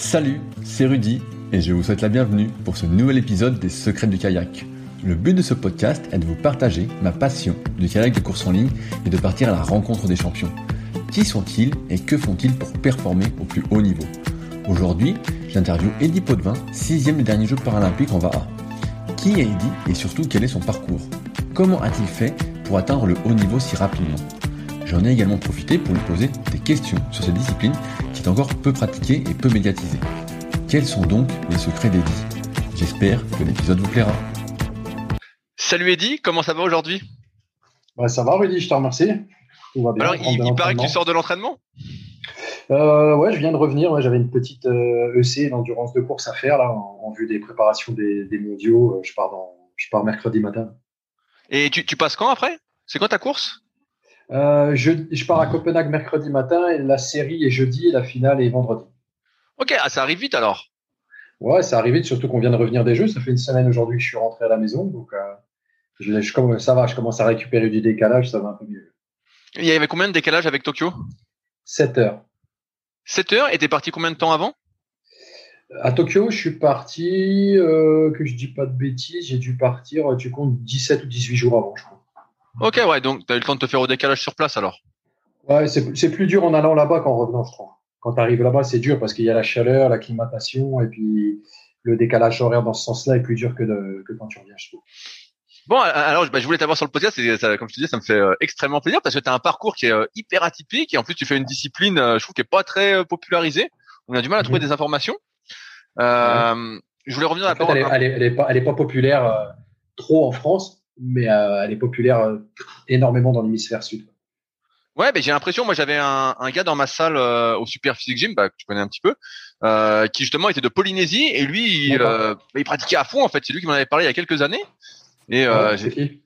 Salut, c'est Rudy et je vous souhaite la bienvenue pour ce nouvel épisode des Secrets du kayak. Le but de ce podcast est de vous partager ma passion du kayak de course en ligne et de partir à la rencontre des champions. Qui sont-ils et que font-ils pour performer au plus haut niveau? Aujourd'hui, j'interviewe Eddie Potvin, sixième des derniers Jeux paralympiques en VAA. Qui est Eddie et surtout quel est son parcours? Comment a-t-il fait pour atteindre le haut niveau si rapidement? J'en ai également profité pour lui poser des questions sur cette discipline qui est encore peu pratiquée et peu médiatisée. Quels sont donc les secrets d'Eddie? J'espère que l'épisode vous plaira. Salut Eddy, comment ça va aujourd'hui? Bah, Ça va Rudy, je te remercie. Tout va bien, Alors, il, paraît que tu sors de l'entraînement? Euh, Ouais, je viens de revenir. J'avais une petite EC, euh, d'endurance de course à faire là, en, vue des préparations des, mondiaux. Euh, je pars, dans, je pars mercredi matin. Et tu, tu passes quand après? C'est quoi ta course? Euh, je, je, pars à Copenhague mercredi matin et la série est jeudi et la finale est vendredi. Ok, ah, ça arrive vite alors. Ouais, ça arrive vite, surtout qu'on vient de revenir des Jeux. Ça fait une semaine aujourd'hui que je suis rentré à la maison, donc euh, je, je, ça va, je commence à récupérer du décalage, ça va un peu mieux. Il y avait combien de décalage avec Tokyo? 7 heures. 7 heures Et t'es parti combien de temps avant? À Tokyo, je suis parti, euh, que je dis pas de bêtises, j'ai dû partir, tu comptes 17 ou 18 jours avant, je crois. Ok, ouais, donc tu as eu le temps de te faire au décalage sur place alors Ouais, c'est plus dur en allant là-bas qu'en revenant, je crois. Quand tu arrives là-bas, c'est dur parce qu'il y a la chaleur, la climatation, et puis le décalage horaire dans ce sens-là est plus dur que, de, que quand tu reviens, je trouve. Bon, alors bah, je voulais t'avoir sur le podcast, et ça, comme je te disais, ça me fait euh, extrêmement plaisir parce que tu as un parcours qui est euh, hyper atypique et en plus tu fais une discipline, euh, je trouve, qui est pas très popularisée. On a du mal à trouver mhm. des informations. Je voulais revenir à la elle, elle, est, elle, est pas, elle est pas populaire trop en France mais euh, elle est populaire euh, énormément dans l'hémisphère sud. Ouais, ben j'ai l'impression, moi j'avais un, un, gars dans ma salle euh, au Super Physique Gym, bah, que tu connais un petit peu, euh, qui justement était de Polynésie et lui, il, il, pratiquait à fond en fait. C'est lui qui m'en avait parlé il y a quelques années. Et ouais,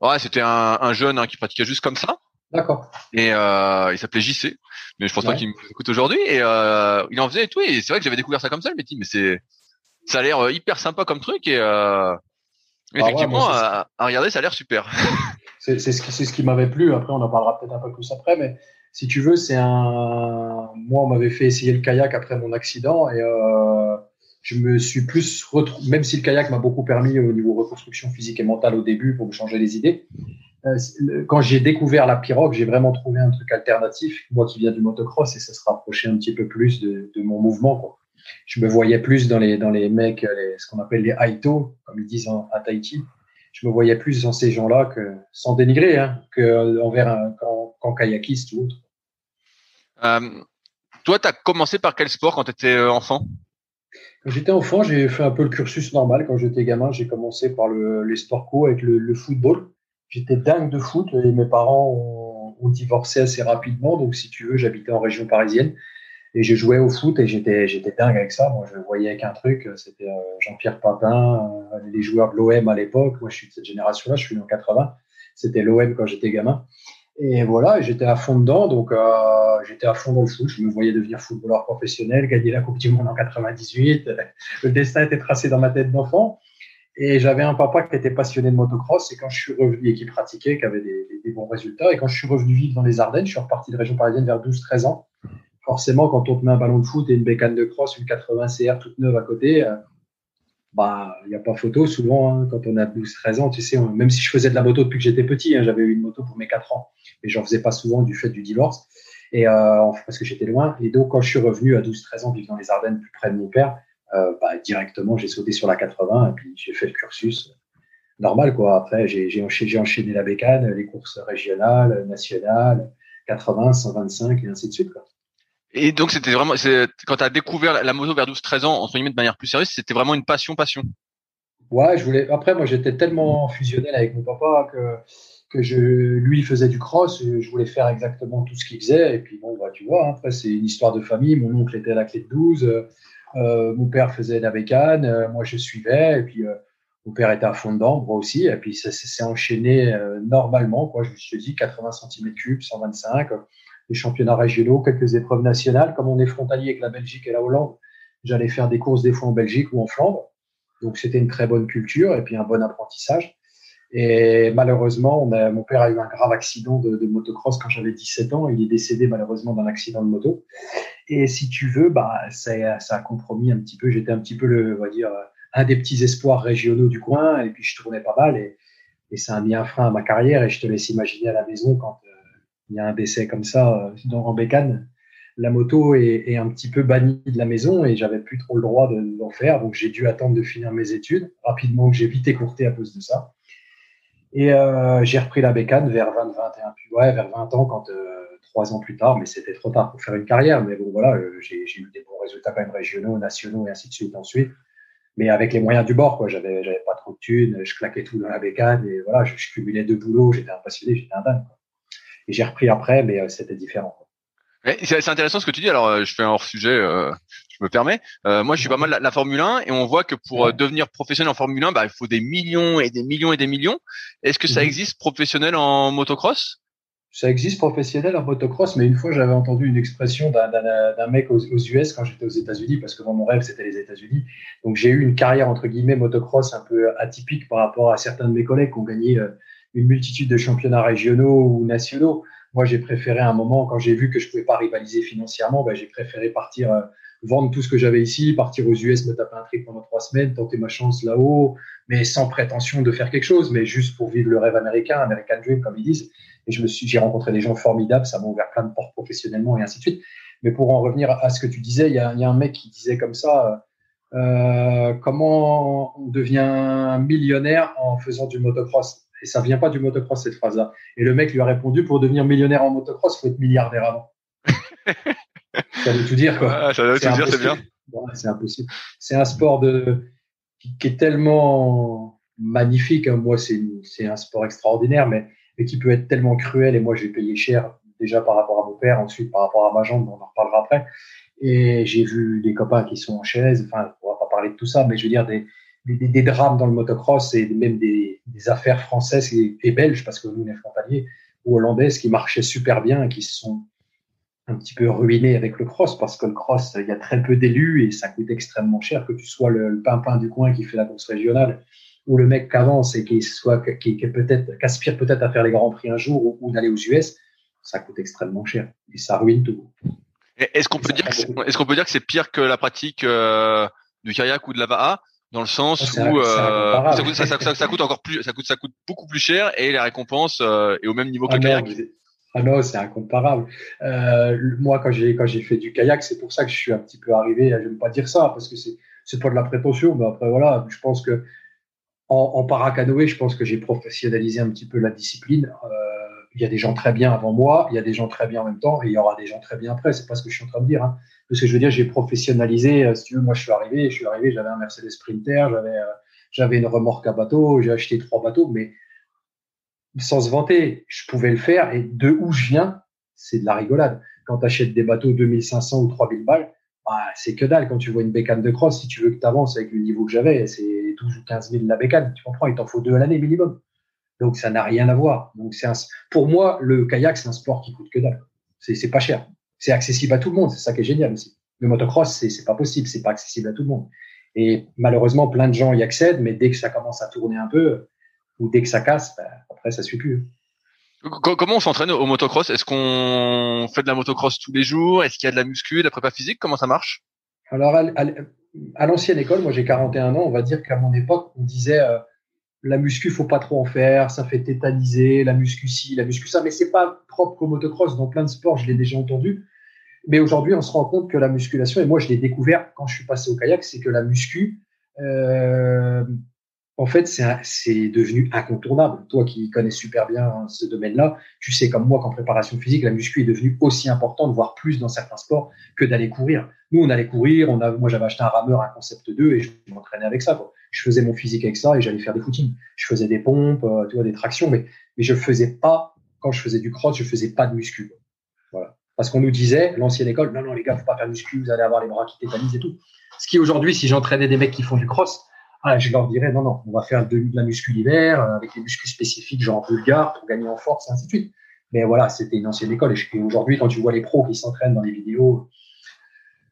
ouais c'était un, un, jeune hein, qui pratiquait juste comme ça. D'accord. Et il s'appelait JC, mais je pense pas qu'il m'écoute aujourd'hui. Et il en faisait et tout. Et c'est vrai que j'avais découvert ça comme ça. Je me dis, mais c'est, ça a l'air hyper sympa comme truc et ah Effectivement, à, regarder, ça a l'air super. c'est ce qui, ce qui m'avait plu. Après, on en parlera peut-être un peu plus après, mais si tu veux, c'est un. Moi, on m'avait fait essayer le kayak après mon accident et euh, je me suis plus retrouvé. Même si le kayak m'a beaucoup permis au niveau reconstruction physique et mentale au début pour me changer les idées. Euh, quand j'ai découvert la pirogue, j'ai vraiment trouvé un truc alternatif. Moi qui viens du motocross et ça se rapprochait un petit peu plus de, de mon mouvement. Quoi je me voyais plus dans les, dans les mecs, les, ce qu'on appelle les Aito, comme ils disent à Tahiti. Je me voyais plus dans ces gens-là que, sans dénigrer, hein, que envers un, qu'en, kayakiste ou autre. Euh, toi, tu as commencé par quel sport quand tu étais euh, enfant? Quand j'étais enfant, j'ai fait un peu le cursus normal. Quand j'étais gamin, j'ai commencé par le, les sports co avec le, le football. J'étais dingue de foot et mes parents ont, ont divorcé assez rapidement. Donc, si tu veux, j'habitais en région parisienne. Et je jouais au foot et j'étais, j'étais dingue avec ça. Moi, je voyais qu'un truc, c'était euh, Jean-Pierre Papin, euh, les joueurs de l'OM à l'époque. Moi, je suis de cette génération-là, je suis en 80. C'était l'OM quand j'étais gamin. Et voilà, j'étais à fond dedans, donc euh, j'étais à fond dans le foot. Je me voyais devenir footballeur professionnel, gagner la Coupe du Monde en 98. Le destin était tracé dans ma tête d'enfant. Et j'avais un papa qui était passionné de motocross et quand je suis revenu et qui pratiquait, qui avait des, des, bons résultats. Et quand je suis revenu vivre dans les Ardennes, je suis reparti de région parisienne vers 12-13 ans forcément, quand on te met un ballon de foot et une bécane de cross, une 80 CR toute neuve à côté, euh, bah, il n'y a pas photo souvent hein, quand on a 12-13 ans. Tu sais, même si je faisais de la moto depuis que j'étais petit, hein, j'avais eu une moto pour mes 4 ans, mais j'en faisais pas souvent du fait du divorce et euh, parce que j'étais loin. Et donc, quand je suis revenu à 12-13 ans, vivre dans les Ardennes, plus près de mon père, euh, bah, directement, j'ai sauté sur la 80 et puis j'ai fait le cursus normal. quoi. Après, j'ai enchaîné, enchaîné la bécane, les courses régionales, nationales, 80, 125 et ainsi de suite. Et donc c'était vraiment, quand tu as découvert la moto vers 12-13 ans, entre guillemets de manière plus sérieuse, c'était vraiment une passion, passion. Ouais, je voulais. Après, moi, j'étais tellement fusionnel avec mon papa que que je, lui, il faisait du cross, je voulais faire exactement tout ce qu'il faisait. Et puis bon, bah, tu vois, après c'est une histoire de famille. Mon oncle était à la clé de 12, euh, mon père faisait la bécane, euh, moi je suivais, et puis euh, mon père était à fond dedans, moi aussi. Et puis ça s'est enchaîné euh, normalement. Quoi. Je me suis dit 80 cm3, 125 les championnats régionaux, quelques épreuves nationales. Comme on est frontalier avec la Belgique et la Hollande, j'allais faire des courses des fois en Belgique ou en Flandre. Donc c'était une très bonne culture et puis un bon apprentissage. Et malheureusement, on a, mon père a eu un grave accident de, de motocross quand j'avais 17 ans. Il est décédé malheureusement d'un accident de moto. Et si tu veux, bah, ça, ça a compromis un petit peu. J'étais un petit peu le, on va dire, un des petits espoirs régionaux du coin, et puis je tournais pas mal, et, et ça a mis un frein à ma carrière. Et je te laisse imaginer à la maison quand euh, il y a un décès comme ça euh, en bécane, la moto est, un petit peu bannie de la maison et j'avais plus trop le droit d'en faire. Donc j'ai dû attendre de finir mes études rapidement, que j'ai vite écourté à cause de ça. Et euh, j'ai repris la bécane vers 20, 21, puis ouais, vers 20 ans, quand euh, trois ans plus tard, mais c'était trop tard pour faire une carrière. Mais bon, voilà, j'ai eu des bons résultats quand même régionaux, nationaux et ainsi de suite ensuite. Mais avec les moyens du bord, quoi. J'avais, pas trop de thunes, je claquais tout dans la bécane et voilà, je, cumulais deux boulots, j'étais un j'étais un dingue. Et j'ai repris après, mais euh, c'était différent. C'est intéressant ce que tu dis. Alors, euh, je fais un hors sujet, euh, je me permets. Euh, moi, je suis pas mal la, la, Formule 1 et on voit que pour devenir professionnel en Formule 1, bah, il faut des millions et des millions et des millions. Est-ce que ça mhm. existe professionnel en motocross? Ça existe professionnel en motocross, mais une fois, j'avais entendu une expression d'un mec aux, aux, US quand j'étais aux États-Unis, parce que dans mon rêve, c'était les États-Unis. Donc, j'ai eu une carrière entre guillemets motocross un peu atypique par rapport à certains de mes collègues qui ont gagné une multitude de championnats régionaux ou nationaux. Moi, j'ai préféré un moment, quand j'ai vu que je pouvais pas rivaliser financièrement, ben, j'ai préféré partir euh, vendre tout ce que j'avais ici, partir aux US, me taper un trip pendant trois semaines, tenter ma chance là-haut, mais sans prétention de faire quelque chose, mais juste pour vivre le rêve américain, American Dream, comme ils disent. Et je me suis, j'ai rencontré des gens formidables, ça m'a ouvert plein de portes professionnellement et ainsi de suite. Mais pour en revenir à ce que tu disais, il y y a un mec qui disait comme ça, euh, comment on devient millionnaire en faisant du motocross? Et ça vient pas du motocross, cette phrase-là. Et le mec lui a répondu, pour devenir millionnaire en motocross, il faut être milliardaire avant. ça veut tout dire, quoi. ça veut tout dire, c'est bien. c'est impossible. C'est un sport de, qui, est tellement magnifique. Hein. Moi, c'est un sport extraordinaire, mais, mais qui peut être tellement cruel. Et moi, j'ai payé cher, déjà par rapport à mon père, ensuite par rapport à ma jambe, on en reparlera après. Et j'ai vu des copains qui sont en chaise. Enfin, on va pas parler de tout ça, mais je veux dire, des, des, des, drames dans le motocross et même des, des affaires françaises et, et, belges, parce que nous, on est frontaliers, ou hollandaises qui marchaient super bien et qui se sont un petit peu ruinés avec le cross, parce que le cross, il y a très peu d'élus et ça coûte extrêmement cher que tu sois le, le pimpin du coin qui fait la course régionale ou le mec qui avance et qui soit qui, qui peut-être qu'aspire peut-être à faire les grands prix un jour ou, ou d'aller aux US, ça coûte extrêmement cher et ça ruine tout. Est-ce qu'on peut dire est-ce qu'on peut dire que c'est pire que la pratique euh, du kayak ou de la VAA dans le sens où euh, ça, coûte, encore plus, ça coûte, ça coûte beaucoup plus cher et la récompense euh, est au même niveau que ah le kayak. Ah non, c'est incomparable. Euh, moi, quand j'ai quand j'ai fait du kayak, c'est pour ça que je suis un petit peu arrivé. Je ne pas dire ça parce que c'est c'est pas de la prétention, mais après voilà, je pense que en, en paracanoë, je pense que j'ai professionnalisé un petit peu la discipline. Euh, il y a des gens très bien avant moi, il y a des gens très bien en même temps, et il y aura des gens très bien après. C'est pas ce que je suis en train de dire. Hein. Ce que je veux dire, j'ai professionnalisé. Euh, si tu veux, moi, je suis arrivé, je suis arrivé, j'avais un Mercedes Sprinter, j'avais, euh, j'avais une remorque à bateau, j'ai acheté trois bateaux, mais sans se vanter, je pouvais le faire. Et de où je viens, c'est de la rigolade. Quand tu achètes des bateaux 2500 ou 3000 balles, bah, c'est que dalle. Quand tu vois une bécane de cross, si tu veux que tu avances avec le niveau que j'avais, c'est 12 ou 15 000 la bécane. Tu comprends? Il t'en faut deux à l'année minimum. Donc ça n'a rien à voir. Pour moi le kayak c'est un sport qui coûte que dalle. C'est c'est pas cher. C'est accessible à tout le monde. C'est ça qui est génial aussi. Le motocross c'est c'est pas possible. C'est pas accessible à tout le monde. Et malheureusement plein de gens y accèdent, mais dès que ça commence à tourner un peu ou dès que ça casse, ben, après ça suit plus. Comment on s'entraîne au motocross? Est-ce qu'on fait de la motocross tous les jours? Est-ce qu'il y a de la muscu, de la prépa physique? Comment ça marche? Alors à, l'ancienne école, moi j'ai 41 ans, on va dire qu'à mon époque on disait euh, la muscu, faut pas trop en faire, ça fait tétaniser, la muscu ci, la muscu ça, mais c'est pas propre au motocross. Dans plein de sports, je l'ai déjà entendu. Mais aujourd'hui, on se rend compte que la musculation, et moi je l'ai découvert quand je suis passé au kayak, c'est que la muscu, euh, en fait, c'est devenu incontournable. Toi qui connais super bien ce domaine-là, tu sais comme moi qu'en préparation physique, la muscu est devenue aussi importante, voire plus dans certains sports, que d'aller courir. Nous, on allait courir, on a, moi j'avais acheté un rameur, un concept 2, et je m'entraînais avec ça. Quoi. Je faisais mon physique avec ça et j'allais faire des footings. Je faisais des pompes, euh, tu vois, des tractions, mais, mais je faisais pas, quand je faisais du cross, je faisais pas de muscu. Voilà. Parce qu'on nous disait, l'ancienne école, non, non, les gars, faut pas faire de muscu, vous allez avoir les bras qui tétanisent et tout. Ce qui aujourd'hui, si j'entraînais des mecs qui font du cross, ah, je leur dirais non, non, on va faire de, la muscu l'hiver euh, avec des muscles spécifiques genre bulgare pour gagner en force et ainsi de suite. Mais voilà, c'était une ancienne école. Et aujourd'hui, quand tu vois les pros qui s'entraînent dans les vidéos,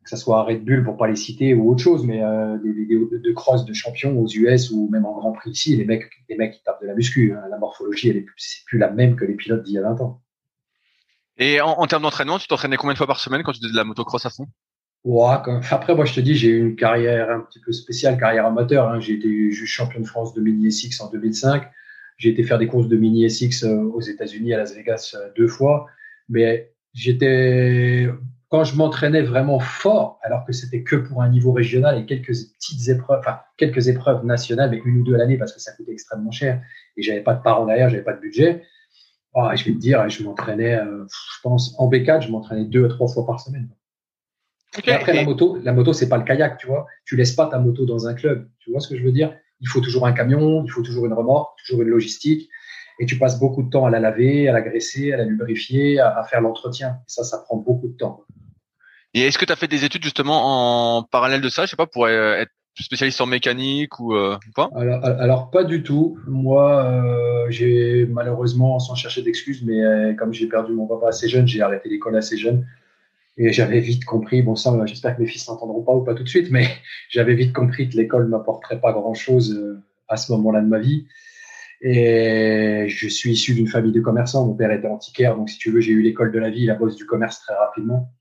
que ce soit Red Bull pour pas les citer ou autre chose, mais euh, des vidéos de, cross de champions aux US ou même en Grand Prix ici, les mecs, les mecs qui tapent de la muscu. Hein. La morphologie, c'est plus la même que les pilotes d'il y a 20 ans. Et en, termes d'entraînement, tu t'entraînais combien de fois par semaine quand tu faisais de la motocross à fond? Ouais, Après, moi, je te dis, j'ai eu une carrière un petit peu spéciale, carrière amateur. Hein. J'ai été champion de France de mini SX en 2005. J'ai été faire des courses de mini SX euh, aux États-Unis, à Las Vegas, euh, deux fois. Mais j'étais quand je m'entraînais vraiment fort, alors que c'était que pour un niveau régional et quelques petites épreuves, enfin quelques épreuves nationales, mais une ou deux à l'année parce que ça coûtait extrêmement cher et j'avais pas de parents derrière, j'avais pas de budget. Oh, je vais te dire, je m'entraînais, euh, je pense en B4, je m'entraînais deux à trois fois par semaine. Et après la moto, la moto c'est pas le kayak, tu vois. Tu laisses pas ta moto dans un club, tu vois ce que je veux dire? Il faut toujours un camion, il faut toujours une remorque, toujours une logistique et tu passes beaucoup de temps à la laver, à la graisser, à la lubrifier, à, à faire l'entretien. Ça, ça prend beaucoup de temps. Et est-ce que tu as fait des études justement en parallèle de ça, je sais pas, pour euh, être spécialiste en mécanique ou euh, pas? Alors, pas du tout. Moi, euh, j'ai malheureusement, sans chercher d'excuses, mais euh, comme j'ai perdu mon papa assez jeune, j'ai arrêté l'école assez jeune. Et j'avais vite compris, bon ça, j'espère que mes fils n'entendront pas ou pas tout de suite, mais j'avais vite compris que l'école m'apporterait pas grand-chose à ce moment-là de ma vie. Et je suis issu d'une famille de commerçants. Mon père était antiquaire, donc si tu veux, j'ai eu l'école de la vie, la bosse du commerce très rapidement.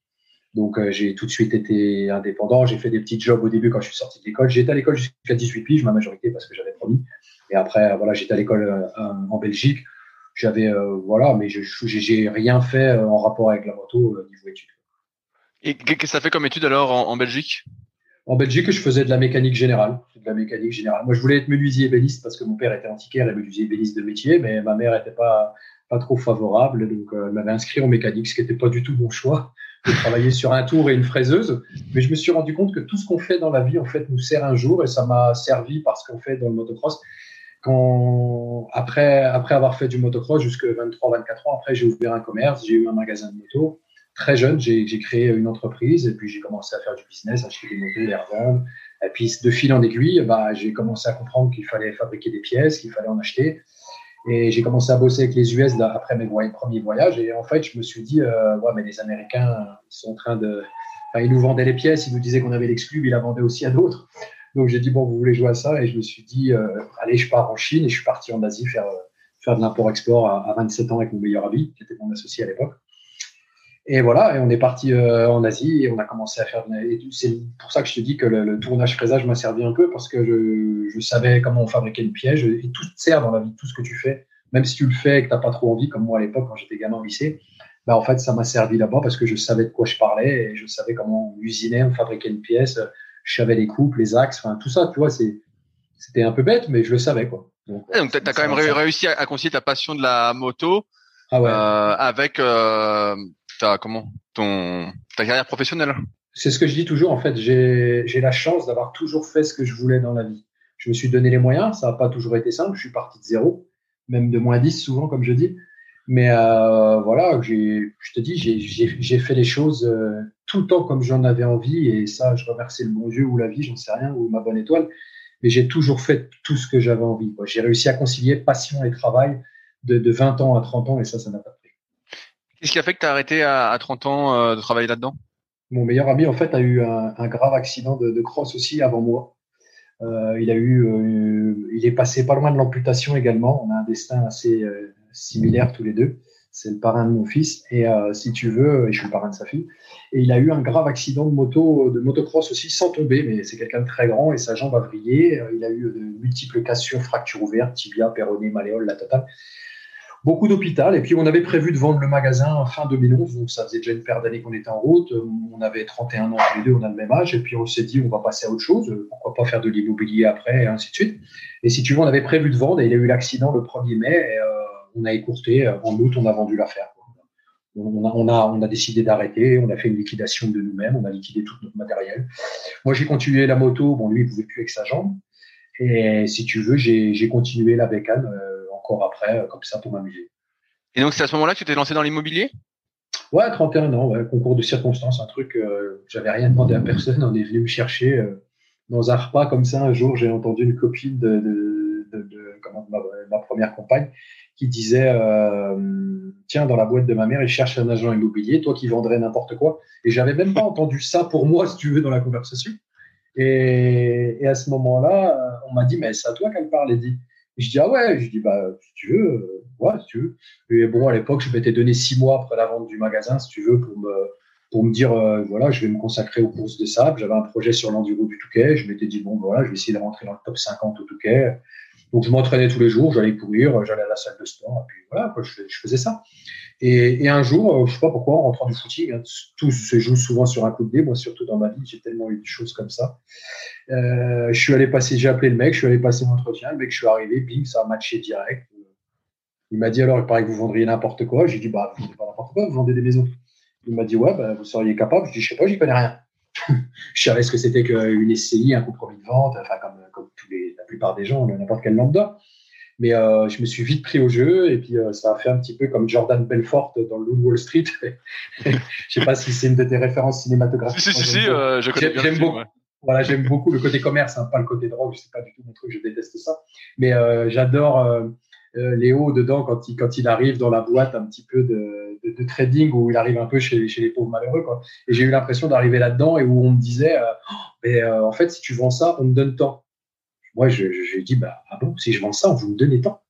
Donc euh, j'ai tout de suite été indépendant. J'ai fait des petits jobs au début quand je suis sorti de l'école. J'étais à l'école jusqu'à 18 piges, ma majorité parce que j'avais promis. Et après, voilà, j'étais à l'école euh, en Belgique. J'avais euh, voilà, mais je j'ai rien fait en rapport avec la moto niveau études. Et qu'est-ce que ça fait comme étude alors en, Belgique? En Belgique, je faisais de la mécanique générale. De la mécanique générale. Moi, je voulais être menuisier ébéniste parce que mon père était antiquaire et menuisier ébéniste de métier, mais ma mère n'était pas pas trop favorable, donc elle m'avait inscrit en mécanique, ce qui n'était pas du tout mon choix de travailler sur un tour et une fraiseuse. Mais je me suis rendu compte que tout ce qu'on fait dans la vie, en fait, nous sert un jour et ça m'a servi parce qu'on fait dans le motocross. Quand, après, après avoir fait du motocross jusqu'à 23, 24 ans, après, j'ai ouvert un commerce, j'ai eu un magasin de moto. Très jeune, j'ai créé une entreprise et puis j'ai commencé à faire du business, acheter des motos, les revendre. Et puis, de fil en aiguille, bah, j'ai commencé à comprendre qu'il fallait fabriquer des pièces, qu'il fallait en acheter. Et j'ai commencé à bosser avec les US après mes premiers voyages. Et en fait, je me suis dit, euh, ouais, mais les Américains, ils sont en train de. Ils nous vendaient les pièces, ils nous disaient qu'on avait l'exclu, mais ils la vendaient aussi à d'autres. Donc j'ai dit, bon, vous voulez jouer à ça? Et je me suis dit, euh, allez, je pars en Chine. Et je suis parti en Asie faire, faire de l'import-export à, à, 27 ans avec mon meilleur ami, qui était mon associé à l'époque. Et voilà, et on est parti euh, en Asie et on a commencé à faire. C'est pour ça que je te dis que le, tournage fraisage m'a servi un peu parce que je, je, savais comment on fabriquait une piège et tout te sert dans la vie, tout ce que tu fais, même si tu le fais et que t'as pas trop envie, comme moi à l'époque quand j'étais gamin au lycée. Bah en fait, ça m'a servi là-bas parce que je savais de quoi je parlais et je savais comment on usinait, on fabriquait une pièce, je savais les coupes, les axes, enfin tout ça, tu vois, c'était un peu bête, mais je le savais quoi. Donc, tu as, quand même réussi à, concilier ta passion de la moto ah ouais. euh, avec euh, comment ton ta carrière professionnelle? C'est ce que je dis toujours. En fait, j'ai la chance d'avoir toujours fait ce que je voulais dans la vie. Je me suis donné les moyens. Ça n'a pas toujours été simple. Je suis parti de zéro, même de moins 10 souvent, comme je dis. Mais euh, voilà, je te dis, j'ai fait les choses euh, tout le temps comme j'en avais envie. Et ça, je remercie le bon Dieu ou la vie, j'en sais rien, ou ma bonne étoile. Mais j'ai toujours fait tout ce que j'avais envie. J'ai réussi à concilier passion et travail de, de 20 ans à 30 ans. Et ça, ça n'a pas Qu'est-ce qui a fait que tu as arrêté à, 30 ans euh, de travailler là-dedans? Mon meilleur ami, en fait, a eu un, grave accident de, cross aussi avant moi. Euh, il a eu, euh, il est passé pas loin de l'amputation également. On a un destin assez similaire tous les deux. C'est le parrain de mon fils et si tu veux, et je suis le parrain de sa fille. Et il a eu un grave accident de moto, de motocross aussi, sans tomber. Mais c'est quelqu'un de très grand et sa jambe a vrillé. Il a eu de multiples cassures, fractures ouvertes, tibia, péroné, malléole, la totale beaucoup d'hôpital. Et puis, on avait prévu de vendre le magasin fin 2011. Donc, ça faisait déjà une paire d'années qu'on était en route. On avait 31 ans tous les deux, on a le même âge. Et puis, on s'est dit, on va passer à autre chose. Pourquoi pas faire de l'immobilier après, et ainsi de suite. Et si tu veux, on avait prévu de vendre. Et il y a eu l'accident le 1er mai. Euh, on a écourté. En août, on a vendu l'affaire. On a, on, a, décidé d'arrêter. On a fait une liquidation de nous-mêmes. On a liquidé tout notre matériel. Moi, j'ai continué la moto. Bon, lui, il pouvait plus avec sa jambe. Et si tu veux, j'ai continué la bécane. Encore après, euh, comme ça, pour m'amuser. Et donc, c'est à ce moment-là que tu t'es lancé dans l'immobilier? Ouais, 31 ans, ouais, concours de circonstances, un truc, euh, j'avais rien demandé à personne, on est venu me chercher euh, dans un repas comme ça. Un jour, j'ai entendu une copine de, de, de, de comment, ma, ma, première compagne qui disait euh, Tiens, dans la boîte de ma mère, il cherche un agent immobilier, toi qui vendrais n'importe quoi. Et j'avais même pas entendu ça pour moi, si tu veux, dans la conversation. Et, et à ce moment-là, on m'a dit Mais c'est à toi qu'elle parle, je dis, ah ouais, je dis, bah, si tu veux, euh, ouais, si tu veux. Et bon, à l'époque, je m'étais donné six mois après la vente du magasin, si tu veux, pour me, pour me dire, euh, voilà, je vais me consacrer aux courses de sable. J'avais un projet sur l'enduro du Touquet. Je m'étais dit, bon, voilà, je vais essayer de rentrer dans le top 50 au Touquet. Donc, je m'entraînais tous les jours, j'allais courir, j'allais à la salle de sport, et puis voilà, je faisais ça. Et, un jour, euh, je sais pas pourquoi, en rentrant du footing, hein, tout se joue souvent sur un coup de dé. Moi, surtout dans ma vie, j'ai tellement eu de choses comme ça. Euh, je suis allé passer, j'ai appelé le mec, je suis allé passer l'entretien. Le mec, je suis arrivé, bing, ça a matché direct. Il m'a dit alors, il paraît que vous vendriez n'importe quoi. J'ai dit, bah, vous vendez pas n'importe quoi, vous vendez des maisons. Il m'a dit, ouais, bah, vous seriez capable. Je dis, je sais pas, j'y connais rien. je savais ce que c'était qu'une SCI, un compromis de vente, enfin, comme, comme tous les, la plupart des gens, n'importe quel lambda. Mais euh, je me suis vite pris au jeu et puis euh, ça a fait un petit peu comme Jordan Belfort dans le Wall Street. je sais pas si c'est une de tes références cinématographiques. Si, si, si, euh, je connais bien. J'aime beaucoup. Ouais. Voilà, j'aime beaucoup le côté commerce, hein, pas le côté drogue. C'est pas du tout mon truc. Je déteste ça. Mais euh, j'adore euh, Léo dedans quand il quand il arrive dans la boîte un petit peu de, de, de trading où il arrive un peu chez, chez les pauvres malheureux. Quoi. Et j'ai eu l'impression d'arriver là-dedans et où on me disait, oh, mais en fait, si tu vends ça, on me donne tant moi, je, je, je dis, bah, ah bon, si je vends ça, vous me donnez tant.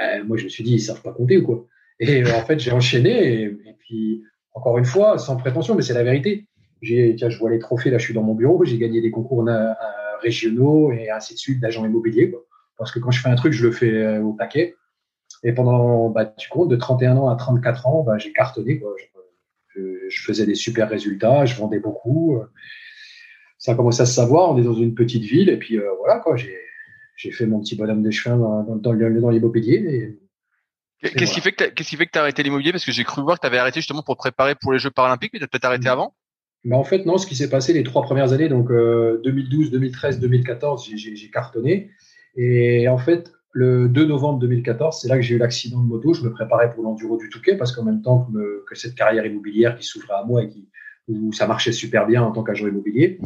Euh, moi, je me suis dit, ils savent pas compter ou quoi. Et euh, en fait, j'ai enchaîné. Et, puis, encore une fois, sans prétention, mais c'est la vérité. Tiens, je vois les trophées, là, je suis dans mon bureau, j'ai gagné des concours euh, régionaux et ainsi de suite d'agents immobiliers. Parce que quand je fais un truc, je le fais au paquet. Et pendant, bah, tu comptes, de 31 ans à 34 ans, bah, j'ai cartonné. Je, faisais des super résultats, je vendais beaucoup. Ça a commencé à se savoir. On est dans une petite ville. Et puis, voilà, quoi. J'ai, j'ai fait mon petit bonhomme de chemin dans, dans, dans, dans l'immobilier. Qu'est-ce voilà. qui fait que qu'est-ce qui fait que tu as arrêté l'immobilier? Parce que j'ai cru voir que tu avais arrêté justement pour préparer pour les Jeux paralympiques, mais tu as peut-être arrêté mmh. avant? Bah en fait, non. Ce qui s'est passé les trois premières années, donc euh, 2012, 2013, 2014, j'ai cartonné. Et en fait, le 2 novembre 2014, c'est là que j'ai eu l'accident de moto. Je me préparais pour l'enduro du Touquet parce qu'en même temps que, me, que, cette carrière immobilière qui s'ouvrait à moi et qui, où ça marchait super bien en tant qu'agent immobilier,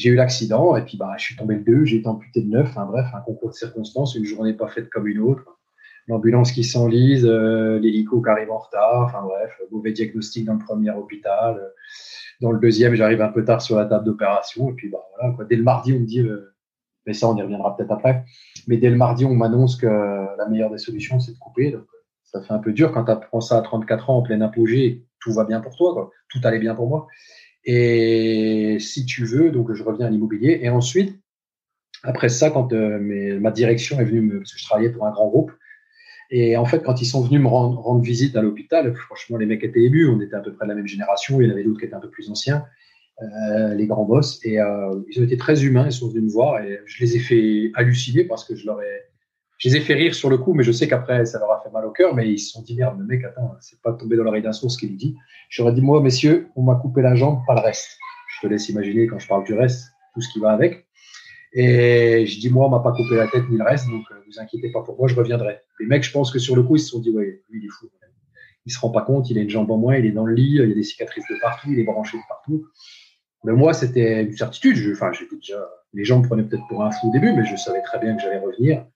j'ai eu l'accident et puis bah, je suis tombé le 2, j'ai été amputé de 9. Enfin bref, un concours de circonstances, une journée pas faite comme une autre. L'ambulance qui s'enlise, euh, l'hélico qui arrive en retard. Enfin bref, mauvais diagnostic dans le premier hôpital. Dans le deuxième, j'arrive un peu tard sur la table d'opération. Et puis bah, voilà, dès le mardi, on me dit, euh, mais ça on y reviendra peut-être après, mais dès le mardi, on m'annonce que la meilleure des solutions, c'est de couper. Donc, ça fait un peu dur quand tu apprends ça à 34 ans en plein apogée, tout va bien pour toi, quoi. tout allait bien pour moi. Et si tu veux, donc je reviens à l'immobilier. Et ensuite, après ça, quand euh, ma direction est venue me, parce que je travaillais pour un grand groupe, et en fait, quand ils sont venus me rendre, rendre visite à l'hôpital, franchement, les mecs étaient émus. On était à peu près de la même génération. Il y en avait d'autres qui étaient un peu plus anciens, euh, les grands boss. Et euh, ils ont été très humains. Ils sont venus me voir et je les ai fait halluciner parce que je leur ai, je les ai fait rire sur le coup, mais je sais qu'après, ça leur a fait mal au cœur. Mais ils se sont dit, merde, le mec, attends, c'est pas tombé dans l'oreille d'un sourd ce qu'il dit. J'aurais dit, moi, messieurs, on m'a coupé la jambe, pas le reste. Je te laisse imaginer quand je parle du reste, tout ce qui va avec. Et je dis, moi, on m'a pas coupé la tête ni le reste, donc euh, vous inquiétez pas pour moi, je reviendrai. Les mecs, je pense que sur le coup, ils se sont dit, ouais, lui, il est fou. Il se rend pas compte, il a une jambe en moins, il est dans le lit, il y a des cicatrices de partout, il est branché de partout. Mais moi, c'était une certitude. Enfin, j'étais déjà, les gens me prenaient peut-être pour un fou au début, mais je savais très bien que j'allais revenir.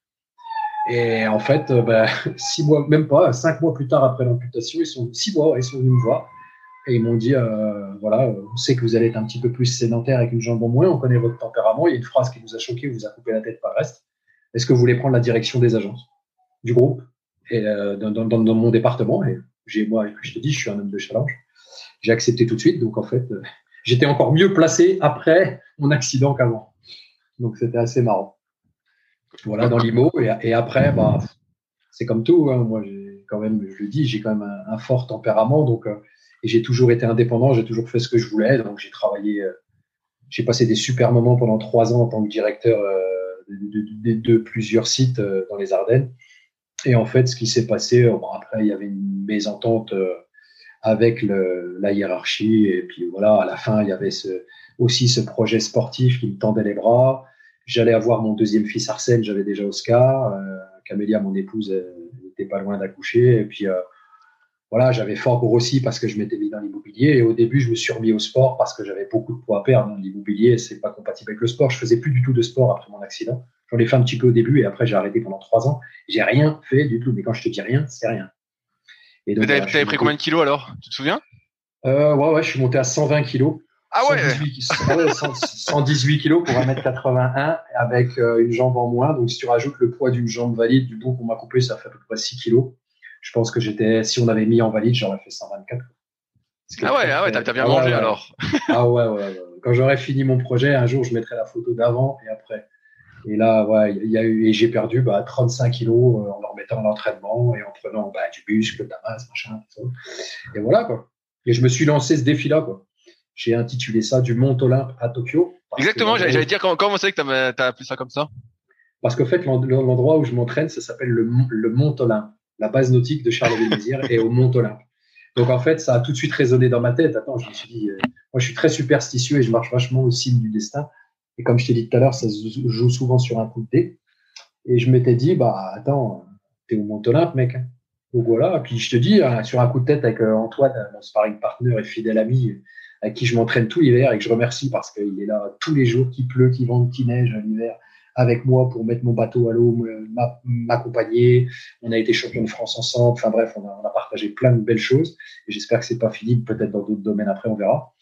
Et en fait, bah, six mois, même pas, cinq mois plus tard après l'amputation, ils sont six mois, ils sont venus me voir et ils m'ont dit euh, voilà, on sait que vous allez être un petit peu plus sédentaire avec une jambe en moins, on connaît votre tempérament. Il y a une phrase qui nous a choqué, vous a coupé la tête par le reste. Est-ce que vous voulez prendre la direction des agences, du groupe et euh, dans, dans, dans, mon département? Et j'ai moi, je te dis, je suis un homme de challenge. J'ai accepté tout de suite, donc en fait, euh, j'étais encore mieux placé après mon accident qu'avant. Donc c'était assez marrant. Voilà, dans l'IMO. Et, après, bah, c'est comme tout. Hein. Moi, quand même, je le dis, j'ai quand même un, fort tempérament. Donc, euh, et j'ai toujours été indépendant. J'ai toujours fait ce que je voulais. Donc, j'ai travaillé. Euh, j'ai passé des super moments pendant trois ans en tant que directeur euh, de, plusieurs sites dans les Ardennes. Et en fait, ce qui s'est passé, bon, après, il y avait une mésentente avec la hiérarchie. Et puis voilà, à la fin, il y avait aussi ce projet sportif qui me tendait les bras. J'allais avoir mon deuxième fils Arsène, j'avais déjà Oscar. Euh, Camélia, mon épouse, n'était pas loin d'accoucher. Et puis euh, voilà, j'avais fort grossi parce que je m'étais mis dans l'immobilier. Et au début, je me suis remis au sport parce que j'avais beaucoup de poids à perdre. L'immobilier, c'est pas compatible avec le sport. Je faisais plus du tout de sport après mon accident. J'en ai fait un petit peu au début et après j'ai arrêté pendant trois ans. J'ai rien fait du tout. Mais quand je te dis rien, c'est rien. Et donc, tu avais pris combien de kilos alors? Tu te souviens? Euh, Ouais, ouais, je suis monté à 120 kilos. Ah ouais 118, kilos pour 1m81 avec euh, une jambe en moins. Donc, si tu rajoutes le poids d'une jambe valide, du bon qu'on m'a coupé, ça fait à peu près 6 kilos. Je pense que j'étais, si on avait mis en valide, j'aurais fait 124. Ah ouais, ah ouais, t'as bien ah mangé alors. ah ouais, ouais, Quand j'aurais fini mon projet, un jour, je mettrai la photo d'avant et après. Et là, ouais, il y a eu, et j'ai perdu bah, 35 kilos euh, en leur mettant l'entraînement et en prenant bah, du muscle, de la masse, machin, tout ça. Et voilà, quoi. Et je me suis lancé ce défi-là, quoi. J'ai intitulé ça du Mont Olympe à Tokyo. Exactement, j'allais dire comment, comment c'est que tu as, appelé ça comme ça? Parce qu'en fait, l'endroit où je m'entraîne, ça s'appelle le, le Mont Olympe. La base nautique de Charleville-Mézières est au Mont Olympe. Donc en fait, ça a tout de suite résonné dans ma tête. Attends, je me suis dit, euh, moi je suis très superstitieux et je marche vachement au signe du destin. Et comme je t'ai dit tout à l'heure, ça se joue souvent sur un coup de dé. Et je m'étais dit, bah attends, t'es au Mont Olympe, mec. Donc voilà. Puis je te dis, hein, sur un coup de tête avec euh, Antoine, mon sparring partner et fidèle ami, avec qui je m'entraîne tout l'hiver et que je remercie parce qu'il est là tous les jours, qu'il pleut, qu'il vente, qu'il neige l'hiver avec moi pour mettre mon bateau à l'eau, m'accompagner. On a été champion de France ensemble. Enfin bref, on a, on a partagé plein de belles choses. Et j'espère que c'est pas fini. Peut-être dans d'autres domaines après, on verra.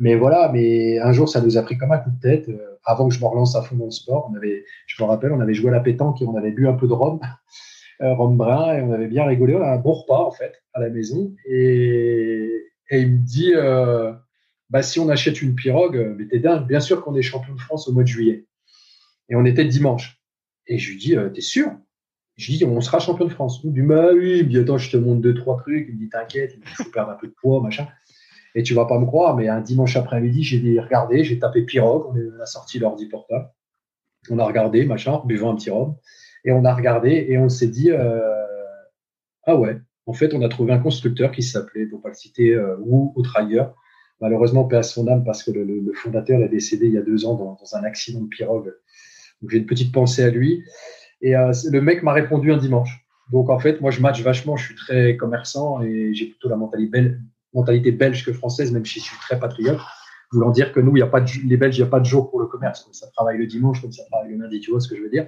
Mais voilà, mais un jour, ça nous a pris comme un coup de tête. Euh, avant que je me relance à fond dans le sport, on avait, je me rappelle, on avait joué à la pétanque et on avait bu un peu de rhum, euh, rhum brun, et on avait bien rigolé. On a un bon repas, en fait, à la maison. Et, et il me dit, euh, bah, si on achète une pirogue, mais t'es bien sûr qu'on est champion de France au mois de juillet. Et on était dimanche. Et je lui dis, euh, t'es sûr? Je lui dis, on sera champion de France. Il me dit, bah oui, il me dit, je te montre deux, trois trucs. Il me dit, t'inquiète, il faut perdre un peu de poids, machin. Et tu vas pas me croire, mais un dimanche après-midi, j'ai regardé, j'ai tapé pirogue, on a sorti l'ordi portable. On a regardé, machin, buvant un petit rhum. Et on a regardé et on s'est dit, euh, ah ouais, en fait, on a trouvé un constructeur qui s'appelait, pour pas le citer, euh, Wu Outrailleur. Malheureusement, paix à son âme, parce que le, fondateur est décédé il y a deux ans dans, un accident de pirogue j'ai une petite pensée à lui. Et euh, le mec m'a répondu un dimanche. Donc en fait, moi je match vachement, je suis très commerçant et j'ai plutôt la mentalité, belge que française, même si je suis très patriote. Voulant dire que nous, il y a pas les Belges, il n'y a pas de jour pour le commerce. ça travaille le dimanche, comme ça travaille le lundi, tu vois ce que je veux dire.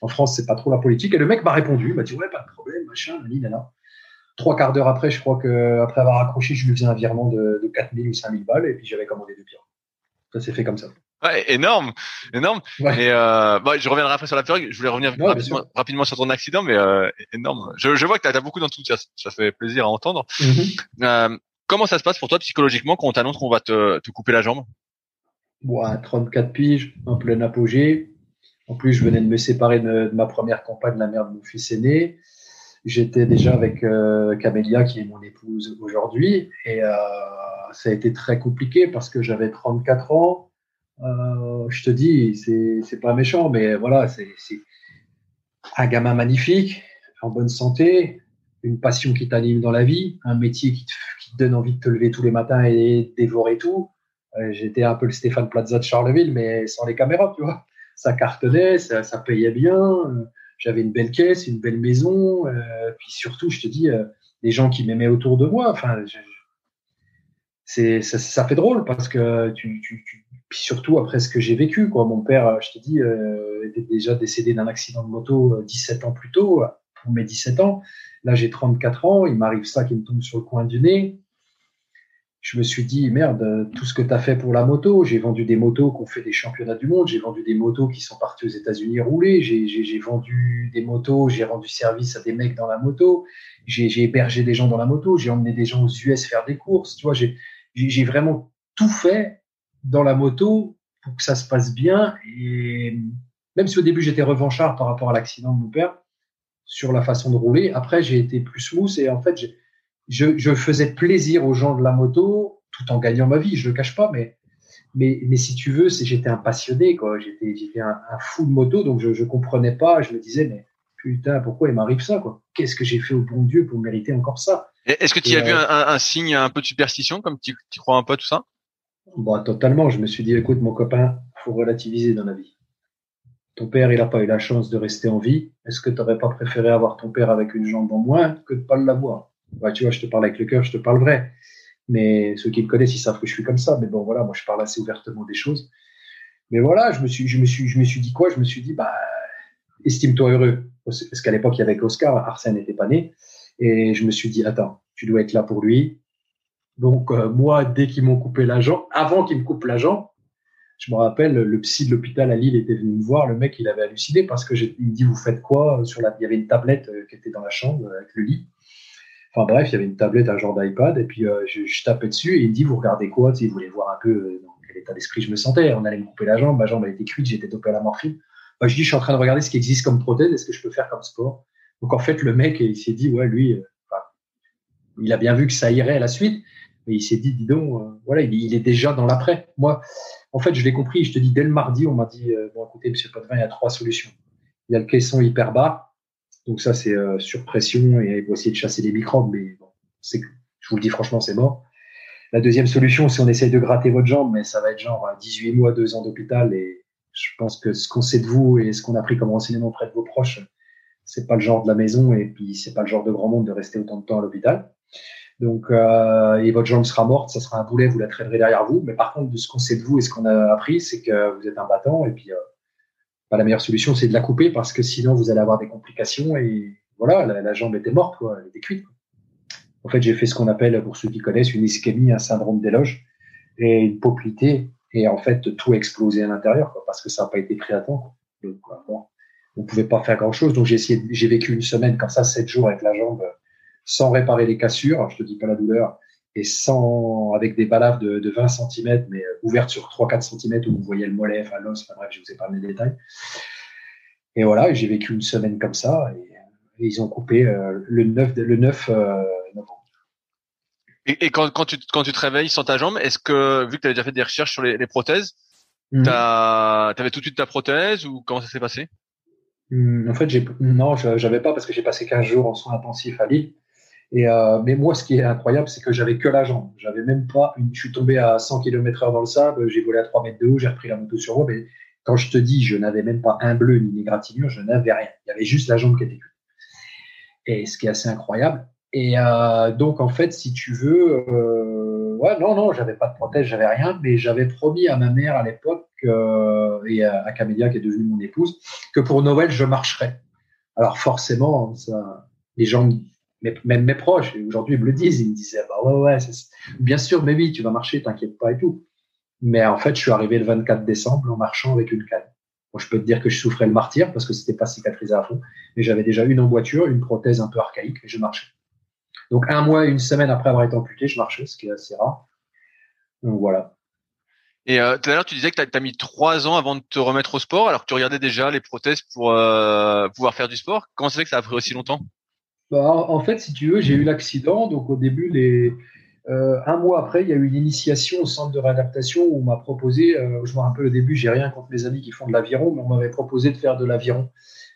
En France, c'est pas trop la politique. Et le mec m'a répondu, il m'a dit ouais, pas de problème, machin, là. Trois quarts d'heure après, je crois que après avoir accroché, je lui faisais un virement de, de 4000 ou 5000 balles et puis j'avais commandé deux pierres. Ça s'est fait comme ça. Ouais, énorme, énorme. Et euh, je reviendrai après sur la pirogue. Je voulais revenir rapidement, sur ton accident, mais euh, énorme. Je, je vois que tu as, beaucoup d'enthousiasme. Ça fait plaisir à entendre. Mm-hmm. euh, comment ça se passe pour toi psychologiquement quand on t'annonce qu'on va te, te, couper la jambe? Ouais, 34 piges, en plein apogée. En plus, je venais de me séparer de, ma première compagne, la mère de mon fils aîné. J'étais déjà avec euh, Camélia, qui est mon épouse aujourd'hui, et euh, ça a été très compliqué parce que j'avais 34 ans euh, je te dis, c'est pas méchant, mais voilà, c'est un gamin magnifique, en bonne santé, une passion qui t'anime dans la vie, un métier qui te, donne envie de te lever tous les matins et dévorer tout. J'étais un peu le Stéphane Plaza de Charleville, mais sans les caméras, tu vois. Ça cartonnait, ça payait bien. J'avais une belle caisse, une belle maison. Euh, puis surtout, je te dis, euh, des gens qui m'aimaient autour de moi. Enfin, c'est ça, fait drôle parce que puis surtout après ce que j'ai vécu quoi mon père euh, je te dis était déjà décédé d'un accident de moto 17 euh, ans plus tôt pour mes 17 ans là j'ai 34 ans il m'arrive ça qui me tombe sur le coin du nez je me suis dit merde tout ce que tu as fait pour la moto j'ai vendu des motos qui ont fait des championnats du monde j'ai vendu des motos qui sont parties aux États-Unis rouler j'ai vendu des motos j'ai rendu service à des mecs dans la moto j'ai hébergé des gens dans la moto j'ai emmené des gens aux US faire des courses tu vois j'ai j'ai vraiment tout fait dans la moto pour que ça se passe bien. Et même si au début j'étais revanchard par rapport à l'accident de mon père sur la façon de rouler, après j'ai été plus smooth et en fait je, je, faisais plaisir aux gens de la moto tout en gagnant ma vie, je le cache pas, mais mais, mais si tu veux, c'est j'étais un passionné quoi, j'étais j'étais un, un, fou de moto donc je je comprenais pas, je me disais mais putain pourquoi il m'arrive ça quoi, qu'est-ce que j'ai fait au bon Dieu pour mériter encore ça? Est-ce que tu as vu euh, un, signe un peu de superstition, comme tu, crois un peu tout ça? Bon, Totalement. Je me suis dit, écoute, mon copain, faut relativiser dans la vie. Ton père, il n'a pas eu la chance de rester en vie. Est-ce que tu n'aurais pas préféré avoir ton père avec une jambe en moins que de pas l'avoir? Tu vois, je te parle avec le cœur, je te parle vrai. Mais ceux qui me connaissent, ils savent que je suis comme ça. Mais bon, voilà, moi, je parle assez ouvertement des choses. Mais voilà, je me suis, je me suis, je me suis dit quoi? Je me suis dit, bah, estime-toi heureux. Parce qu'à l'époque, il y avait Oscar, Arsène n'était pas né. Et je me suis dit, attends, tu dois être là pour lui. Donc moi, dès qu'ils m'ont coupé la jambe, avant qu'ils me coupent la jambe, je me rappelle, le psy de l'hôpital à Lille était venu me voir. Le mec, il avait halluciné parce que il me dit, vous faites quoi? Il y avait une tablette qui était dans la chambre avec le lit. Enfin bref, il y avait une tablette, un genre d'iPad, et puis je, je, tapais dessus et il me dit, vous regardez quoi? Il voulait voir un peu dans quel état d'esprit je me sentais. On allait me couper la jambe, ma jambe elle était cuite, j'étais dopé à la morphine. Je dis, je suis en train de regarder ce qui existe comme prothèse, est-ce que je peux faire comme sport? Donc en fait, le mec, il s'est dit, ouais, lui, il a bien vu que ça irait à la suite, mais il s'est dit, dis donc, euh, voilà, il, est déjà dans l'après. Moi, en fait, je l'ai compris. Je te dis, dès le mardi, on m'a dit, euh, bon, écoutez, Monsieur Potvin, il y a trois solutions. Il y a le caisson hyper bas, donc ça, c'est euh, sur pression et faut essayer de chasser les microbes, mais bon, c'est, je vous le dis franchement, c'est mort. La deuxième solution, c'est on essaye de gratter votre jambe, mais ça va être genre 18 mois, 2 ans d'hôpital. Et je pense que ce qu'on sait de vous et ce qu'on a pris comme renseignement auprès de vos proches, c'est pas le genre de la maison et puis c'est pas le genre de grand monde de rester autant de temps à l'hôpital. Donc, euh, et votre jambe sera morte, ça sera un boulet, vous la traînerez derrière vous. Mais par contre, de ce qu'on sait de vous et ce qu'on a appris, c'est que vous êtes un battant. Et puis, euh, la meilleure solution, c'est de la couper parce que sinon, vous allez avoir des complications. Et voilà, la, jambe était morte, quoi, elle était cuite. En fait, j'ai fait ce qu'on appelle, pour ceux qui connaissent, une ischémie, un syndrome d'éloge et une poplité. Et en fait, tout a explosé à l'intérieur, parce que ça n'a pas été pris à temps. Donc, on pouvait pas faire grand chose. Donc, j'ai essayé, j'ai vécu une semaine comme ça, sept jours avec la jambe sans réparer les cassures, je te dis pas la douleur, et sans, avec des balaves de, de 20 cm, mais euh, ouvertes sur 3-4 cm où vous voyez le mollet, enfin l'os, enfin bref, je vous ai parlé des détails. Et voilà, j'ai vécu une semaine comme ça, et, ils ont coupé euh, le 9, le 9 euh, novembre. Et, et quand, quand, tu, quand tu te réveilles sans ta jambe, est-ce que, vu que tu avais déjà fait des recherches sur les, les prothèses, mmh. tu avais tout de suite ta prothèse ou comment ça s'est passé? Mmh, En fait, j'ai, non, j'avais pas parce que j'ai passé 15 jours en soins intensifs à Lille. Et euh, mais moi, ce qui est incroyable, c'est que j'avais que la jambe. J'avais même pas. Une, je suis tombé à 100 km heure dans le sable. J'ai volé à 3 mètres de haut. J'ai repris la moto sur moi. Mais quand je te dis, je n'avais même pas un bleu ni une égratignure. Je n'avais rien. Il y avait juste la jambe qui était cuite. Et ce qui est assez incroyable. Et euh, donc, en fait, si tu veux, euh, ouais, non, non, j'avais pas de prothèse, j'avais rien, mais j'avais promis à ma mère à l'époque euh, et à, à Camélia, qui est devenue mon épouse, que pour Noël, je marcherais. Alors forcément, ça, les gens même mes proches, aujourd'hui, ils me le disent, ils me disaient, bah ouais, ouais, bien sûr, mais oui, tu vas marcher, t'inquiète pas et tout. Mais en fait, je suis arrivé le 24 décembre en marchant avec une canne. Je peux te dire que je souffrais le martyr parce que c'était pas cicatrisé à fond, mais j'avais déjà une emboîture, une prothèse un peu archaïque et je marchais. Donc un mois, une semaine après avoir été amputé, je marchais, ce qui est assez rare. Donc voilà. Et euh, tout à l'heure, tu disais que tu as, mis trois ans avant de te remettre au sport, alors que tu regardais déjà les prothèses pour euh, pouvoir faire du sport. Comment ça que ça a pris aussi longtemps? Bah, en fait, si tu veux, j'ai eu l'accident. Donc, au début, les, euh, un mois après, il y a eu l'initiation au centre de réadaptation où on m'a proposé, euh, je me rappelle au début, j'ai rien contre mes amis qui font de l'aviron, mais on m'avait proposé de faire de l'aviron.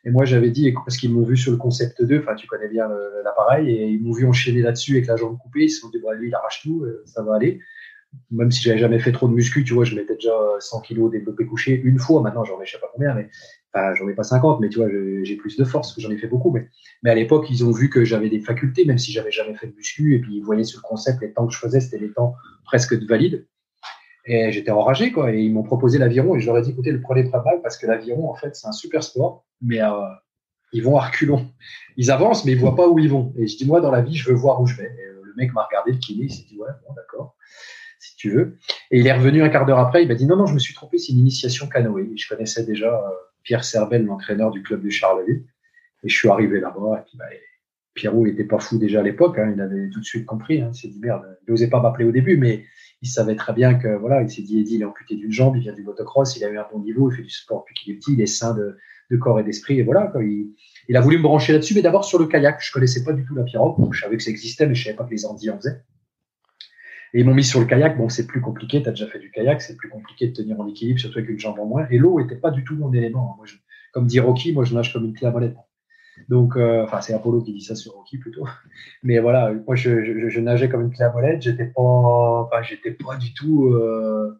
Et moi, j'avais dit, parce qu'ils m'ont vu sur le concept 2, enfin, tu connais bien l'appareil, et ils m'ont vu enchaîner là-dessus avec la jambe coupée. Ils se sont dit, bon, lui, il arrache tout, euh, ça va aller. Même si j'avais jamais fait trop de muscu, tu vois, je mettais déjà 100 kilos développé couché une fois. Maintenant, j'en ai je sais pas combien, mais J'en ai pas 50, mais tu vois, j'ai plus de force, j'en ai fait beaucoup. Mais, mais à l'époque, ils ont vu que j'avais des facultés, même si j'avais jamais fait de muscu. Et puis, ils voyaient sur le concept, les temps que je faisais, c'était les temps presque de valides. Et j'étais enragé, quoi. Et ils m'ont proposé l'aviron. Et je leur ai dit, écoutez, le prenez pas mal, parce que l'aviron, en fait, c'est un super sport. Mais euh, ils vont à reculons. Ils avancent, mais ils voient pas où ils vont. Et je dis, moi, dans la vie, je veux voir où je vais. Et euh, le mec m'a regardé, le kiné, il s'est dit, ouais, bon, d'accord si tu veux. Et il est revenu un quart d'heure après, il m'a dit non, non, je me suis trompé, c'est une initiation canoë. Et je connaissais déjà euh, Pierre Servel, l'entraîneur du club de Charleville. Et je suis arrivé là-bas. Et puis, bah, Pierrot n'était pas fou déjà à l'époque. Hein, il avait tout de suite compris. Hein, il s'est dit merde. Il n'osait pas m'appeler au début, mais il savait très bien que voilà. Il s'est dit il est amputé d'une jambe, il vient du motocross, il a eu un bon niveau, il fait du sport depuis qu'il est petit, il est sain de, corps et d'esprit. Et voilà. Il, il, a voulu me brancher là-dessus, mais d'abord sur le kayak. Je connaissais pas du tout la pirogue. Je savais que ça existait, mais je savais pas que les Andis en faisaient. Et ils m'ont mis sur le kayak. Bon, c'est plus compliqué. Tu as déjà fait du kayak. C'est plus compliqué de tenir en équilibre, surtout avec une jambe en moins. Et l'eau était pas du tout mon élément. Moi, je, comme dit Rocky, moi je nage comme une clé à molette. Donc, euh, enfin, c'est Apollo qui dit ça sur Rocky plutôt. Mais voilà, moi je, je, je nageais comme une clé à molette. J'étais pas, j'étais pas du tout. Euh,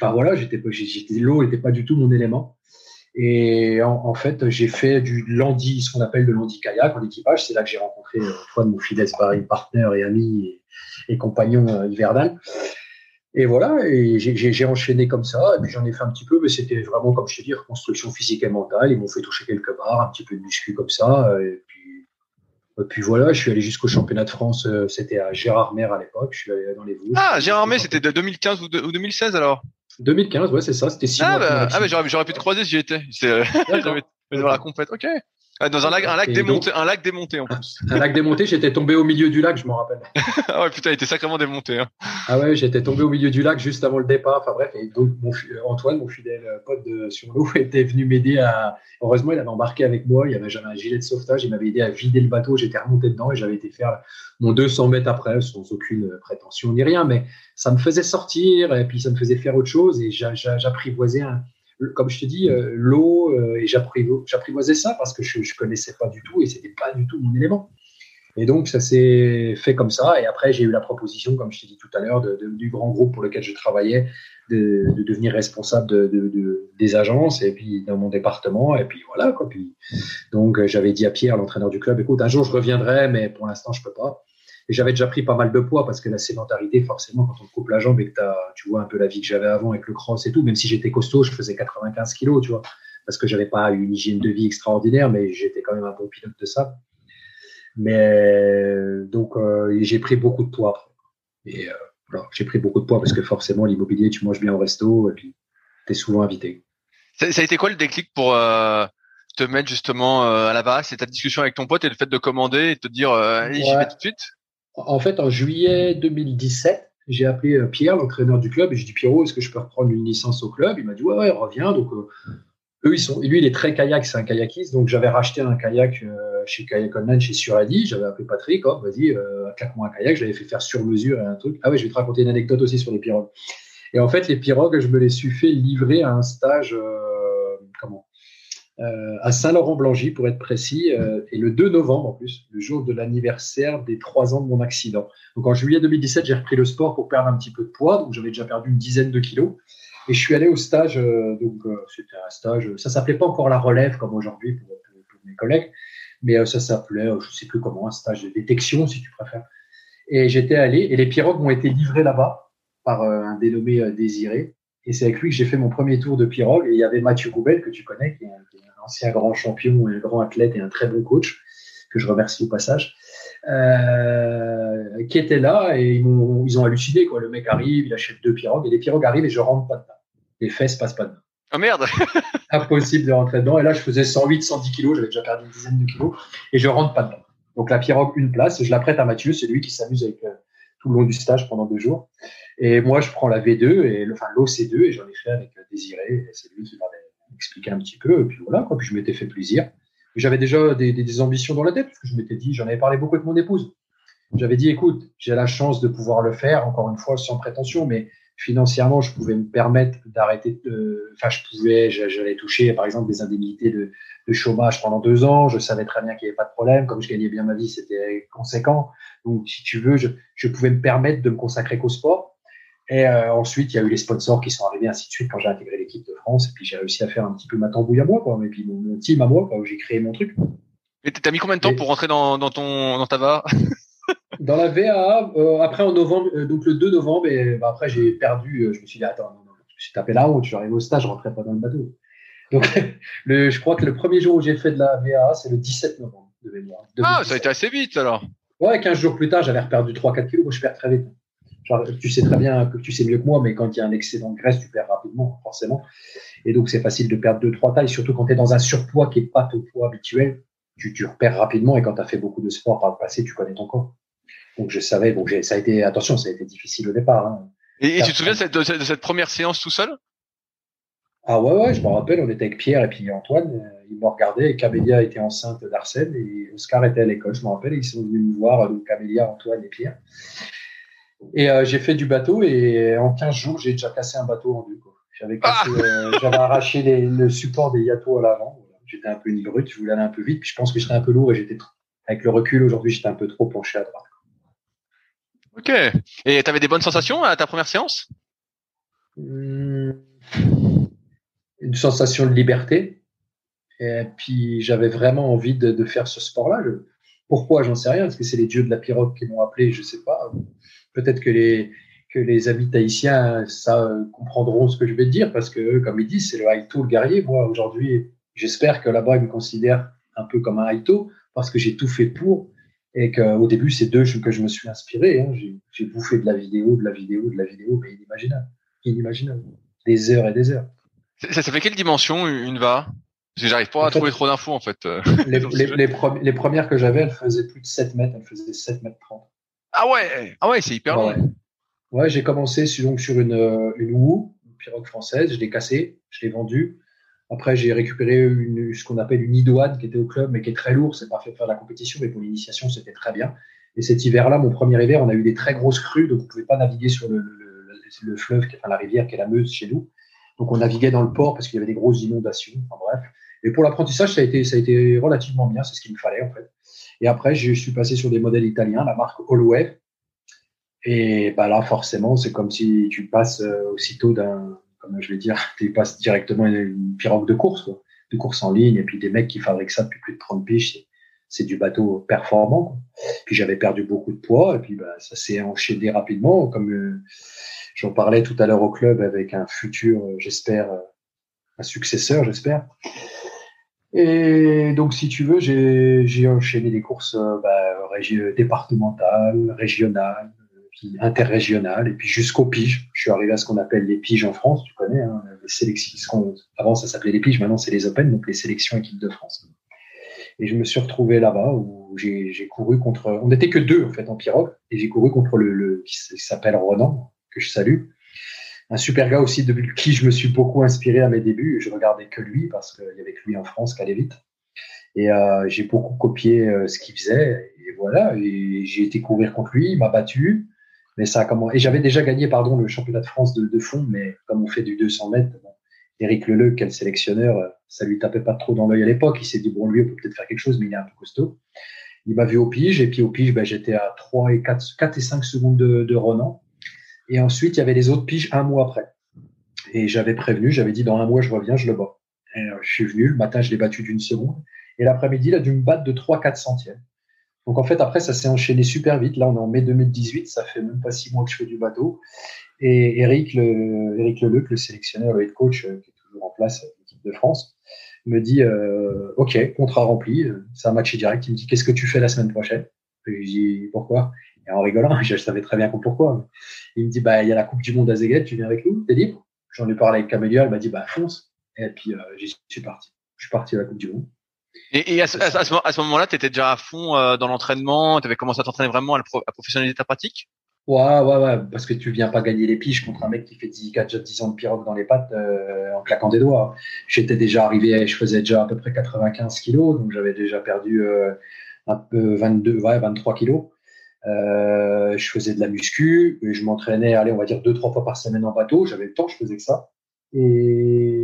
enfin voilà, j'étais, j'étais, l'eau n'était pas du tout mon élément. Et en, en fait, j'ai fait du landi, ce qu'on appelle de landi kayak en équipage. C'est là que j'ai rencontré euh, de mon fidèle partner et ami et, et compagnon euh, hivernal. Et voilà, et j'ai enchaîné comme ça, et puis j'en ai fait un petit peu, mais c'était vraiment, comme je te dis, reconstruction physique et mentale. Ils m'ont fait toucher quelques barres, un petit peu de muscu comme ça, et puis Et puis voilà, je suis allé jusqu'au championnat de France. C'était à Gérardmer à l'époque. Je suis allé dans les Vosges. Ah, Gérardmer, c'était de 2015 ou, 2016 alors? 2015, ouais, c'est ça. C'était six ah, mois. Bah, ah, mais j'aurais pu te croiser si j'y étais. J'avais dans la compète. Ok. Ah, dans un lac, un lac démonté, un lac démonté en plus. Un lac démonté, j'étais tombé au milieu du lac, je m'en rappelle. ah ouais, putain, il était sacrément démonté. Hein. Ah ouais, j'étais tombé au milieu du lac juste avant le départ. Enfin bref, et donc mon, Antoine, mon fidèle pote de, sur l'eau, était venu m'aider à. Heureusement, il avait embarqué avec moi. Il avait jamais un gilet de sauvetage. Il m'avait aidé à vider le bateau. J'étais remonté dedans et j'avais été faire mon 200 mètres après, sans aucune prétention ni rien. Mais ça me faisait sortir et puis ça me faisait faire autre chose et j'apprivoisais un comme je te dis, euh, l'eau, euh, et j'apprivoisais ça parce que je ne connaissais pas du tout et c'était pas du tout mon élément. Et donc, ça s'est fait comme ça. Et après, j'ai eu la proposition, comme je t'ai dit tout à l'heure, de, du grand groupe pour lequel je travaillais, de, devenir responsable de, des agences et puis dans mon département. Et puis voilà, quoi. Puis, donc, j'avais dit à Pierre, l'entraîneur du club, écoute, un jour, je reviendrai, mais pour l'instant, je peux pas. Et j'avais déjà pris pas mal de poids parce que la sédentarité, forcément, quand on te coupe la jambe et que tu vois un peu la vie que j'avais avant avec le cross et tout, même si j'étais costaud, je faisais 95 kilos, tu vois, parce que j'avais pas une hygiène de vie extraordinaire, mais j'étais quand même un bon pilote de ça. Mais donc, euh, j'ai pris beaucoup de poids. Et euh, voilà, j'ai pris beaucoup de poids parce que forcément, l'immobilier, tu manges bien au resto et puis tu es souvent invité. Ça, a été quoi le déclic pour euh, te mettre justement à la base C'est ta discussion avec ton pote et le fait de commander et de te dire, allez, j'y vais tout de suite? En fait, en juillet 2017, j'ai appelé euh, Pierre, l'entraîneur du club, et j'ai dit Pierrot, est-ce que je peux reprendre une licence au club? Il m'a dit ouais, ouais, reviens. Donc euh, eux, ils sont, lui, il est très kayak, c'est un kayakiste, donc j'avais racheté un kayak euh, chez Kayak Online, chez Suradi. J'avais appelé Patrick, oh, vas-y, claque-moi un kayak. Je l'avais fait faire sur mesure et un truc. Ah ouais, je vais te raconter une anecdote aussi sur les pirogues. Et en fait, les pirogues, je me les suis fait livrer à un stage, comment? Euh, à Saint-Laurent-Blangy, pour être précis, euh, et le 2 novembre en plus, le jour de l'anniversaire des trois ans de mon accident. Donc en juillet 2017, j'ai repris le sport pour perdre un petit peu de poids, donc j'avais déjà perdu une dizaine de kilos. Et je suis allé au stage, euh, donc c'était un stage, ça s'appelait pas encore la relève comme aujourd'hui pour, mes collègues, mais ça s'appelait, je sais plus comment, un stage de détection si tu préfères. Et j'étais allé, et les pirogues m'ont été livrées là-bas par un dénommé Désiré. Et c'est avec lui que j'ai fait mon premier tour de pirogue. Et il y avait Mathieu Goubel, que tu connais, qui est, un, ancien grand champion, un grand athlète et un très bon coach, que je remercie au passage, euh, qui était là et ils ont, ils ont halluciné. Quoi. Le mec arrive, il achète deux pirogues et les pirogues arrivent et je rentre pas dedans. Les fesses passent pas dedans. Oh merde Impossible de rentrer dedans. Et là, je faisais 108, 110 kilos, j'avais déjà perdu une dizaine de kilos et je rentre pas dedans. Donc la pirogue, une place, je la prête à Mathieu, c'est lui qui s'amuse avec euh, tout le long du stage pendant deux jours. Et moi, je prends la V2 et enfin l'OC2 et j'en ai fait avec Désiré. C'est lui qui m'avait expliqué un petit peu. Et puis voilà, quoi. Puis je m'étais fait plaisir. J'avais déjà des, des, ambitions dans la tête parce que je m'étais dit, j'en avais parlé beaucoup avec mon épouse. J'avais dit, écoute, j'ai la chance de pouvoir le faire, encore une fois, sans prétention, mais financièrement, je pouvais me permettre d'arrêter enfin, je pouvais, j'allais toucher, par exemple, des indemnités de, de, chômage pendant deux ans. Je savais très bien qu'il n'y avait pas de problème. Comme je gagnais bien ma vie, c'était conséquent. Donc, si tu veux, je, je pouvais me permettre de me consacrer qu'au sport. Et euh, ensuite, il y a eu les sponsors qui sont arrivés, ainsi de suite, quand j'ai intégré l'équipe de France. Et puis, j'ai réussi à faire un petit peu ma tambouille à moi, quoi. Et puis, mon, team à moi, quoi, où j'ai créé mon truc. Et t'as mis combien de temps pour rentrer dans, dans, ton, dans ta VA Dans la VA, euh, après, en novembre, euh, donc le 2 novembre, et bah, après, j'ai perdu. je me suis dit, attends, non, non, je me suis tapé la honte. Je suis arrivé au stage, je rentrais pas dans le bateau. Donc, le, je crois que le premier jour où j'ai fait de la VA, c'est le 17 novembre de mémoire. Ah, ça a été assez vite alors. Ouais, 15 jours plus tard, j'avais reperdu 3-4 kilos. Moi, je perds très vite tu sais très bien que tu sais mieux que moi, mais quand il y a un excédent de graisse, tu perds rapidement, forcément. Et donc, c'est facile de perdre 2-3 tailles, surtout quand tu es dans un surpoids qui n'est pas ton poids habituel. Tu, tu repères rapidement et quand tu as fait beaucoup de sport par le passé, tu connais ton corps. Donc, je savais, donc ça a été, attention, ça a été difficile au départ. Hein. Et, tu te souviens de cette, de cette, première séance tout seul? Ah ouais, ouais, je me rappelle, on était avec Pierre et puis Antoine, euh, ils m'ont regardé et Camélia était enceinte d'Arsène et Oscar était à l'école, je me rappelle, ils sont venus me voir, donc Camélia, Antoine et Pierre. Et euh, j'ai fait du bateau et en 15 jours, j'ai déjà cassé un bateau en deux. J'avais ah euh, j'avais arraché le support des yatos à l'avant. J'étais un peu une brute, je voulais aller un peu vite. Puis je pense que j'étais un peu lourd et j'étais avec le recul aujourd'hui, j'étais un peu trop penché à droite. Ok. Et tu avais des bonnes sensations à ta première séance? Mmh. Une sensation de liberté. Et puis j'avais vraiment envie de, faire ce sport-là. Pourquoi? J'en sais rien. Est-ce que c'est les dieux de la pirogue qui m'ont appelé Je sais pas peut-être que les, que les amis tahitiens ça, comprendront ce que je vais te dire parce que, comme ils disent, c'est le Haïto, le guerrier. Moi, aujourd'hui, j'espère que là-bas, ils me considèrent un peu comme un Haïto parce que j'ai tout fait pour Et qu'au début, c'est d'eux que je me suis inspiré. Hein. J'ai bouffé de la vidéo, de la vidéo, de la vidéo, mais inimaginable. Inimaginable. Des heures et des heures. Ça, ça fait quelle dimension une va Parce que j'arrive pas à trouver trop d'infos en fait. Euh, les, les, les, premières que j'avais, elles faisaient plus de 7 mètres, elles faisaient 7 mètres 30. Ah ouais, ah ouais, c'est hyper long. Ouais, ouais j'ai commencé sur, donc, sur une, euh, une Woo, une pirogue française, je l'ai cassée, je l'ai vendue. Après, j'ai récupéré ce qu'on appelle une idoine qui était au club, mais qui est très lourd. C'est pas fait pour faire la compétition, mais pour l'initiation, c'était très bien. Et cet hiver-là, mon premier hiver, on a eu des très grosses crues, donc on pouvait pas naviguer sur le, le, le fleuve, enfin la rivière qui est la Meuse chez nous. Donc on naviguait dans le port parce qu'il y avait des grosses inondations. Enfin bref. Et pour l'apprentissage, ça a été, ça a été relativement bien. C'est ce qu'il me fallait en fait. Et après, je suis passé sur des modèles italiens, la marque Allway. Et bah là, forcément, c'est comme si tu passes euh, aussitôt d'un comme je vais dire, tu passes directement une pirogue de course, de course en ligne, et puis des mecs qui fabriquent ça depuis plus de 30 piges, c'est du bateau performant. Puis j'avais perdu beaucoup de poids, et puis bah, ça s'est enchaîné rapidement, comme euh, j'en parlais tout à l'heure au club avec un futur, euh, j'espère, euh, un successeur, j'espère. Et donc, si tu veux, j'ai enchaîné des courses bah, départementales, régionales, interrégional et puis jusqu'aux piges. Je suis arrivé à ce qu'on appelle les piges en France, tu connais, hein, les sélections. Avant, ça s'appelait les piges, maintenant c'est les Open, donc les sélections équipe de France. Et je me suis retrouvé là-bas où j'ai couru contre. On n'était que deux en fait en pirogue, et j'ai couru contre le, le qui s'appelle Ronan, que je salue. Un super gars aussi de qui je me suis beaucoup inspiré à mes débuts. Je regardais que lui parce qu'il y avait que lui en France qui allait vite. Et euh, j'ai beaucoup copié euh, ce qu'il faisait. Et voilà, et j'ai été courir contre lui, il m'a battu. Mais ça comment Et j'avais déjà gagné, pardon, le championnat de France de, fond, mais comme on fait du 200 mètres, Eric Leleu, quel sélectionneur, euh, ça lui tapait pas trop dans l'œil à l'époque. Il s'est dit, bon, lui, on peut peut-être faire quelque chose, mais il est un peu costaud. Il m'a vu au pige, et puis au pige, ben, j'étais à 3 et 4, 4 et 5 secondes de, de Ronan. Et ensuite, il y avait les autres piges un mois après. Et j'avais prévenu, j'avais dit, dans un mois, je reviens, je le bats. Euh, je suis venu, le matin, je l'ai battu d'une seconde. Et l'après-midi, il a dû me battre de 3-4 centièmes. Donc en fait, après, ça s'est enchaîné super vite. Là, on est en mai 2018, ça fait même pas six mois que je fais du bateau. Et Eric, le, Eric Leleuc, le sélectionneur, le head coach, euh, qui est toujours en place à l'équipe de France, me dit euh, Ok, contrat rempli, ça a matché direct. Il me dit Qu'est-ce que tu fais la semaine prochaine? Et je dis Pourquoi? Et en rigolant, je savais très bien pourquoi. Il me dit Bah, il y a la Coupe du Monde à Zeget, tu viens avec nous, t'es libre? J'en ai parlé avec Camélia, elle m'a dit Bah, fonce. Et puis, euh, j'y suis parti. Je suis parti à la Coupe du Monde. Et, à ce, moment-là, tu étais déjà à fond euh, dans l'entraînement, tu avais commencé à t'entraîner vraiment à, professionnaliser ta pratique? Ouais, ouais, ouais, parce que tu viens pas gagner les piges contre un mec qui fait 10, 4, 10 ans de pirogue dans les pattes euh, en claquant des doigts. J'étais déjà arrivé, je faisais déjà à peu près 95 kilos, donc j'avais déjà perdu euh, un peu 22, ouais, 23 kilos. Je faisais de la muscu, et je m'entraînais, allez, on va dire deux, trois fois par semaine en bateau. J'avais le temps, je faisais que ça. Et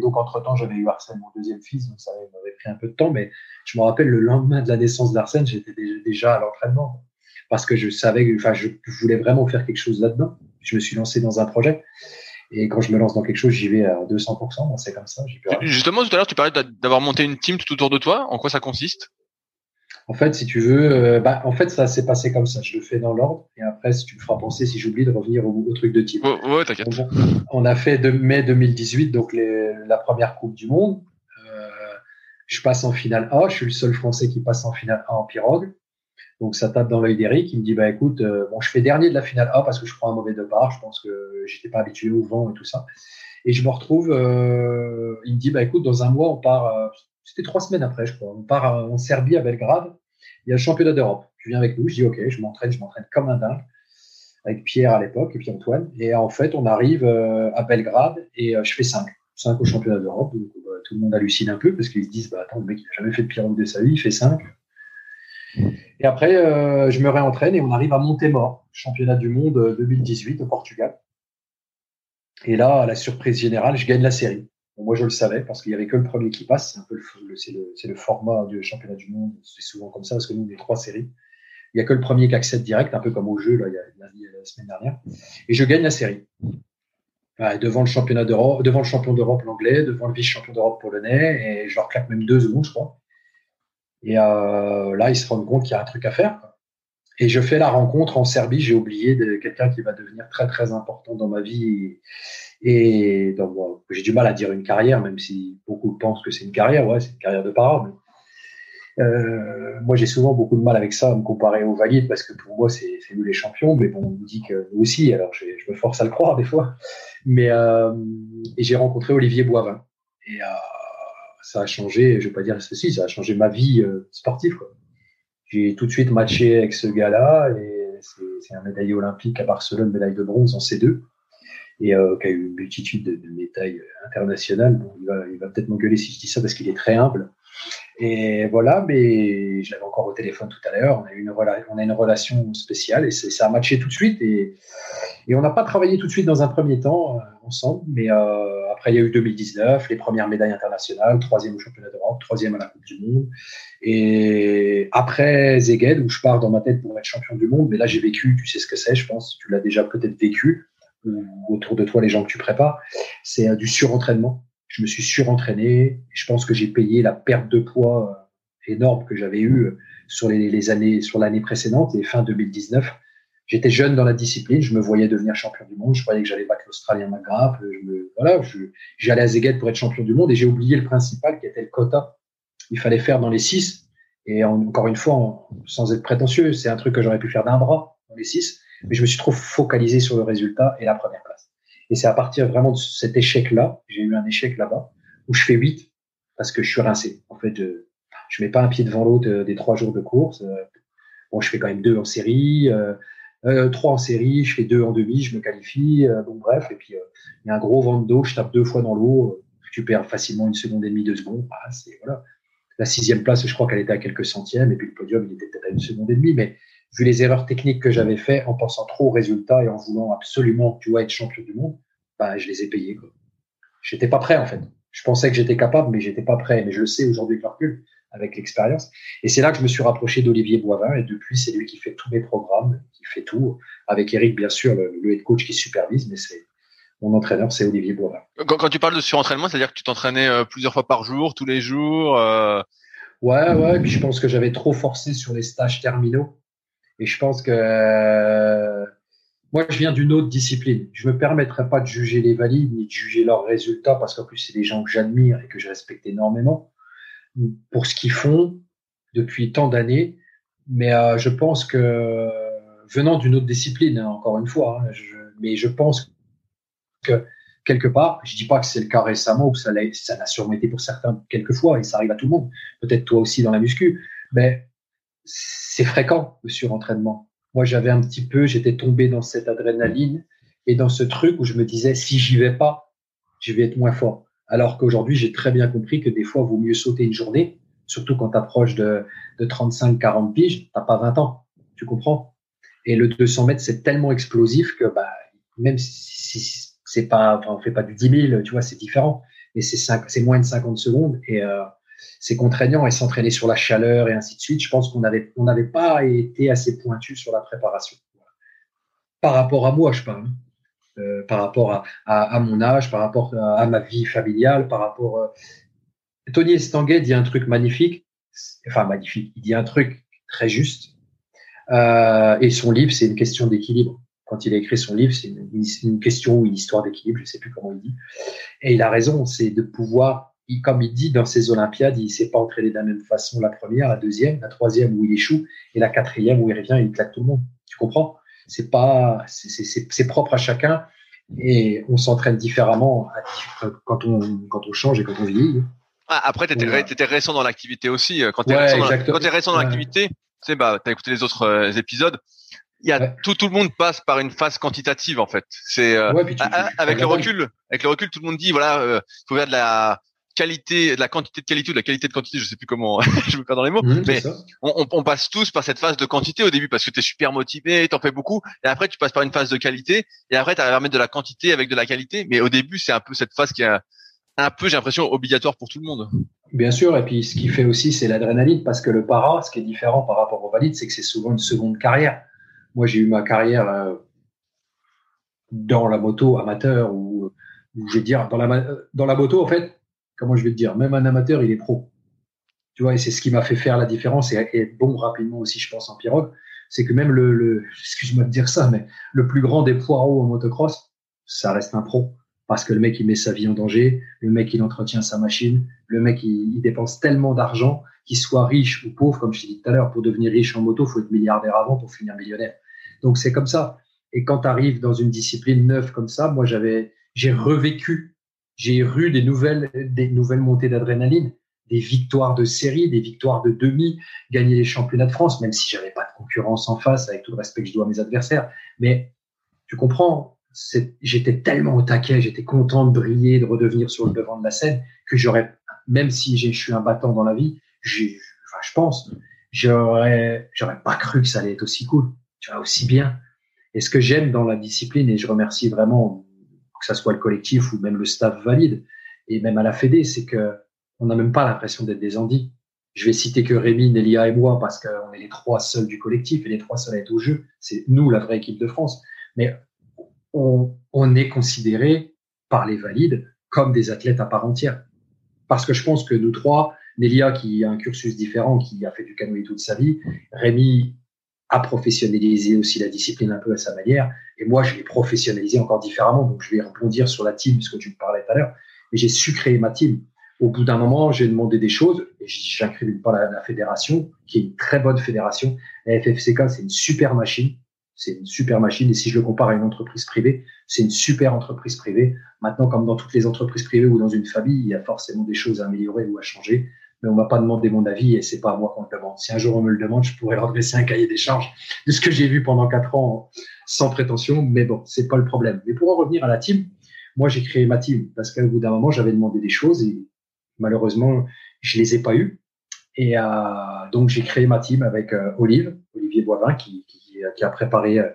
donc, entre-temps, j'avais eu Arsène, mon deuxième fils, donc ça m'avait pris un peu de temps. Mais je me rappelle, le lendemain de la naissance d'Arsène, j'étais déjà à l'entraînement parce que je savais, enfin, je voulais vraiment faire quelque chose là-dedans. Je me suis lancé dans un projet. Et quand je me lance dans quelque chose, j'y vais à 200%. C'est comme ça. Justement, tout à l'heure, tu parlais d'avoir monté une team tout autour de toi. En quoi ça consiste? En fait, si tu veux, euh, bah, en fait, ça s'est passé comme ça. Je le fais dans l'ordre. Et après, si tu me feras penser, si j'oublie de revenir au, truc de type. Ouais, t'inquiète. On, a fait de mai 2018, donc la première Coupe du Monde. Euh, je passe en finale A. Je suis le seul Français qui passe en finale A en pirogue. Donc ça tape dans l'œil d'Eric. Il me dit bah écoute, euh, bon, je fais dernier de la finale A parce que je prends un mauvais départ. Je pense que j'étais pas habitué au vent et tout ça. Et je me retrouve. il me dit bah écoute, dans un mois, on part. C'était trois semaines après, je crois. On part en Serbie à Belgrade il y a le championnat d'Europe. Tu viens avec nous, je dis ok, je m'entraîne, je m'entraîne comme un dingue avec Pierre à l'époque et puis Antoine. Et en fait, on arrive euh, à Belgrade et euh, je fais 5. 5 au championnat d'Europe. Donc, tout le monde hallucine un peu parce qu'ils se disent, bah, attends, le mec, il n'a jamais fait de pirogue de sa vie, il fait 5. Et après, euh, je me réentraîne et on arrive à Montémort, championnat du monde 2018 au Portugal. Et là, à la surprise générale, je gagne la série moi, je le savais parce qu'il y avait que le premier qui passe. C'est un peu le, le, le, format du championnat du monde. C'est souvent comme ça parce que nous, on est trois séries. Il y a que le premier qui accède direct, un peu comme au jeu là, il y a, la, semaine dernière. Et je gagne la série. devant le championnat d'Europe, devant le champion d'Europe l'anglais, devant le vice-champion d'Europe polonais, et je leur claque même deux secondes, je crois. Et euh, là, ils se rendent compte qu'il y a un truc à faire. Et je fais la rencontre en Serbie. J'ai oublié de quelqu'un qui va devenir très très important dans ma vie et donc, j'ai du mal à dire une carrière, même si beaucoup pensent que c'est une carrière. Ouais, c'est une carrière de parade. Euh, moi, j'ai souvent beaucoup de mal avec ça, à me comparer aux valides, parce que pour moi, c'est nous les champions. Mais bon, on nous dit que nous aussi, alors je, me force à le croire des fois. Mais euh, et j'ai rencontré Olivier Boivin. Et euh, ça a changé, je vais pas dire ceci, ça a changé ma vie sportive. J'ai tout de suite matché avec ce gars-là. Et c'est un médaillé olympique à Barcelone, médaille de bronze en C2 et euh, qui a eu une multitude de, médailles internationales. Bon, il va, peut-être m'engueuler si je dis ça parce qu'il est très humble. Et voilà, mais je l'avais encore au téléphone tout à l'heure. On a une, une relation spéciale et ça a matché tout de suite. Et, on n'a pas travaillé tout de suite dans un premier temps euh, ensemble, mais euh, après il y a eu 2019, les premières médailles internationales, troisième au championnat d'Europe, troisième à la Coupe du Monde. Et après Zeged, où je pars dans ma tête pour être champion du monde, mais là j'ai vécu, tu sais ce que c'est, je pense, tu l'as déjà peut-être vécu, ou autour de toi les gens que tu prépares, c'est euh, du surentraînement je me suis surentraîné. Je pense que j'ai payé la perte de poids euh, énorme que j'avais eue euh, sur les, l'année précédente et fin 2019. J'étais jeune dans la discipline, je me voyais devenir champion du monde, je croyais que j'allais battre l'Australien me, voilà, j'allais à Zeget pour être champion du monde et j'ai oublié le principal qui était le quota. Il fallait faire dans les six. Et encore une fois, sans être prétentieux, c'est un truc que j'aurais pu faire d'un bras dans les six, mais je me suis trop focalisé sur le résultat et la première place. Et c'est à partir vraiment de cet échec-là, j'ai eu un échec là-bas, où je fais 8 parce que je suis rincé. En fait, je, je mets pas un pied devant l'autre euh, des trois jours de course. Euh, bon, je fais quand même deux en série, euh, trois en série, je fais deux en demi, je me qualifie. Euh, bon, bref, et puis il y a un gros vent d'eau, je tape deux fois dans l'eau, tu perds facilement une seconde et demie, deux secondes. Ah, c'est voilà. La sixième place, je crois qu'elle était à quelques centièmes, et puis le podium, il était peut-être à une seconde et demie, mais vu les erreurs techniques que j'avais fait en pensant trop aux résultats et en voulant absolument, tu vois, être champion du monde, bah, je les ai payés. J'étais pas prêt en fait. Je pensais que j'étais capable, mais j'étais pas prêt. Mais je le sais aujourd'hui avec le recul, avec l'expérience. Et c'est là que je me suis rapproché d'Olivier Boivin. Et depuis, c'est lui qui fait tous mes programmes, qui fait tout. Avec Eric, bien sûr, le, le head coach qui supervise, mais c'est mon entraîneur, c'est Olivier Boivin. Quand, quand, tu parles de surentraînement, c'est-à-dire que tu t'entraînais euh, plusieurs fois par jour, tous les jours. Euh... Ouais, ouais. Et puis je pense que j'avais trop forcé sur les stages terminaux. Et je pense que euh, moi, je viens d'une autre discipline. Je me permettrai pas de juger les valides ni de juger leurs résultats parce qu'en plus, c'est des gens que j'admire et que je respecte énormément pour ce qu'ils font depuis tant d'années. Mais euh, je pense que venant d'une autre discipline, hein, encore une fois, hein, mais je pense que quelque part, je dis pas que c'est le cas récemment ou que ça l'a, ça l'a sûrement été pour certains quelquefois et ça arrive à tout le monde. Peut-être toi aussi dans la muscu, mais c'est fréquent le surentraînement. Moi, j'avais un petit peu, j'étais tombé dans cette adrénaline et dans ce truc où je me disais, si j'y vais pas, je vais être moins fort. Alors qu'aujourd'hui, j'ai très bien compris que des fois, il vaut mieux sauter une journée, surtout quand tu approches de, de 35-40 piges, t'as pas 20 ans. Tu comprends? Et le 200 mètres, c'est tellement explosif que, bah, même si c'est pas, enfin, on fait pas du 10 000, tu vois, c'est différent. Mais c'est moins de 50 secondes et, euh, c'est contraignant et s'entraîner sur la chaleur et ainsi de suite. Je pense qu'on n'avait on n'avait pas été assez pointu sur la préparation. Par rapport à moi, je parle. Euh, par rapport à, mon âge, par rapport à, ma vie familiale, par rapport. Euh... Tony Estanguet dit un truc magnifique, enfin magnifique. Il dit un truc très juste. Euh, et son livre, c'est une question d'équilibre. Quand il a écrit son livre, c'est une, une, question ou une histoire d'équilibre, je ne sais plus comment il dit. Et il a raison, c'est de pouvoir comme il dit dans ses Olympiades, il ne s'est pas entraîné de la même façon la première, la deuxième, la troisième où il échoue et la quatrième où il revient et il claque tout le monde. Tu comprends? C'est pas, c'est propre à chacun et on s'entraîne différemment quand on quand on change et quand on vieillit. Ah, après, tu étais, récent dans l'activité aussi. Quand tu es, récent dans l'activité, tu sais, bah, as écouté les autres euh, épisodes. Il y a tout, tout le monde passe par une phase quantitative en fait. C'est euh, avec le recul, avec le recul, tout le monde dit voilà, euh, faut faire de la qualité, de la quantité de qualité ou de la qualité de quantité, je sais plus comment je me perds dans les mots, mmh, mais on, on, passe tous par cette phase de quantité au début parce que tu es super motivé, t'en fais beaucoup, et après tu passes par une phase de qualité, et après tu arrives à mettre de la quantité avec de la qualité, mais au début c'est un peu cette phase qui est un peu, j'ai l'impression, obligatoire pour tout le monde. Bien sûr, et puis ce qui fait aussi c'est l'adrénaline, parce que le para, ce qui est différent par rapport au valide, c'est que c'est souvent une seconde carrière. Moi j'ai eu ma carrière euh, dans la moto amateur, ou, je vais dire, dans la, dans la moto en fait, comment je vais te dire, même un amateur, il est pro. Tu vois, et c'est ce qui m'a fait faire la différence et, être bon rapidement aussi, je pense, en pirogue. C'est que même le, excuse-moi de dire ça, mais le plus grand des poireaux en motocross, ça reste un pro. parce que le mec il met sa vie en danger, le mec il entretient sa machine, le mec il, il dépense tellement d'argent qu'il soit riche ou pauvre, comme je t'ai dit tout à l'heure, pour devenir riche en moto, faut être milliardaire avant pour finir millionnaire. Donc c'est comme ça. Et quand tu arrives dans une discipline neuve comme ça, moi j'avais, j'ai revécu, j'ai eu des nouvelles, des nouvelles montées d'adrénaline, des victoires de série, des victoires de demi, gagner les championnats de France, même si j'avais pas de concurrence en face, avec tout le respect que je dois à mes adversaires. Mais tu comprends, j'étais tellement au taquet, j'étais content de briller, de redevenir sur le devant de la scène, que j'aurais, même si je suis un battant dans la vie, enfin, je pense, j'aurais, j'aurais pas cru que ça allait être aussi cool, tu vois, aussi bien. Et ce que j'aime dans la discipline, et je remercie vraiment que ça soit le collectif ou même le staff valide, et même à la Fédé, c'est que on n'a même pas l'impression d'être des andis. Je vais citer que Rémi, Nelia et moi, parce qu'on est les trois seuls du collectif et les trois seuls à être au jeu. C'est nous, la vraie équipe de France. Mais on, est considéré par les valides comme des athlètes à part entière. Parce que je pense que nous trois, Nelia qui a un cursus différent, qui a fait du canoë toute sa vie, Rémi a professionnalisé aussi la discipline un peu à sa manière, et moi je l'ai professionnalisé encore différemment, donc je vais rebondir sur la team, puisque tu me parlais tout à l'heure, mais j'ai su créer ma team. Au bout d'un moment, j'ai demandé des choses, et j'incrimine pas la, la fédération, qui est une très bonne fédération. La FFCK, c'est une super machine, c'est une super machine. Et si je le compare à une entreprise privée, c'est une super entreprise privée. Maintenant, comme dans toutes les entreprises privées ou dans une famille, il y a forcément des choses à améliorer ou à changer. Mais on m'a pas demandé mon avis et c'est pas à moi qu'on le demande. Si un jour on me le demande, je pourrais leur dresser un cahier des charges de ce que j'ai vu pendant quatre ans sans prétention. Mais bon, c'est pas le problème. Mais pour en revenir à la team, moi, j'ai créé ma team parce qu'au bout d'un moment, j'avais demandé des choses et malheureusement, je les ai pas eues. Et euh, donc, j'ai créé ma team avec euh, Olive, Olivier Boivin, qui, a préparé euh,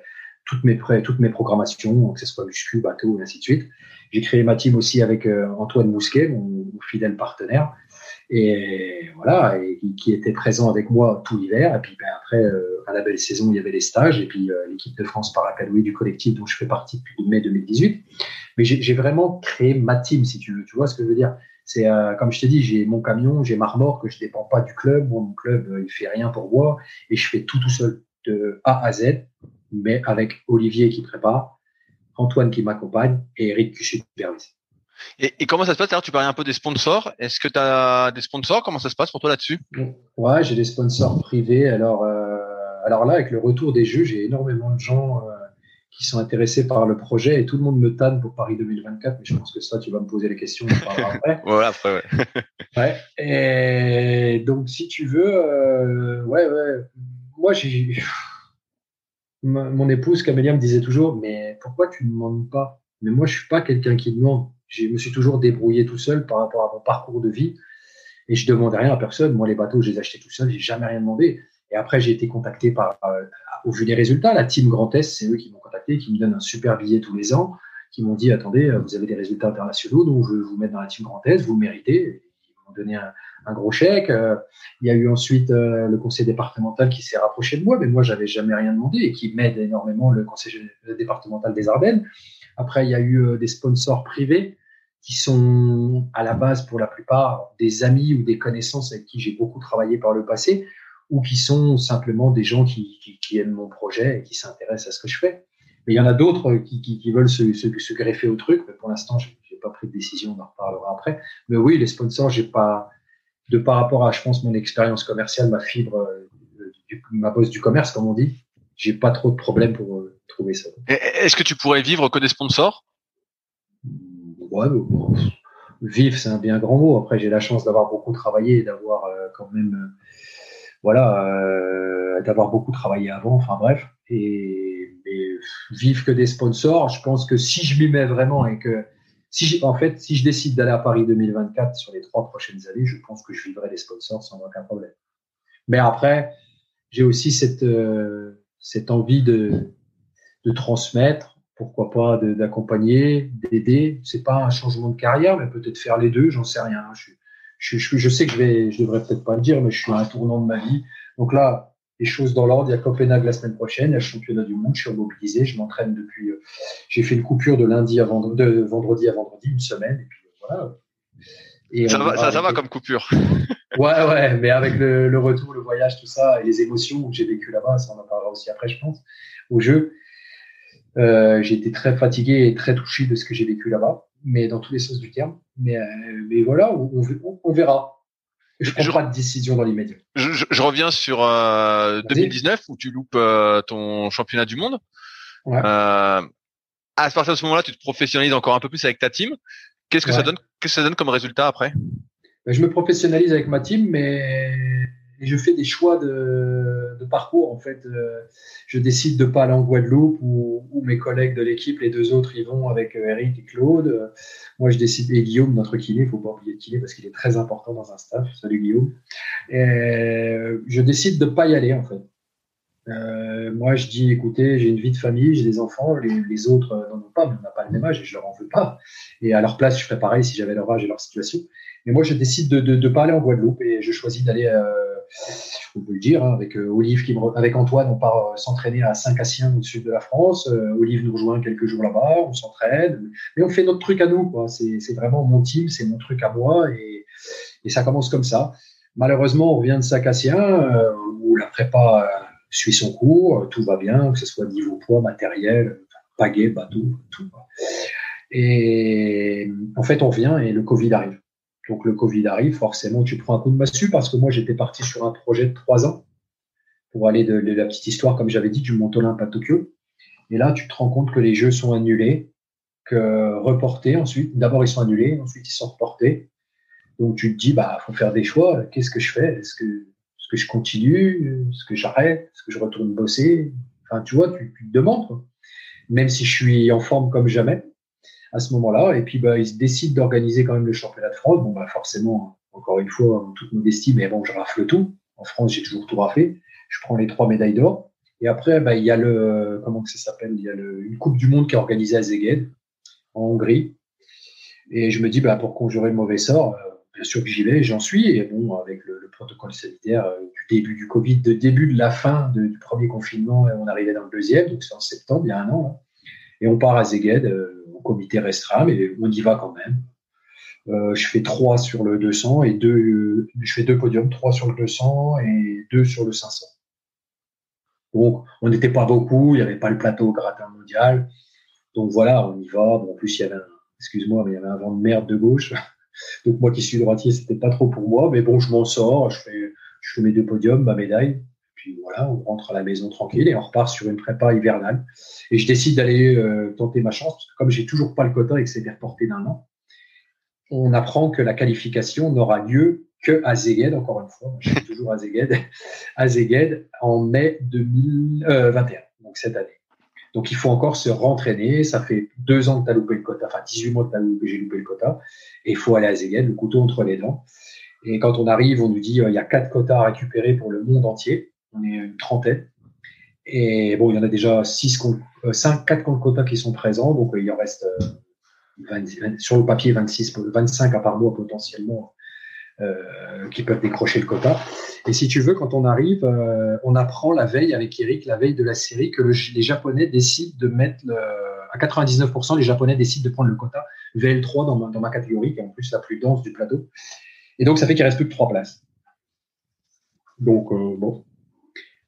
toutes mes, toutes mes programmations, que ce soit muscu, bateau, et ainsi de suite. J'ai créé ma team aussi avec Antoine Mousquet, mon, fidèle partenaire, et voilà, et qui était présent avec moi tout l'hiver. Et puis ben, après, euh, à la belle saison, il y avait les stages, et puis l'équipe de France Paracadouille du collectif dont je fais partie depuis mai 2018. Mais j'ai vraiment créé ma team, si tu veux. Tu vois ce que je veux dire? C'est comme je t'ai dit, j'ai mon camion, j'ai ma remorque, je dépends pas du club. mon club, il fait rien pour moi, et je fais tout tout seul de A à Z, mais avec Olivier qui prépare, Antoine qui m'accompagne et Eric qui supervise. Et, et, comment ça se passe Alors, tu parlais un peu des sponsors. Est-ce que tu as des sponsors? Comment ça se passe pour toi là-dessus? Ouais, j'ai des sponsors privés. Alors, euh, alors là, avec le retour des jeux, j'ai énormément de gens euh, qui sont intéressés par le projet et tout le monde me tanne pour Paris 2024. Mais je pense que ça, tu vas me poser les questions. On après. voilà, après, ouais. ouais. Et donc, si tu veux, euh, ouais, ouais moi, j'ai mon épouse Camélia me disait toujours, mais pourquoi tu ne demandes pas? Mais moi, je suis pas quelqu'un qui demande. Je me suis toujours débrouillé tout seul par rapport à mon parcours de vie et je demandais rien à personne. Moi, les bateaux, je les achetais tout seul, j'ai jamais rien demandé. Et après, j'ai été contacté par, euh, au vu des résultats, la team Grand Est, c'est eux qui m'ont contacté, qui me donnent un super billet tous les ans, qui m'ont dit, attendez, vous avez des résultats internationaux, donc je veux vous mettre dans la team Grand Est, vous le méritez. Ils m'ont donné un, gros chèque. Euh, il y a eu ensuite euh, le conseil départemental qui s'est rapproché de moi, mais moi, j'avais jamais rien demandé et qui m'aide énormément, le conseil départemental des Ardennes. Après, il y a eu euh, des sponsors privés qui sont à la base, pour la plupart, des amis ou des connaissances avec qui j'ai beaucoup travaillé par le passé, ou qui sont simplement des gens qui, aiment mon projet et qui s'intéressent à ce que je fais. Mais il y en a d'autres qui, veulent se, se, greffer au truc, mais pour l'instant, j'ai pas pris de décision, on en reparlera après. Mais oui, les sponsors, j'ai pas, de par rapport à, je pense, mon expérience commerciale, ma fibre, euh, ma bosse du commerce, comme on dit, j'ai pas trop de problèmes pour euh, trouver ça. Est-ce que tu pourrais vivre que des sponsors? Ouais, bon, vivre, c'est un bien grand mot. Après, j'ai la chance d'avoir beaucoup travaillé et d'avoir euh, quand même, voilà, d'avoir beaucoup travaillé avant. Enfin bref, et, et vivre que des sponsors, je pense que si je m'y mets vraiment et que si en fait, si je décide d'aller à Paris 2024 sur les trois prochaines années, je pense que je vivrai des sponsors sans aucun problème. Mais après, j'ai aussi cette, euh, cette envie de, transmettre, pourquoi pas d'accompagner, d'aider. C'est pas un changement de carrière, mais peut-être faire les deux, j'en sais rien. Je, je, je, sais que je vais, je devrais peut-être pas le dire, mais je suis à un tournant de ma vie. Donc là, les choses dans l'ordre. Il y a Copenhague la semaine prochaine, il y a le championnat du monde, je suis mobilisé, je m'entraîne depuis. Euh, j'ai fait une coupure de lundi à vendredi à vendredi, une semaine, et puis euh, voilà. Et ça, va, ça, va comme coupure. ouais, ouais, mais avec le, le, retour, le voyage, tout ça, et les émotions que j'ai vécues là-bas, ça on en parlera aussi après, je pense, au jeu. Euh, j'ai été très fatigué et très touché de ce que j'ai vécu là-bas. mais dans tous les sens du terme. Mais, mais voilà, on, on, verra. Je prends pas de décision dans l'immédiat. Je, je, reviens sur 2019 où tu loupes ton championnat du monde. Ouais. à partir de ce moment-là, tu te professionnalises encore un peu plus avec ta team. Qu'est-ce que ça donne que ça donne comme résultat après? Ben, Je me professionnalise avec ma team, mais je fais des choix de, parcours. En fait, euh, je décide de pas aller en Guadeloupe où, mes collègues de l'équipe, les deux autres, y vont avec euh, Eric et Claude. Moi, je décide et Guillaume, notre kiné. Il faut pas oublier kiné parce qu'il est très important dans un staff. Salut Guillaume. Et je décide de pas y aller en fait. Euh, moi, je dis, écoutez, j'ai une vie de famille, j'ai des enfants, les, autres euh, n'en ont pas, mais on n'a pas le même âge et je leur en veux pas. Et à leur place, je ferais pareil si j'avais leur âge et leur situation. Mais moi, je décide de, de pas aller en Guadeloupe et je choisis d'aller, euh, on peut le dire, hein, avec euh, Olive, qui me, avec Antoine, on part euh, s'entraîner à Saint-Cassien, au sud de la France. Olive nous rejoint quelques jours là-bas, on s'entraîne, mais on fait notre truc à nous. C'est vraiment mon team, c'est mon truc à moi et, et ça commence comme ça. Malheureusement, on revient de Saint-Cassien où la prépa suit son cours, euh, tout va bien, que ce soit niveau poids, matériel, pagaie, bateau, tout. Et en fait, on vient et le Covid arrive. Donc le Covid arrive, forcément, tu prends un coup de massue parce que moi, j'étais parti sur un projet de trois ans pour aller de, la petite histoire, comme j'avais dit, du Mont Olympe à Tokyo. Et là, tu te rends compte que les jeux sont annulés, que reportés ensuite. D'abord, ils sont annulés, ensuite, ils sont reportés. Donc tu te dis, bah, faut faire des choix. Qu'est-ce que je fais? Est-ce que je continue Est-ce que j'arrête Est-ce que je retourne bosser Enfin, tu vois, tu, te demandes, même si je suis en forme comme jamais à ce moment-là. Et puis, bah, ils décident d'organiser quand même le championnat de France. Bon, bah, forcément, encore une fois, en toute modestie, mais bon, je rafle tout. En France, j'ai toujours tout raflé. Je prends les trois médailles d'or. Et après, bah, il y a le, comment que ça s'appelle? Il y a le, une Coupe du Monde qui est organisée à Szeged, en Hongrie. Et je me dis, bah, pour conjurer le mauvais sort, euh, bien sûr que j'y vais, j'en suis. Et bon, avec le, protocole sanitaire euh, du début du Covid, de début de la fin du premier confinement, on arrivait dans le deuxième, donc c'est en septembre, il y a un an. Hein. Et on part à Zeged, euh, au comité restreint, mais on y va quand même. Euh, je fais trois sur le 200 et deux, je fais deux podiums, trois sur le 200 et deux sur le 500. Donc, on n'était pas beaucoup, il n'y avait pas le plateau gratin mondial. Donc voilà, on y va. Bon, en plus, il y avait excuse-moi, mais il y avait un vent de merde de gauche. Donc moi qui suis droitier, c'était pas trop pour moi, mais bon, je m'en sors, je fais, mes deux podiums, ma médaille, puis voilà, on rentre à la maison tranquille et on repart sur une prépa hivernale. Et je décide d'aller euh, tenter ma chance, parce que comme j'ai toujours pas le quota et que c'est reporté d'un an, on apprend que la qualification n'aura lieu que à Zeged, encore une fois, je suis toujours à Zeged, à Zeged en mai 2021, euh, donc cette année. Donc il faut encore se rentraîner. Ça fait deux ans que tu as loupé le quota, enfin 18 mois que j'ai loupé le quota. Et il faut aller à Zeged, le couteau entre les dents. Et quand on arrive, on nous dit euh, il y a quatre quotas à récupérer pour le monde entier. On est une trentaine. Et bon, il y en a déjà six, euh, cinq, quatre quotas qui sont présents. Donc il en reste euh, sur le papier 26, 25 à par mois potentiellement euh, qui peuvent décrocher le quota. Et si tu veux, quand on arrive, euh, on apprend la veille avec Eric, la veille de la série, que les Japonais décident de mettre à 99%, les Japonais décident de prendre le quota VL3 dans ma, catégorie, qui est en plus la plus dense du plateau. Et donc, ça fait qu'il reste plus que trois places. Donc, euh, bon,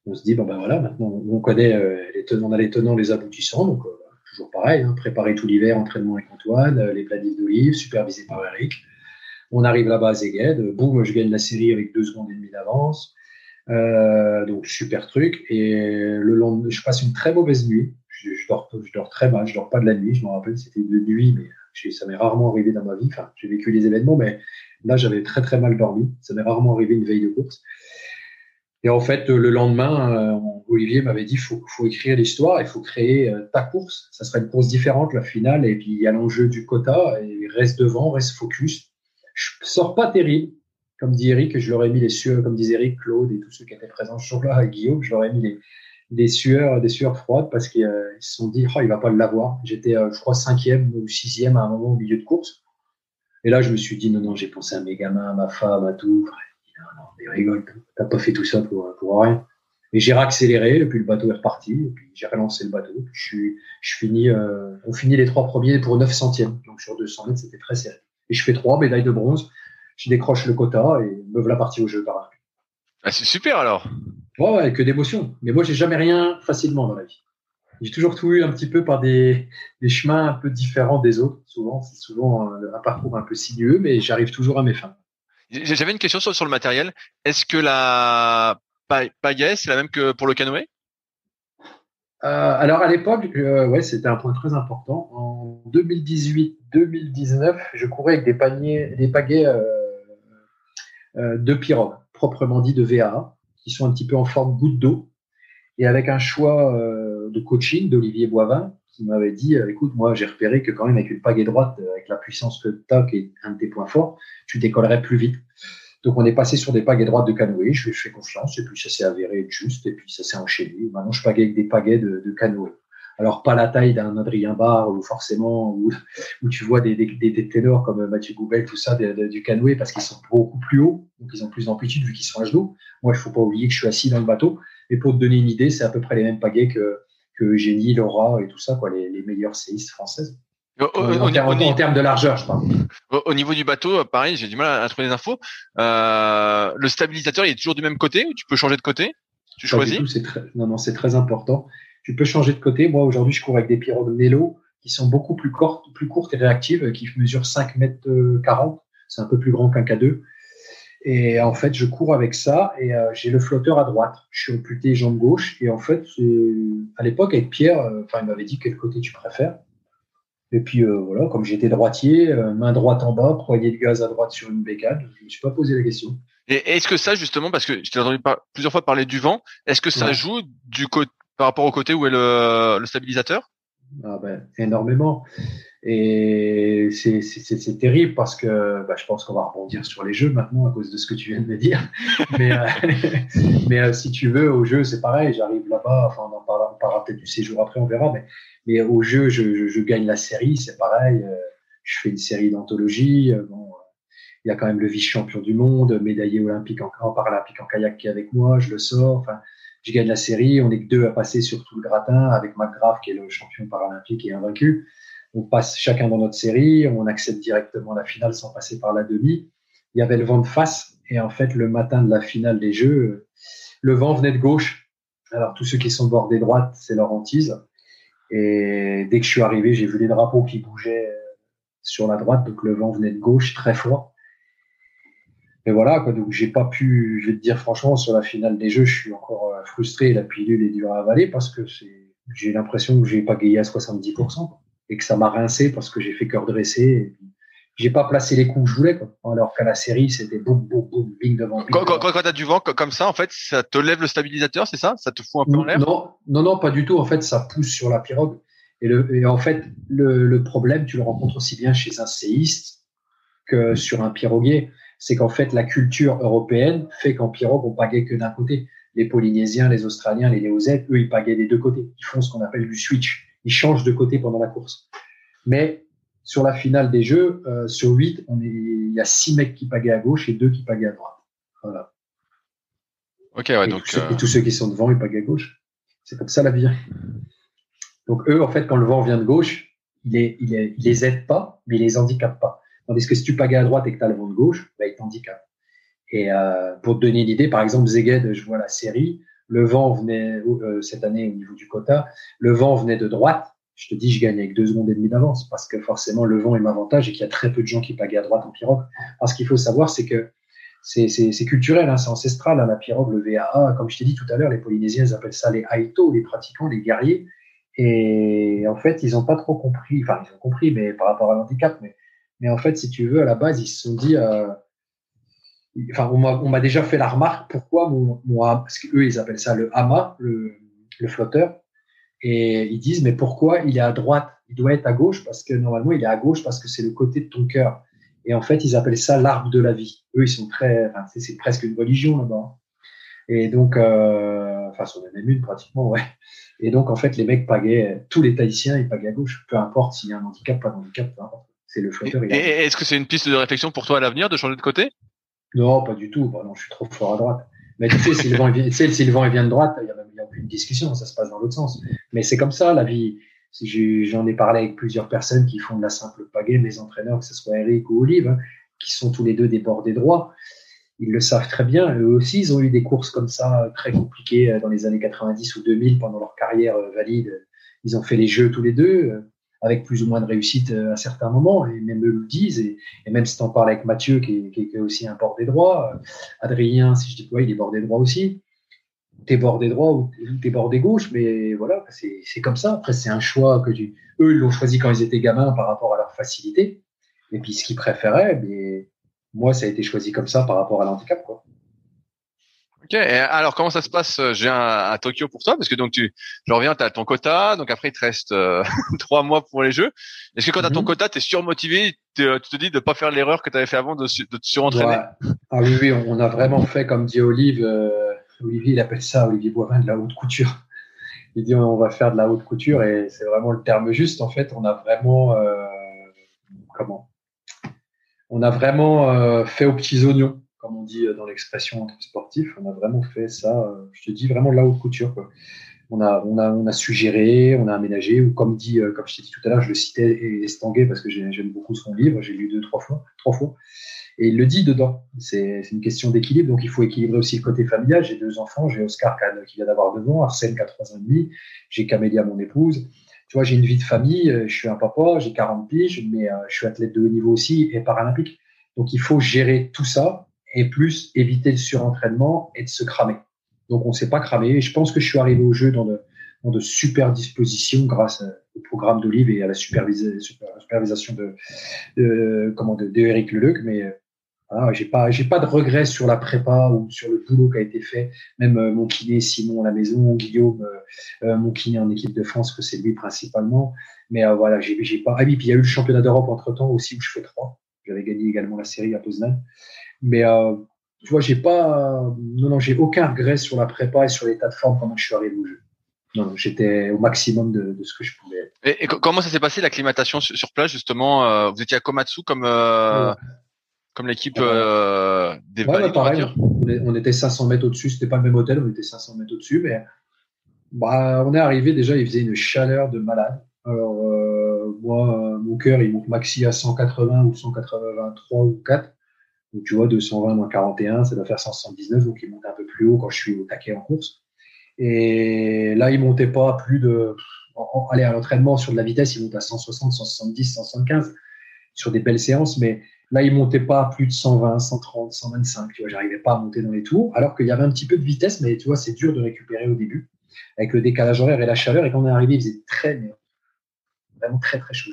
on se dit, ben voilà, maintenant on connaît les tenants, on a les tenants, les aboutissants, donc toujours pareil, hein, préparer tout l'hiver, entraînement avec Antoine, les planifs d'olive, supervisé par Eric. On arrive là-bas à Zeged, boum, je gagne la série avec deux secondes et demie d'avance. Euh, donc super truc. Et le lendemain, je passe une très mauvaise nuit. Je, dors, très mal, je dors pas de la nuit. Je me rappelle, c'était de nuit, mais ça m'est rarement arrivé dans ma vie. Enfin, j'ai vécu les événements, mais là, j'avais très très mal dormi. Ça m'est rarement arrivé une veille de course. Et en fait, le lendemain, euh, Olivier m'avait dit faut, faut écrire l'histoire, il faut créer euh, ta course. Ça sera une course différente, la finale, et puis il y a l'enjeu du quota, et reste devant, reste focus. Je sors pas terrible. Comme dit Eric, je leur ai mis les sueurs, comme disait Eric, Claude et tous ceux qui étaient présents ce jour-là, Guillaume, je leur ai mis des sueurs, des sueurs froides parce qu'ils euh, se sont dit, oh, il va pas l'avoir. J'étais, euh, je crois, cinquième ou sixième à un moment au milieu de course. Et là, je me suis dit, non, non, j'ai pensé à mes gamins, à ma femme, à tout. Non, non, mais rigole, t'as pas fait tout ça pour, pour rien. Et j'ai réaccéléré, et puis le bateau est reparti, et puis j'ai relancé le bateau. je suis, je finis, euh, on finit les trois premiers pour 9 centièmes. Donc sur 200 mètres, c'était très serré. Et je fais trois médailles de bronze. Je décroche le quota et me voilà partie au jeu par ah, c'est super alors. Ouais, ouais, que d'émotion. Mais moi, j'ai jamais rien facilement dans la vie. J'ai toujours tout eu un petit peu par des, des, chemins un peu différents des autres. Souvent, c'est souvent un, un, parcours un peu sinueux, mais j'arrive toujours à mes fins. J'avais une question sur, sur le matériel. Est-ce que la pagaie, c'est la même que pour le canoë? Alors à l'époque, euh, ouais, c'était un point très important. En 2018-2019, je courais avec des paniers, des pagaies euh, euh, de pirogue, proprement dit de VA, qui sont un petit peu en forme goutte d'eau, et avec un choix euh, de coaching d'Olivier Boivin, qui m'avait dit, euh, écoute, moi j'ai repéré que quand même avec une pagaie droite, avec la puissance que tu as, qui est un de tes points forts, tu décollerais plus vite. Donc on est passé sur des pagaies droites de canoë, je lui fais confiance, et puis ça s'est avéré juste, et puis ça s'est enchaîné. Maintenant je pagaie avec des pagaies de, de canoë. Alors pas la taille d'un Adrien Barre ou forcément où, tu vois des, des, des, ténors comme Mathieu Goubel, tout ça du canoë parce qu'ils sont beaucoup plus hauts, donc ils ont plus d'amplitude vu qu'ils sont à genoux. Moi il faut pas oublier que je suis assis dans le bateau. Et pour te donner une idée, c'est à peu près les mêmes pagaies que, que Eugénie, Laura et tout ça, quoi, les, les meilleures séistes françaises. Au, en, au, termes, en, termes de largeur, je parle. Au, niveau du bateau, pareil, j'ai du mal à, trouver des infos. Euh, le stabilisateur, il est toujours du même côté ou tu peux changer de côté? Tu choisis? tout, très, Non, non, c'est très important. Tu peux changer de côté. Moi, aujourd'hui, je cours avec des pirogues Nelo qui sont beaucoup plus courtes, plus courtes et réactives, qui mesurent 5 mètres 40. C'est un peu plus grand qu'un K2. Et en fait, je cours avec ça et euh, j'ai le flotteur à droite. Je suis reputé jambe gauche. Et en fait, à l'époque, avec Pierre, euh, enfin, il m'avait dit quel côté tu préfères. Et puis euh, voilà, comme j'étais droitier, main droite en bas, poignée de gaz à droite sur une bécane, je ne me suis pas posé la question. Et est-ce que ça, justement, parce que je t'ai entendu plusieurs fois parler du vent, est-ce que ça joue du par rapport au côté où est le, le stabilisateur? Ah ben, Énormément. Et c'est terrible parce que bah, je pense qu'on va rebondir sur les jeux maintenant à cause de ce que tu viens de me dire. mais euh, mais euh, si tu veux, au jeu, c'est pareil. J'arrive là-bas, enfin, on en parlera, parlera peut-être du séjour après, on verra. Mais, mais au jeu, je, gagne la série, c'est pareil. Euh, je fais une série d'anthologie. Bon, il y a quand même le vice-champion du monde, médaillé olympique en, en paralympique en kayak qui est avec moi, je le sors. Enfin, je gagne la série. On est que deux à passer sur tout le gratin avec McGrath qui est le champion paralympique et invaincu on passe chacun dans notre série, on accède directement à la finale sans passer par la demi. Il y avait le vent de face et en fait le matin de la finale des Jeux, le vent venait de gauche. Alors tous ceux qui sont bordés droite, c'est leur hantise. Et dès que je suis arrivé, j'ai vu les drapeaux qui bougeaient sur la droite, donc le vent venait de gauche très fort. Et voilà, quoi. Donc j'ai pas pu, je vais te dire franchement, sur la finale des Jeux, je suis encore euh, frustré. La pilule est dure à avaler parce que j'ai l'impression que j'ai pas gagné à 70% et que ça m'a rincé parce que j'ai fait cœur dressé. J'ai pas placé les coups que je voulais, quoi. Alors qu'à la série, c'était boum, boum, boum, bing devant. Quand, quand, quand t'as du vent comme ça, en fait, ça te lève le stabilisateur, c'est ça? Ça te fout un peu en l'air? Non, non, non, pas du tout. En fait, ça pousse sur la pirogue. Et, le, et en fait, le, le, problème, tu le rencontres aussi bien chez un séiste que sur un piroguier. C'est qu'en fait, la culture européenne fait qu'en pirogue, on pagaie que d'un côté. Les Polynésiens, les Australiens, les Néo-Zètes, eux, ils pagaient des deux côtés. Ils font ce qu'on appelle du switch il change de côté pendant la course. Mais sur la finale des Jeux, euh, sur 8, on est, il y a 6 mecs qui pagaient à gauche et 2 qui pagaient à droite. Voilà. Ok, ouais, et donc. Tous, euh... Et tous ceux qui sont devant, ils pagaient à gauche. C'est comme ça la vie. Donc eux, en fait, quand le vent vient de gauche, il, est, il, est, il les aide pas, mais il les handicape pas. Tandis que si tu pagais à droite et que tu as le vent de gauche, bah, il t'handicape. Et euh, pour te donner une idée, par exemple, Zeged, je vois la série, le vent venait euh, cette année au niveau du quota, le vent venait de droite. Je te dis, je gagne avec deux secondes et demie d'avance parce que forcément le vent est m'avantage et qu'il y a très peu de gens qui pagaient à droite en pirogue. Parce qu'il faut savoir, c'est que c'est culturel, hein, c'est ancestral, hein, la pirogue, le VAA. Comme je t'ai dit tout à l'heure, les Polynésiens, ils appellent ça les Aito, les pratiquants, les guerriers. Et en fait, ils n'ont pas trop compris, enfin, ils ont compris, mais par rapport à l'handicap, mais, en fait, si tu veux, à la base, ils se sont dit, euh, enfin, on m'a déjà fait la remarque pourquoi mon, mon parce qu'eux ils appellent ça le hama, le, flotteur, et ils disent mais pourquoi il est à droite, il doit être à gauche parce que normalement il est à gauche parce que c'est le côté de ton cœur. Et en fait ils appellent ça l'arbre de la vie. Eux ils sont très, enfin, c'est presque une religion là-bas. Et donc, euh, enfin, sur même une pratiquement, ouais. Et donc en fait les mecs pagaient, tous les Tahitiens ils pagaient à gauche, peu importe s'il y a un handicap, pas d'handicap, C'est le flotteur. Et, et est-ce que c'est une piste de réflexion pour toi à l'avenir de changer de côté? Non, pas du tout. Bah non, je suis trop fort à droite. Mais tu sais, si le vent, vient, si le vent vient de droite, il n'y a, a aucune discussion, ça se passe dans l'autre sens. Mais c'est comme ça, la vie. J'en ai parlé avec plusieurs personnes qui font de la simple pagaie, mes entraîneurs, que ce soit Eric ou Olive, hein, qui sont tous les deux des bordés droits. Ils le savent très bien. Eux aussi, ils ont eu des courses comme ça, très compliquées euh, dans les années 90 ou 2000 pendant leur carrière euh, valide. ils ont fait les jeux tous les deux avec plus ou moins de réussite à certains moments, et même eux le disent, et, même si tu en parles avec Mathieu, qui est, aussi un bord des droits, Adrien, si je dis quoi, il est bord des droits aussi, t'es bordé droit ou t'es bordé gauche, mais voilà, c'est comme ça. Après, c'est un choix que tu... eux l'ont choisi quand ils étaient gamins par rapport à leur facilité, et puis ce qu'ils préféraient. Mais moi, ça a été choisi comme ça par rapport à l'handicap, quoi. Ok. alors, comment ça se passe euh, J'ai à Tokyo pour toi, parce que donc tu, je reviens, tu as ton quota, donc après il te reste euh, trois mois pour les Jeux. Est-ce que quand tu as ton mhm. quota, tu es surmotivé, tu te dis de pas faire l'erreur que tu avais fait avant de, de te surentraîner? Ah oui, oui, on a vraiment fait comme dit Olive. Euh, Olivier, il appelle ça, Olivier Boivin, de la haute couture. Il dit on va faire de la haute couture et c'est vraiment le terme juste. En fait, on a vraiment, euh, comment? On a vraiment euh, fait aux petits oignons, comme on dit dans l'expression entre sportifs. On a vraiment fait ça, euh, je te dis vraiment de la haute couture. On a, on, a, on a suggéré, on a aménagé, ou comme dit, comme je t'ai dit tout à l'heure, je le citais Estanguet parce que j'aime beaucoup son livre, j'ai lu deux, trois fois, trois fois. Et il le dit dedans. C'est une question d'équilibre. Donc, il faut équilibrer aussi le côté familial. J'ai deux enfants. J'ai Oscar qui vient d'avoir deux ans, Arsène qui a trois ans et demi. J'ai Camélia, mon épouse. Tu vois, j'ai une vie de famille. Euh, je suis un papa. J'ai 40 piges, mais euh, je suis athlète de haut niveau aussi et paralympique. Donc, il faut gérer tout ça et plus éviter le surentraînement et de se cramer. Donc, on ne s'est pas cramé. Je pense que je suis arrivé au jeu dans de, super dispositions grâce au programme d'Olive et à la supervision de, comment Leleuc. Mais ah, j'ai pas, de regrets sur la prépa ou sur le boulot qui a été fait. Même euh, mon kiné Simon à la maison, Guillaume, euh, euh, mon kiné en équipe de France, que c'est lui principalement. Mais voilà, j'ai pas. Ah oui, puis il y a eu le championnat d'Europe entre temps aussi où je fais trois. J'avais gagné également la série à Poznan. Mais tu vois, j'ai pas, non, non, j'ai aucun regret sur la prépa et sur l'état de forme quand je suis arrivé au jeu. Non, j'étais au maximum de, de, ce que je pouvais. Et, et comment ça s'est passé l'acclimatation sur, sur place justement Vous étiez à Komatsu comme comme l'équipe euh, des ouais, pareil, on, était 500 mètres au-dessus, c'était pas le même hôtel, on était 500 mètres au-dessus, mais bah, on est arrivé déjà, il faisait une chaleur de malade. Alors, euh, moi, mon cœur, il monte maxi à 180 ou 183 ou 4. Donc, tu vois, 220 moins 41, ça doit faire 179, donc il monte un peu plus haut quand je suis au taquet en course. Et là, il montait pas plus de. allez, à l'entraînement, sur de la vitesse, il monte à 160, 170, 175 sur des belles séances, mais Là, il montait pas plus de 120, 130, 125. Tu vois, j'arrivais pas à monter dans les tours, alors qu'il y avait un petit peu de vitesse, mais tu vois, c'est dur de récupérer au début avec le décalage horaire et la chaleur. Et quand on est arrivé, il faisait très, vraiment très très chaud.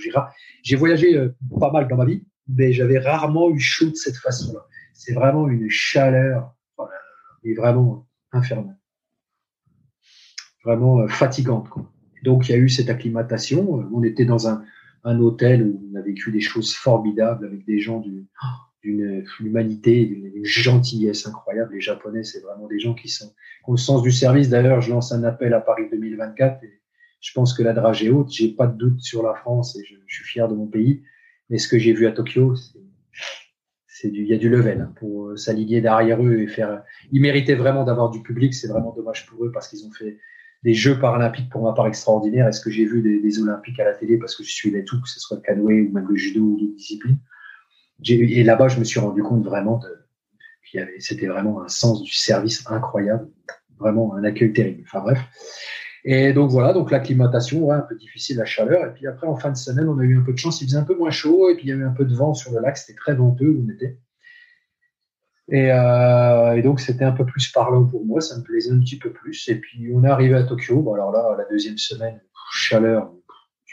J'ai voyagé euh, pas mal dans ma vie, mais j'avais rarement eu chaud de cette façon-là. C'est vraiment une chaleur, et vraiment infernale, vraiment euh, fatigante. Donc il y a eu cette acclimatation. On était dans un un hôtel où on a vécu des choses formidables avec des gens d'une humanité, d'une gentillesse incroyable. Les Japonais, c'est vraiment des gens qui sont qui ont le sens du service. D'ailleurs, je lance un appel à Paris 2024 et je pense que la drage est haute. J'ai pas de doute sur la France et je, suis fier de mon pays. Mais ce que j'ai vu à Tokyo, c'est du, il y a du level hein, pour euh, s'aligner derrière eux et faire. Ils méritaient vraiment d'avoir du public. C'est vraiment dommage pour eux parce qu'ils ont fait des Jeux paralympiques pour ma part extraordinaires. Est-ce que j'ai vu des, Olympiques à la télé parce que je suivais tout, que ce soit le canoë ou même le judo ou d'autres disciplines? Et là-bas, je me suis rendu compte vraiment avait, c'était vraiment un sens du service incroyable, vraiment un accueil terrible. Enfin bref. Et donc voilà, donc l'acclimatation, ouais, un peu difficile, la chaleur. Et puis après, en fin de semaine, on a eu un peu de chance, il faisait un peu moins chaud, et puis il y a eu un peu de vent sur le lac, c'était très venteux où on était. Euh, et, donc, c'était un peu plus parlant pour moi, ça me plaisait un petit peu plus. Et puis, on est arrivé à Tokyo. Bon, alors là, la deuxième semaine, chaleur,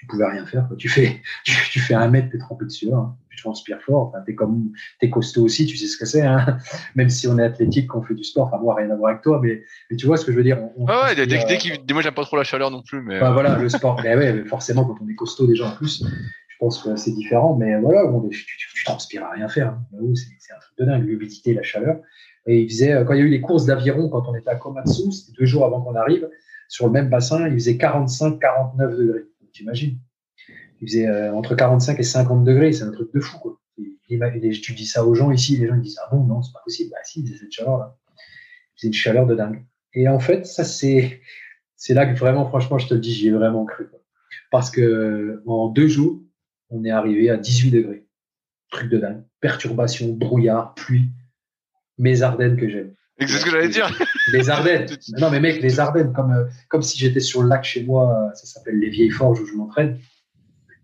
tu pouvais rien faire. Tu fais, tu, fais un mètre, t'es trempé de sueur, hein. tu transpires fort. Enfin, t'es comme, t'es costaud aussi, tu sais ce que c'est. Hein. Même si on est athlétique, qu'on fait du sport, enfin moi rien à voir avec toi, mais, mais tu vois ce que je veux dire. ouais, dès, dès, moi j'aime pas trop la chaleur non plus, mais. voilà, le sport. mais ouais, forcément quand on est costaud déjà en plus, je pense que c'est différent, mais voilà, tu, tu, transpires à rien faire. Hein. C'est un truc de dingue, l'humidité, la chaleur. Et il faisait, euh, quand il y a eu les courses d'aviron, quand on était à Komatsu, c'était deux jours avant qu'on arrive, sur le même bassin, il faisait 45-49 degrés. T'imagines Il faisait euh, entre 45 et 50 degrés, c'est un truc de fou. Quoi. tu dis ça aux gens ici, les gens ils disent Ah bon, non, c'est pas possible. Bah si, c'est cette chaleur-là. C'est une chaleur de dingue. Et en fait, ça, c'est, c'est là que vraiment, franchement, je te le dis, j'y ai vraiment cru. Parce que en deux jours, on est arrivé à 18 degrés. Truc de dingue. Perturbation, brouillard, pluie. Mes Ardennes que j'aime. C'est ce que j'allais dire. Les Ardennes. non, mais mec, les Ardennes, comme, euh, comme si j'étais sur le lac chez moi, ça s'appelle les Vieilles Forges où je m'entraîne.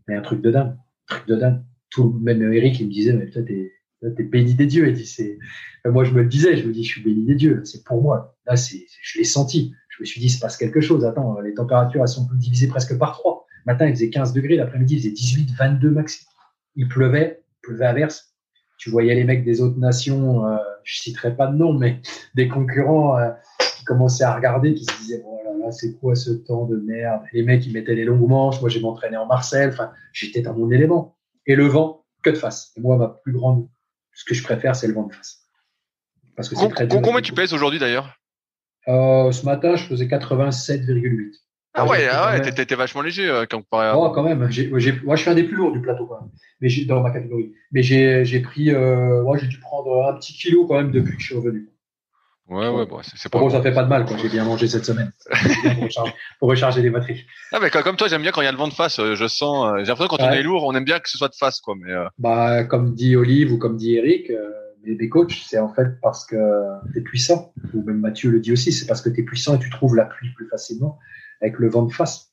Mais un truc de dingue. Un truc de dingue. Tout, même Eric, il me disait, mais toi, t'es, t'es béni des dieux. Il dit, c'est, moi, je me le disais, je me dis, je suis béni des dieux. C'est pour moi. Là, c'est, je l'ai senti. Je me suis dit, il se passe quelque chose. Attends, les températures, elles sont divisées presque par trois. matin, il faisait 15 degrés. L'après-midi, il faisait 18, 22 maxi. Il pleuvait, il pleuvait à verse tu voyais les mecs des autres nations, euh, je citerai pas de nom, mais des concurrents euh, qui commençaient à regarder, qui se disaient, voilà, oh là, c'est quoi ce temps de merde? Les mecs, ils mettaient les longues manches, moi j'ai m'entraîné en Marcel, enfin, j'étais dans mon élément. Et le vent, que de face. Et moi, ma plus grande, ce que je préfère, c'est le vent de face. Parce que c'est très Combien tu pèses aujourd'hui d'ailleurs? Euh, Ce matin, je faisais 87,8. Ah ouais, ah ouais, t'étais vachement léger euh, quand comparé à. Oh, quand même. Moi, je suis un des plus lourds du plateau quand même. Mais j'ai, dans ma catégorie. Mais j'ai, pris, euh, ouais, j'ai dû prendre un petit kilo quand même depuis que je suis revenu. Ouais, ouais, bon, c'est, pas. Bon, ça fait pas de mal, quoi. J'ai bien mangé cette semaine. pour, recharger, pour recharger les batteries. Ah, mais comme toi, j'aime bien quand il y a le vent de face. Euh, je sens, euh, j'ai l'impression que quand on est lourd, on aime bien que ce soit de face, quoi. Mais, Bah, comme dit Olive ou comme dit Eric, les, coachs, c'est en fait parce que t'es puissant. Ou même Mathieu le dit aussi, c'est parce que t'es puissant et tu trouves la pluie plus facilement avec le vent de face.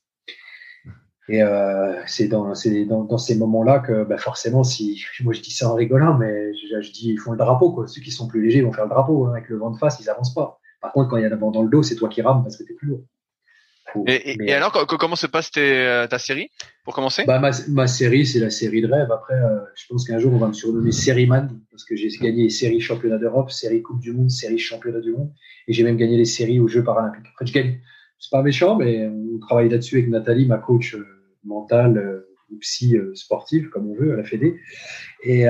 Et euh, c'est dans, dans, dans, ces moments-là que bah forcément, si moi je dis ça en rigolant, mais je, je, dis ils font le drapeau. Quoi. Ceux qui sont plus légers vont faire le drapeau. Hein. Avec le vent de face, ils avancent pas. Par contre, quand il y a le vent dans le dos, c'est toi qui rames parce que tu es plus lourd. et, et, alors, comment se passe tes, ta série pour commencer? Bah, ma, ma, série, c'est la série de rêve. Après, euh, je pense qu'un jour, on va me surnommer Man parce que j'ai gagné les séries championnat d'Europe, série Coupe du Monde, série championnat du monde, et j'ai même gagné les séries aux Jeux paralympiques. Fait, je gagne c'est pas méchant, mais on travaille là-dessus avec Nathalie, ma coach euh, mentale euh, ou psy euh, sportive, comme on veut, à la Fédé. Et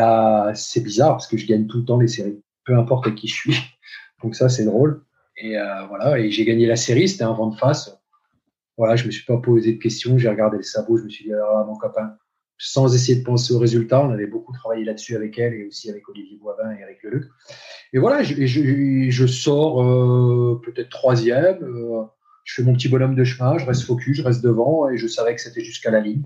c'est bizarre parce que je gagne tout le temps les séries, peu importe qui je suis. Donc ça, c'est drôle. Et voilà, et j'ai gagné la série, c'était un vent de face. Voilà, je me suis pas posé de questions, j'ai regardé le sabot, je me suis dit, là, mon copain, sans essayer de penser aux résultats, on avait beaucoup travaillé là-dessus avec elle et aussi avec Olivier Boivin et Eric Leluc. Et voilà, je, je, je sors peut-être troisième je fais mon petit bonhomme de chemin, je reste focus, je reste devant et je savais que c'était jusqu'à la ligne.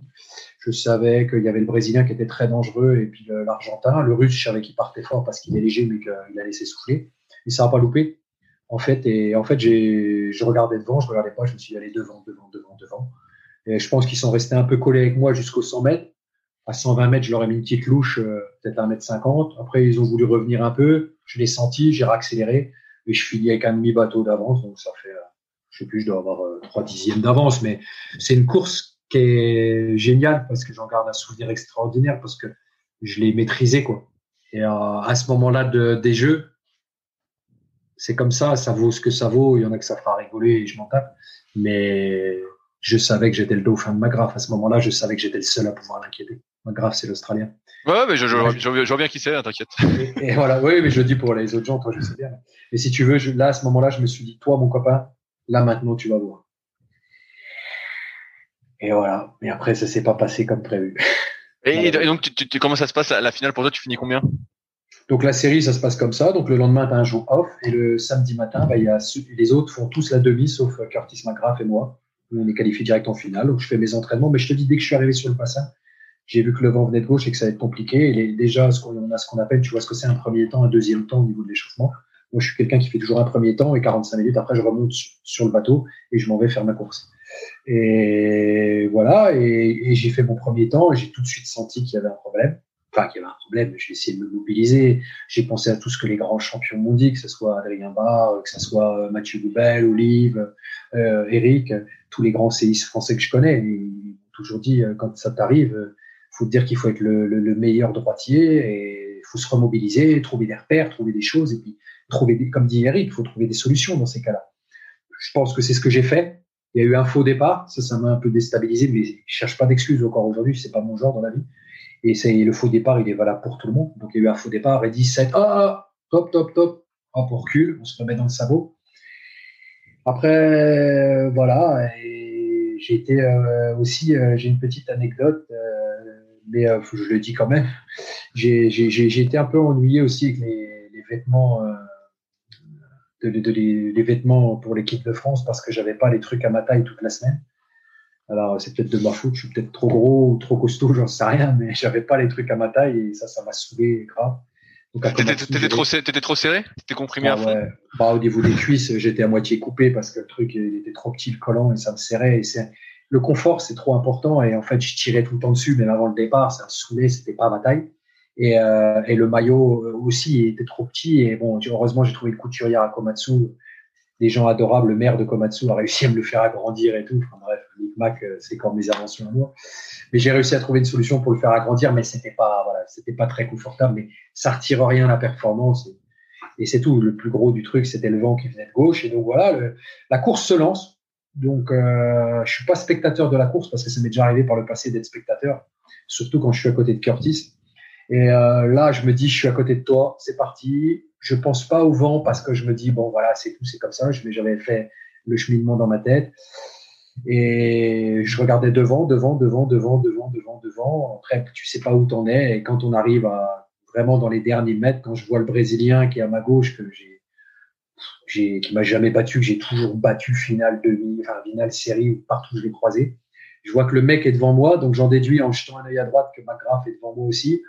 Je savais qu'il y avait le Brésilien qui était très dangereux et puis l'Argentin. Le Russe, je savais qu'il partait fort parce qu'il est léger mais qu'il a laissé souffler. Et ça n'a pas loupé. En fait, et en fait, je regardais devant, je regardais pas, je me suis allé devant, devant, devant, devant. Et je pense qu'ils sont restés un peu collés avec moi jusqu'aux 100 mètres. À 120 mètres, je leur ai mis une petite louche, euh, peut-être 1 mètre 50. Après, ils ont voulu revenir un peu. Je l'ai senti, j'ai réaccéléré et je finis avec un demi-bateau d'avance. Donc, ça fait, euh, je sais plus, je dois avoir euh, trois dixièmes d'avance, mais c'est une course qui est géniale parce que j'en garde un souvenir extraordinaire parce que je l'ai maîtrisé quoi. Et euh, à ce moment-là de, des jeux, c'est comme ça, ça vaut ce que ça vaut. Il y en a que ça fera rigoler et je m'en tape, mais je savais que j'étais le dauphin de McGrath. À ce moment-là, je savais que j'étais le seul à pouvoir l'inquiéter. McGrath, c'est l'Australien. Ouais, mais je, je, je, vois bien qui c'est, hein, t'inquiète. Et, voilà, oui, mais je dis pour les autres gens, toi, je sais bien. Mais si tu veux, là, à ce moment-là, je me suis dit, toi, mon copain, Là, maintenant, tu vas voir. Et voilà. Mais après, ça s'est pas passé comme prévu. Et, donc, tu, comment ça se passe la finale pour toi Tu finis combien? Donc, la série, ça se passe comme ça. Donc, le lendemain, tu as un jour off. Et le samedi matin, bah, y a, les autres font tous la demi, sauf euh, Curtis McGrath et moi. On est qualifié direct en finale. Donc, je fais mes entraînements. Mais je te dis, dès que je suis arrivé sur le bassin, j'ai vu que le vent venait de gauche et que ça allait être compliqué. Et déjà, ce qu'on a ce qu'on appelle, tu vois ce que c'est un premier temps, un deuxième temps au niveau de l'échauffement. Moi, je suis quelqu'un qui fait toujours un premier temps et 45 minutes après, je remonte sur le bateau et je m'en vais faire ma course. Et voilà, et, j'ai fait mon premier temps et j'ai tout de suite senti qu'il y avait un problème. Enfin, qu'il y avait un problème, j'ai essayé de me mobiliser. J'ai pensé à tout ce que les grands champions m'ont dit, que ce soit Adrien Barr, que ce soit euh, Mathieu Goubel, Olive, euh, Eric, tous les grands séistes français que je connais. Ils m'ont toujours dit, euh, quand ça t'arrive, faut te dire qu'il faut être le meilleur droitier et il faut se remobiliser, trouver des repères, trouver des choses et puis trouver des, comme dit Eric, il faut trouver des solutions dans ces cas-là. Je pense que c'est ce que j'ai fait. Il y a eu un faux départ, ça, ça m'a un peu déstabilisé, mais je cherche pas d'excuses encore aujourd'hui, c'est pas mon genre dans la vie. Et c'est le faux départ, il est valable pour tout le monde. Donc il y a eu un faux départ et 17, ah, top, top, top, hop, on recule, on se remet dans le sabot. Après, voilà, j'ai été euh, aussi, euh, j'ai une petite anecdote, euh, mais je le dis quand même. J'ai été un peu ennuyé aussi avec les vêtements de, les vêtements pour l'équipe de France parce que j'avais pas les trucs à ma taille toute la semaine. Alors c'est peut-être de ma faute, je suis peut-être trop gros ou trop costaud, j'en sais rien, mais j'avais pas les trucs à ma taille et ça, ça m'a saoulé grave. T'étais trop, trop serré? T'étais comprimé à fond? bah, Au niveau des cuisses, j'étais à moitié coupé parce que le truc il était trop petit, le collant, et ça me serrait. Et le confort, c'est trop important. Et en fait, je tirais tout le temps dessus, même avant le départ, ça me saoulait, c'était pas ma taille. Et, euh, et, le maillot aussi était trop petit. Et bon, heureusement, j'ai trouvé le couturière à Komatsu, des gens adorables. Le maire de Komatsu a réussi à me le faire agrandir et tout. Enfin bref, Mac, euh, c'est comme mes inventions à moi. Mais j'ai réussi à trouver une solution pour le faire agrandir, mais c'était pas, voilà, c'était pas très confortable. Mais ça retire rien à la performance. Et, c'est tout. Le plus gros du truc, c'était le vent qui venait de gauche. Et donc voilà, le, la course se lance. Donc, euh, je suis pas spectateur de la course parce que ça m'est déjà arrivé par le passé d'être spectateur, surtout quand je suis à côté de Curtis. Et euh, là, je me dis, je suis à côté de toi, c'est parti. Je pense pas au vent parce que je me dis, bon, voilà, c'est tout, c'est comme ça. J'avais fait le cheminement dans ma tête. Et je regardais devant, devant, devant, devant, devant, devant, devant. Après, tu sais pas où t'en es. Et quand on arrive à, vraiment dans les derniers mètres, quand je vois le Brésilien qui est à ma gauche, que j'ai, j'ai, qui m'a jamais battu, que j'ai toujours battu finale demi, enfin finale série, partout où je l'ai croisé. Je vois que le mec est devant moi, donc j'en déduis en jetant un œil à droite que McGrath est devant moi aussi.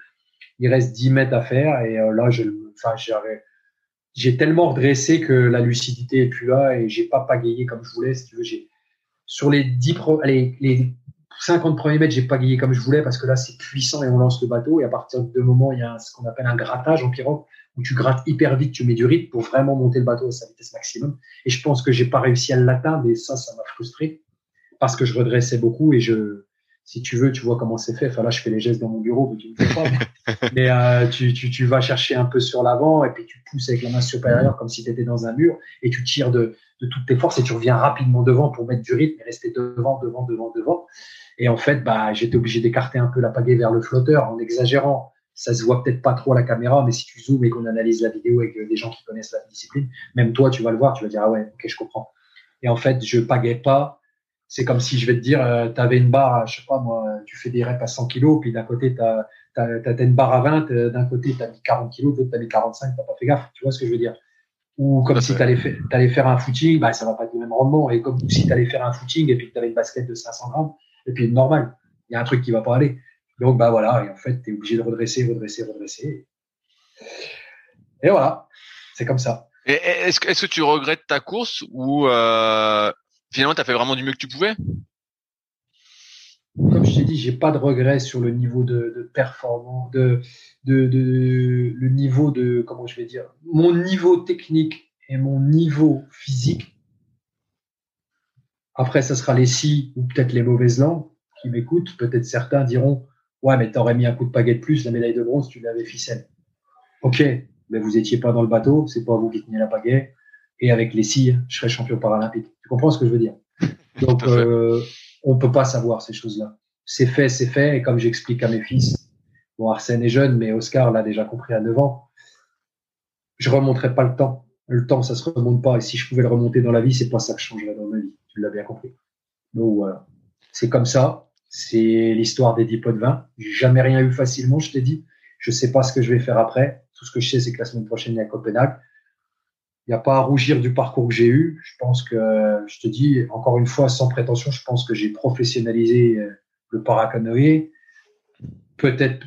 Il reste 10 mètres à faire et euh, là, enfin, j'ai tellement redressé que la lucidité est plus là et j'ai pas pagayé comme je voulais. Si tu veux, sur les 10 allez, les 50 premiers mètres, j'ai pagayé comme je voulais parce que là, c'est puissant et on lance le bateau. Et à partir de moment, il y a ce qu'on appelle un grattage en pirogue où tu grattes hyper vite, tu mets du rythme pour vraiment monter le bateau à sa vitesse maximum. Et je pense que j'ai pas réussi à l'atteindre et ça, ça m'a frustré parce que je redressais beaucoup et je, si tu veux, tu vois comment c'est fait. Enfin là, je fais les gestes dans mon bureau, mais tu ne fais pas. mais euh, tu, tu, tu, vas chercher un peu sur l'avant et puis tu pousses avec la main supérieure comme si tu étais dans un mur et tu tires de, de toutes tes forces et tu reviens rapidement devant pour mettre du rythme et rester devant, devant, devant, devant. Et en fait, bah, j'étais obligé d'écarter un peu la pagaie vers le flotteur en exagérant. Ça se voit peut-être pas trop à la caméra, mais si tu zoomes et qu'on analyse la vidéo avec des gens qui connaissent la discipline, même toi, tu vas le voir, tu vas dire, ah ouais, ok, je comprends. Et en fait, je pagais pas c'est comme si je vais te dire, euh, tu avais une barre, je sais pas moi, tu fais des reps à 100 kilos, puis d'un côté, tu as, as, une barre à 20, euh, d'un côté, tu as mis 40 kilos, de l'autre, tu as mis 45, tu pas fait gaffe. Tu vois ce que je veux dire Ou comme si tu allais, allais, faire un footing, bah, ça va pas être le même rendement. Et comme si tu allais faire un footing et puis que tu avais une basket de 500 grammes, et puis normal, il y a un truc qui va pas aller. Donc, bah voilà, et en fait, tu es obligé de redresser, redresser, redresser. Et voilà, c'est comme ça. Est-ce que, est que tu regrettes ta course ou euh, finalement, tu as fait vraiment du mieux que tu pouvais? Comme je t'ai dit, j'ai pas de regrets sur le niveau de, performance, de, de, le niveau de, comment je vais dire, mon niveau technique et mon niveau physique. Après, ça sera les si ou peut-être les mauvaises langues qui m'écoutent. Peut-être certains diront, ouais, mais t'aurais mis un coup de pagaie de plus, la médaille de bronze, tu l'avais ficelle. Ok, mais vous étiez pas dans le bateau, c'est pas vous qui tenez la pagaie et avec les scies, je serai champion paralympique. Tu comprends ce que je veux dire? Donc, euh, on peut pas savoir ces choses-là. C'est fait, c'est fait. Et comme j'explique à mes fils, bon, Arsène est jeune, mais Oscar l'a déjà compris à 9 ans. Je remonterai pas le temps. Le temps, ça se remonte pas. Et si je pouvais le remonter dans la vie, c'est pas ça que je changerais dans ma vie. Tu l'as bien compris. Donc voilà. C'est comme ça. C'est l'histoire des 10 pots de vin. J'ai jamais rien eu facilement, je t'ai dit. Je sais pas ce que je vais faire après. Tout ce que je sais, c'est que la semaine prochaine, il y a Copenhague n'y a pas à rougir du parcours que j'ai eu. Je pense que, je te dis, encore une fois, sans prétention, je pense que j'ai professionnalisé euh, le paracanoë. Peut-être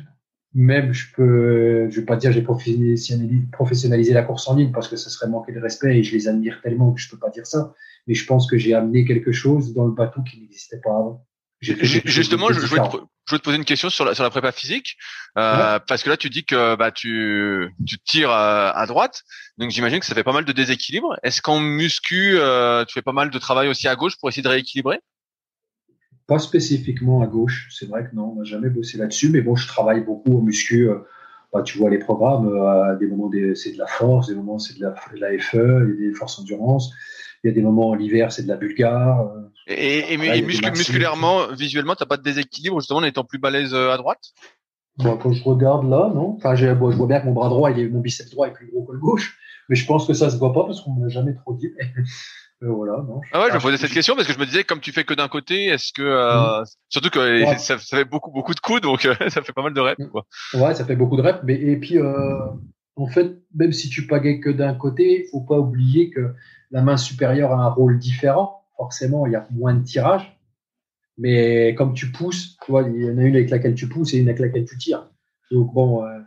même, je peux, je vais pas dire j'ai professionnalisé, la course en ligne parce que ce serait manquer de respect et je les admire tellement que je peux pas dire ça. Mais je pense que j'ai amené quelque chose dans le bateau qui n'existait pas avant. Justement, je, voulais te, te, poser une question sur la, sur la prépa physique, euh, parce que là tu dis que bah tu tu tires euh, à, droite, donc j'imagine que ça fait pas mal de déséquilibre. Est-ce qu'en muscu euh, tu fais pas mal de travail aussi à gauche pour essayer de rééquilibrer? Pas spécifiquement à gauche, c'est vrai que non, on n'a jamais bossé là-dessus, mais bon, je travaille beaucoup au muscu. Bah, tu vois les programmes, à des moments c'est de la force, des moments c'est de la, de la FE, des forces endurance. Il y a des moments l'hiver, c'est de la bulgare. Euh, et, et, musculairement, visuellement, t'as pas de déséquilibre justement en étant plus balèze euh, à droite? Bon, Quand je regarde là, non. Enfin, je vois bien que mon bras droit, il est, mon biceps droit est plus gros que le gauche, mais je pense que ça se voit pas parce qu'on me l'a jamais trop dit. Euh, voilà, non. Ah ouais, je me posais cette question parce que je me disais, comme tu fais que d'un côté, est-ce que mm. surtout que ça, fait beaucoup beaucoup de coups, donc ça fait pas mal de reps, mm. quoi. Ouais, ça fait beaucoup de reps, mais et puis en fait, même si tu pagais que d'un côté, il faut pas oublier que la main supérieure a un rôle différent. Forcément, il y a moins de tirage. Mais comme tu pousses, tu vois, il y en a une avec laquelle tu pousses et une avec laquelle tu tires. Donc bon, euh,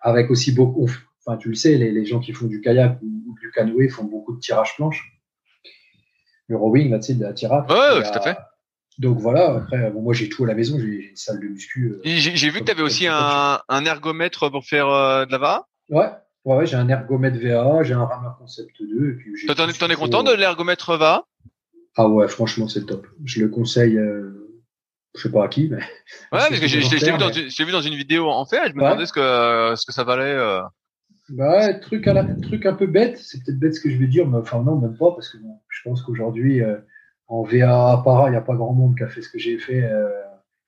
avec aussi beaucoup, enfin, tu le sais, les, gens qui font du kayak ou, du canoë font beaucoup de tirage planche. Le rowing, là, tu sais, de la tirade. Ouais, tout à fait. Donc voilà, après, bon, moi j'ai tout à la maison, j'ai une salle de muscu. j'ai vu que tu avais aussi un, un, ergomètre pour faire de la VA Ouais, Ouais, j'ai un ergomètre VA, j'ai un rameur Concept 2. T'en es content de l'ergomètre VA Ah ouais, franchement, c'est top. Je le conseille, euh, je sais pas à qui, mais. Ouais, parce que j'ai vu, dans une vidéo en fait, je me demandais ce que, ce que ça valait. Euh... Bah, truc, à la, truc un peu bête, c'est peut-être bête ce que je vais dire, mais enfin, non, même pas, parce que bon, je pense qu'aujourd'hui, euh, en VA apparat, il n'y a pas grand monde qui a fait ce que j'ai fait,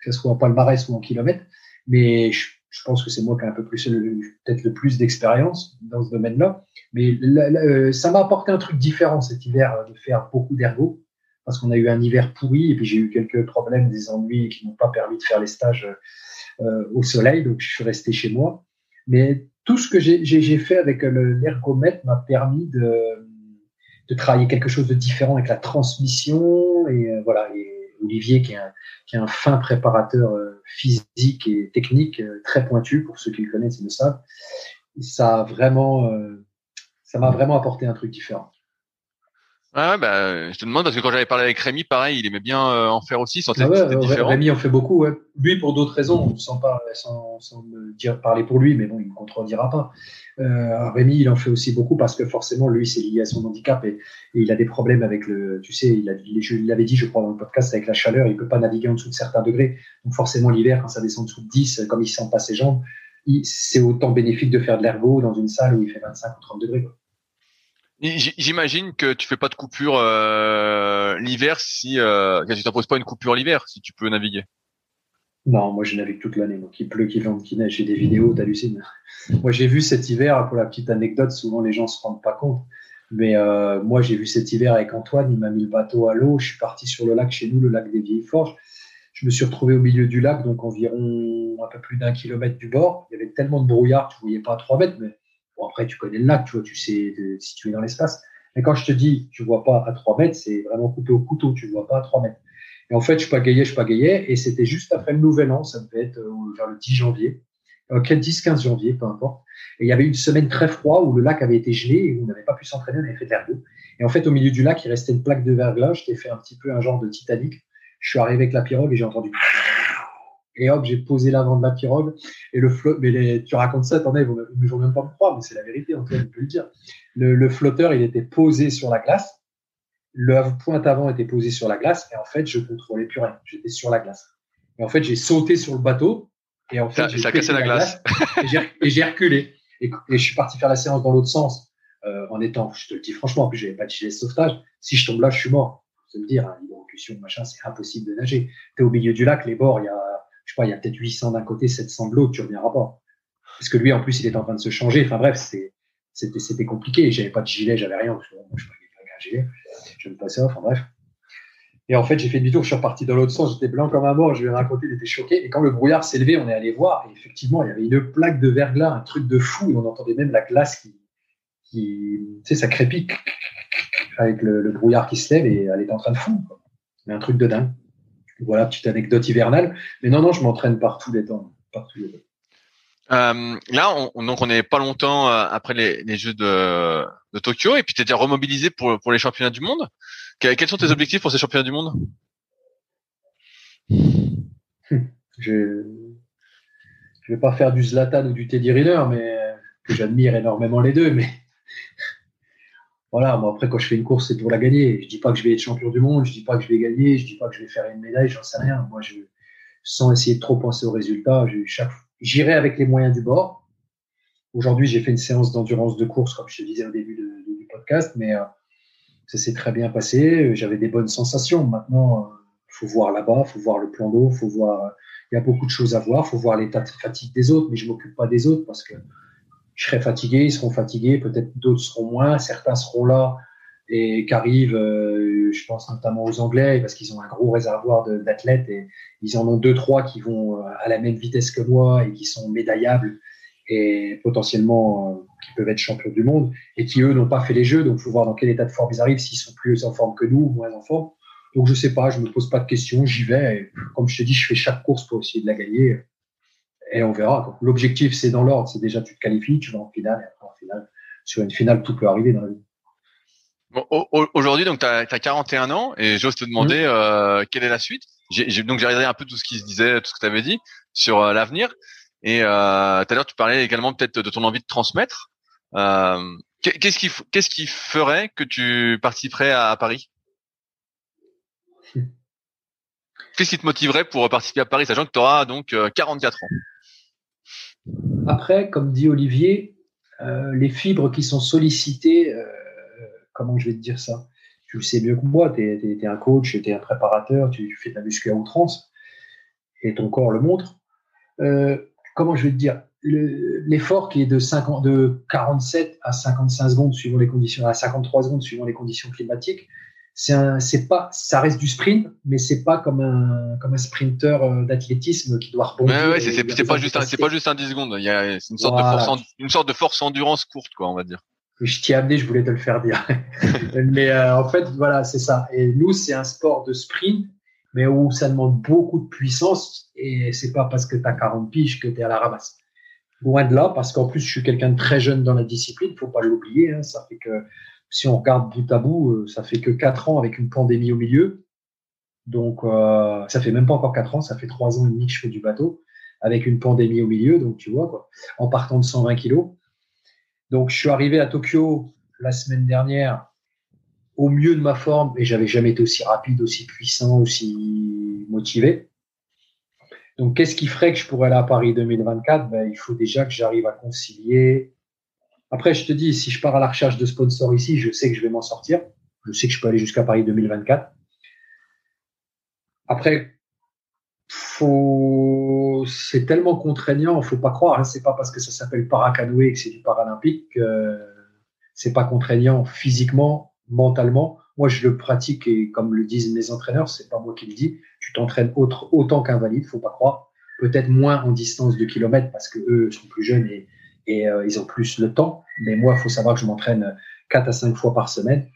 que ce soit en palmarès ou en kilomètres. Mais je je pense que c'est moi qui ai un peu plus, peut-être le plus d'expérience dans ce domaine-là. Mais euh, ça m'a apporté un truc différent cet hiver euh, de faire beaucoup d'ergo parce qu'on a eu un hiver pourri et puis j'ai eu quelques problèmes, des ennuis qui n'ont pas permis de faire les stages euh, au soleil, donc je suis resté chez moi. Mais tout ce que j'ai fait avec l'ergomètre m'a permis de, travailler quelque chose de différent avec la transmission et voilà. Olivier qui est un, fin préparateur euh, physique et technique euh, très pointu pour ceux qui le connaissent ils le savent. ça a vraiment, euh, ça m'a vraiment apporté un truc différent. Ouais, bah, je te demande parce que quand j'avais parlé avec Rémi, pareil, il aimait bien en faire aussi, sans ah ouais, différent. Rémi en fait beaucoup, ouais. Lui pour d'autres raisons, sans, pas, sans, sans me dire parler pour lui, mais bon, il me contredira pas. Euh, Rémi, il en fait aussi beaucoup parce que forcément, lui, c'est lié à son handicap et, il a des problèmes avec le. Tu sais, il, a, il l'avait dit, je crois, dans le podcast, avec la chaleur, il peut pas naviguer en dessous de certains degrés. Donc, forcément, l'hiver, quand ça descend en dessous de 10, comme il sent pas ses jambes, c'est autant bénéfique de faire de l'ergo dans une salle où il fait 25 ou 30 degrés. J'imagine que tu fais pas de coupure euh, l'hiver si euh, tu t'imposes pas une coupure l'hiver si tu peux naviguer. Non, moi je navigue toute l'année. Donc il pleut, qu'il vente, qu'il neige. J'ai des vidéos, t'hallucines. moi j'ai vu cet hiver, pour la petite anecdote, souvent les gens se rendent pas compte. Mais euh, moi j'ai vu cet hiver avec Antoine, il m'a mis le bateau à l'eau. Je suis parti sur le lac chez nous, le lac des Vieilles Forges. Je me suis retrouvé au milieu du lac, donc environ un peu plus d'un kilomètre du bord. Il y avait tellement de brouillard, tu voyais pas à trois mètres, mais bon, après tu connais le lac, tu vois, tu sais si tu es dans l'espace. Mais quand je te dis, tu vois pas à trois mètres, c'est vraiment coupé au couteau, tu vois pas à trois mètres. Et en fait, je pagayais, je pagayais, et c'était juste après le Nouvel An, ça devait être euh, vers le 10 janvier, euh, 10-15 janvier, peu importe. Et il y avait une semaine très froide où le lac avait été gelé et où on n'avait pas pu s'entraîner, on avait fait de l'ergo. Et en fait, au milieu du lac, il restait une plaque de verglas, je t'ai fait un petit peu un genre de Titanic. Je suis arrivé avec la pirogue et j'ai entendu et hop, j'ai posé l'avant de la pirogue et le flot, mais les, tu racontes ça, attendez, ils ne vont même pas me croire, mais c'est la vérité, en fait, je peux le dire. Le, le, flotteur, il était posé sur la glace le pointe avant était posé sur la glace et en fait, je contrôlais plus rien. J'étais sur la glace. Et en fait, j'ai sauté sur le bateau et en fait, j'ai cassé la, glace, et j'ai reculé. Et, je suis parti faire la séance dans l'autre sens euh, en étant, je te le dis franchement, en plus, j'avais pas de gilet de sauvetage. Si je tombe là, je suis mort. Faut me dire, hein, machin, c'est impossible de nager. Tu es au milieu du lac, les bords, il y a, je sais pas, il y a peut-être 800 d'un côté, 700 de l'autre, tu reviendras pas. Parce que lui, en plus, il est en train de se changer. Enfin bref, c'était, compliqué. J'avais pas de gilet, j'avais rien. je, moi, je pas un gilet je me passais enfin bref. Et en fait, j'ai fait demi-tour, je suis reparti dans l'autre sens, j'étais blanc comme un mort, je lui ai raconté, il était choqué. Et quand le brouillard s'est levé, on est allé voir, et effectivement, il y avait une plaque de verglas, un truc de fou, on entendait même la glace qui, tu sais, ça crépite avec le, brouillard qui se lève, et elle est en train de fondre. Mais un truc de dingue. Voilà, petite anecdote hivernale. Mais non, non, je m'entraîne partout les temps. Partout les temps. Euh, là, on, donc on n'est pas longtemps euh, après les, les Jeux de, de, Tokyo, et puis tu es déjà remobilisé pour, pour les championnats du monde. Quels sont tes objectifs pour ces championnats du monde? Je je vais pas faire du Zlatan ou du Teddy Riner, mais que j'admire énormément les deux. Mais voilà, moi après quand je fais une course, c'est pour la gagner. Je dis pas que je vais être champion du monde, je dis pas que je vais gagner, je dis pas que je vais faire une médaille, j'en sais rien. Moi, je sans essayer de trop penser aux résultats, J'irai avec les moyens du bord. Aujourd'hui, j'ai fait une séance d'endurance de course, comme je te disais au début du podcast, mais euh, ça s'est très bien passé. J'avais des bonnes sensations. Maintenant, il euh, faut voir là-bas, il faut voir le plan d'eau, faut voir. Il y a beaucoup de choses à voir. Il faut voir l'état de fatigue des autres, mais je m'occupe pas des autres parce que je serai fatigué, ils seront fatigués, peut-être d'autres seront moins, certains seront là et qu'arrivent, euh, je pense notamment aux Anglais, parce qu'ils ont un gros réservoir d'athlètes et ils en ont deux, trois qui vont euh, à la même vitesse que moi et qui sont médaillables et potentiellement euh, qui peuvent être champions du monde et qui eux n'ont pas fait les jeux, donc il faut voir dans quel état de forme ils arrivent, s'ils sont plus en forme que nous ou moins en forme. Donc je sais pas, je me pose pas de questions, j'y vais. Et, comme je te dis, je fais chaque course pour essayer de la gagner et on verra. L'objectif c'est dans l'ordre, c'est déjà tu te qualifies, tu vas en finale et après finale, sur une finale, tout peut arriver dans la vie. Aujourd'hui, donc, tu as, 41 ans et j'ose te demander mmh. euh, quelle est la suite? J'ai, donc, j'ai regardé un peu tout ce qui se disait, tout ce que tu avais dit sur euh, l'avenir. Et euh, tout à l'heure, tu parlais également peut-être de ton envie de transmettre. Qu'est-ce qui, qu'est-ce qui ferait que tu participerais à, Paris? Qu'est-ce qui te motiverait pour participer à Paris, sachant que tu auras donc 44 ans? Après, comme dit Olivier, les fibres qui sont sollicitées comment je vais te dire ça? Tu le sais mieux que moi, tu es, un coach, tu es un préparateur, tu, fais de la muscu à outrance, et ton corps le montre. Euh, comment je vais te dire? L'effort qui est de, 50, de 47 à 55 secondes suivant les conditions, à 53 secondes suivant les conditions climatiques, c'est pas, ça reste du sprint, mais c'est pas comme un comme un sprinter euh, d'athlétisme qui doit rebondir. Ouais, ouais, c'est pas juste c'est pas juste un 10 secondes. Il y a une sorte de force une sorte de force endurance courte, quoi, on va dire je t'y ai amené, je voulais te le faire dire. mais euh, en fait, voilà, c'est ça. Et nous, c'est un sport de sprint, mais où ça demande beaucoup de puissance. Et c'est pas parce que tu as 40 piges que tu es à la ramasse. Loin de là, parce qu'en plus, je suis quelqu'un de très jeune dans la discipline, faut pas l'oublier. Hein. ça fait que, si on regarde bout à bout, euh, ça fait que 4 ans avec une pandémie au milieu. Donc, euh, ça fait même pas encore 4 ans, ça fait 3 ans et demi que je fais du bateau, avec une pandémie au milieu. Donc, tu vois, quoi, en partant de 120 kilos. Donc, je suis arrivé à Tokyo la semaine dernière au mieux de ma forme et j'avais jamais été aussi rapide, aussi puissant, aussi motivé. Donc, qu'est-ce qui ferait que je pourrais aller à Paris 2024 ben, Il faut déjà que j'arrive à concilier. Après, je te dis, si je pars à la recherche de sponsors ici, je sais que je vais m'en sortir. Je sais que je peux aller jusqu'à Paris 2024. Après, faut, c'est tellement contraignant, faut pas croire. Hein, c'est pas parce que ça s'appelle paracanoë que c'est du paralympique que c'est pas contraignant physiquement, mentalement. Moi, je le pratique et comme le disent mes entraîneurs, c'est pas moi qui le dis. Tu t'entraînes autre, autant qu'un valide, faut pas croire. Peut-être moins en distance de kilomètres parce que eux sont plus jeunes et, et euh, ils ont plus le temps. Mais moi, il faut savoir que je m'entraîne quatre à cinq fois par semaine,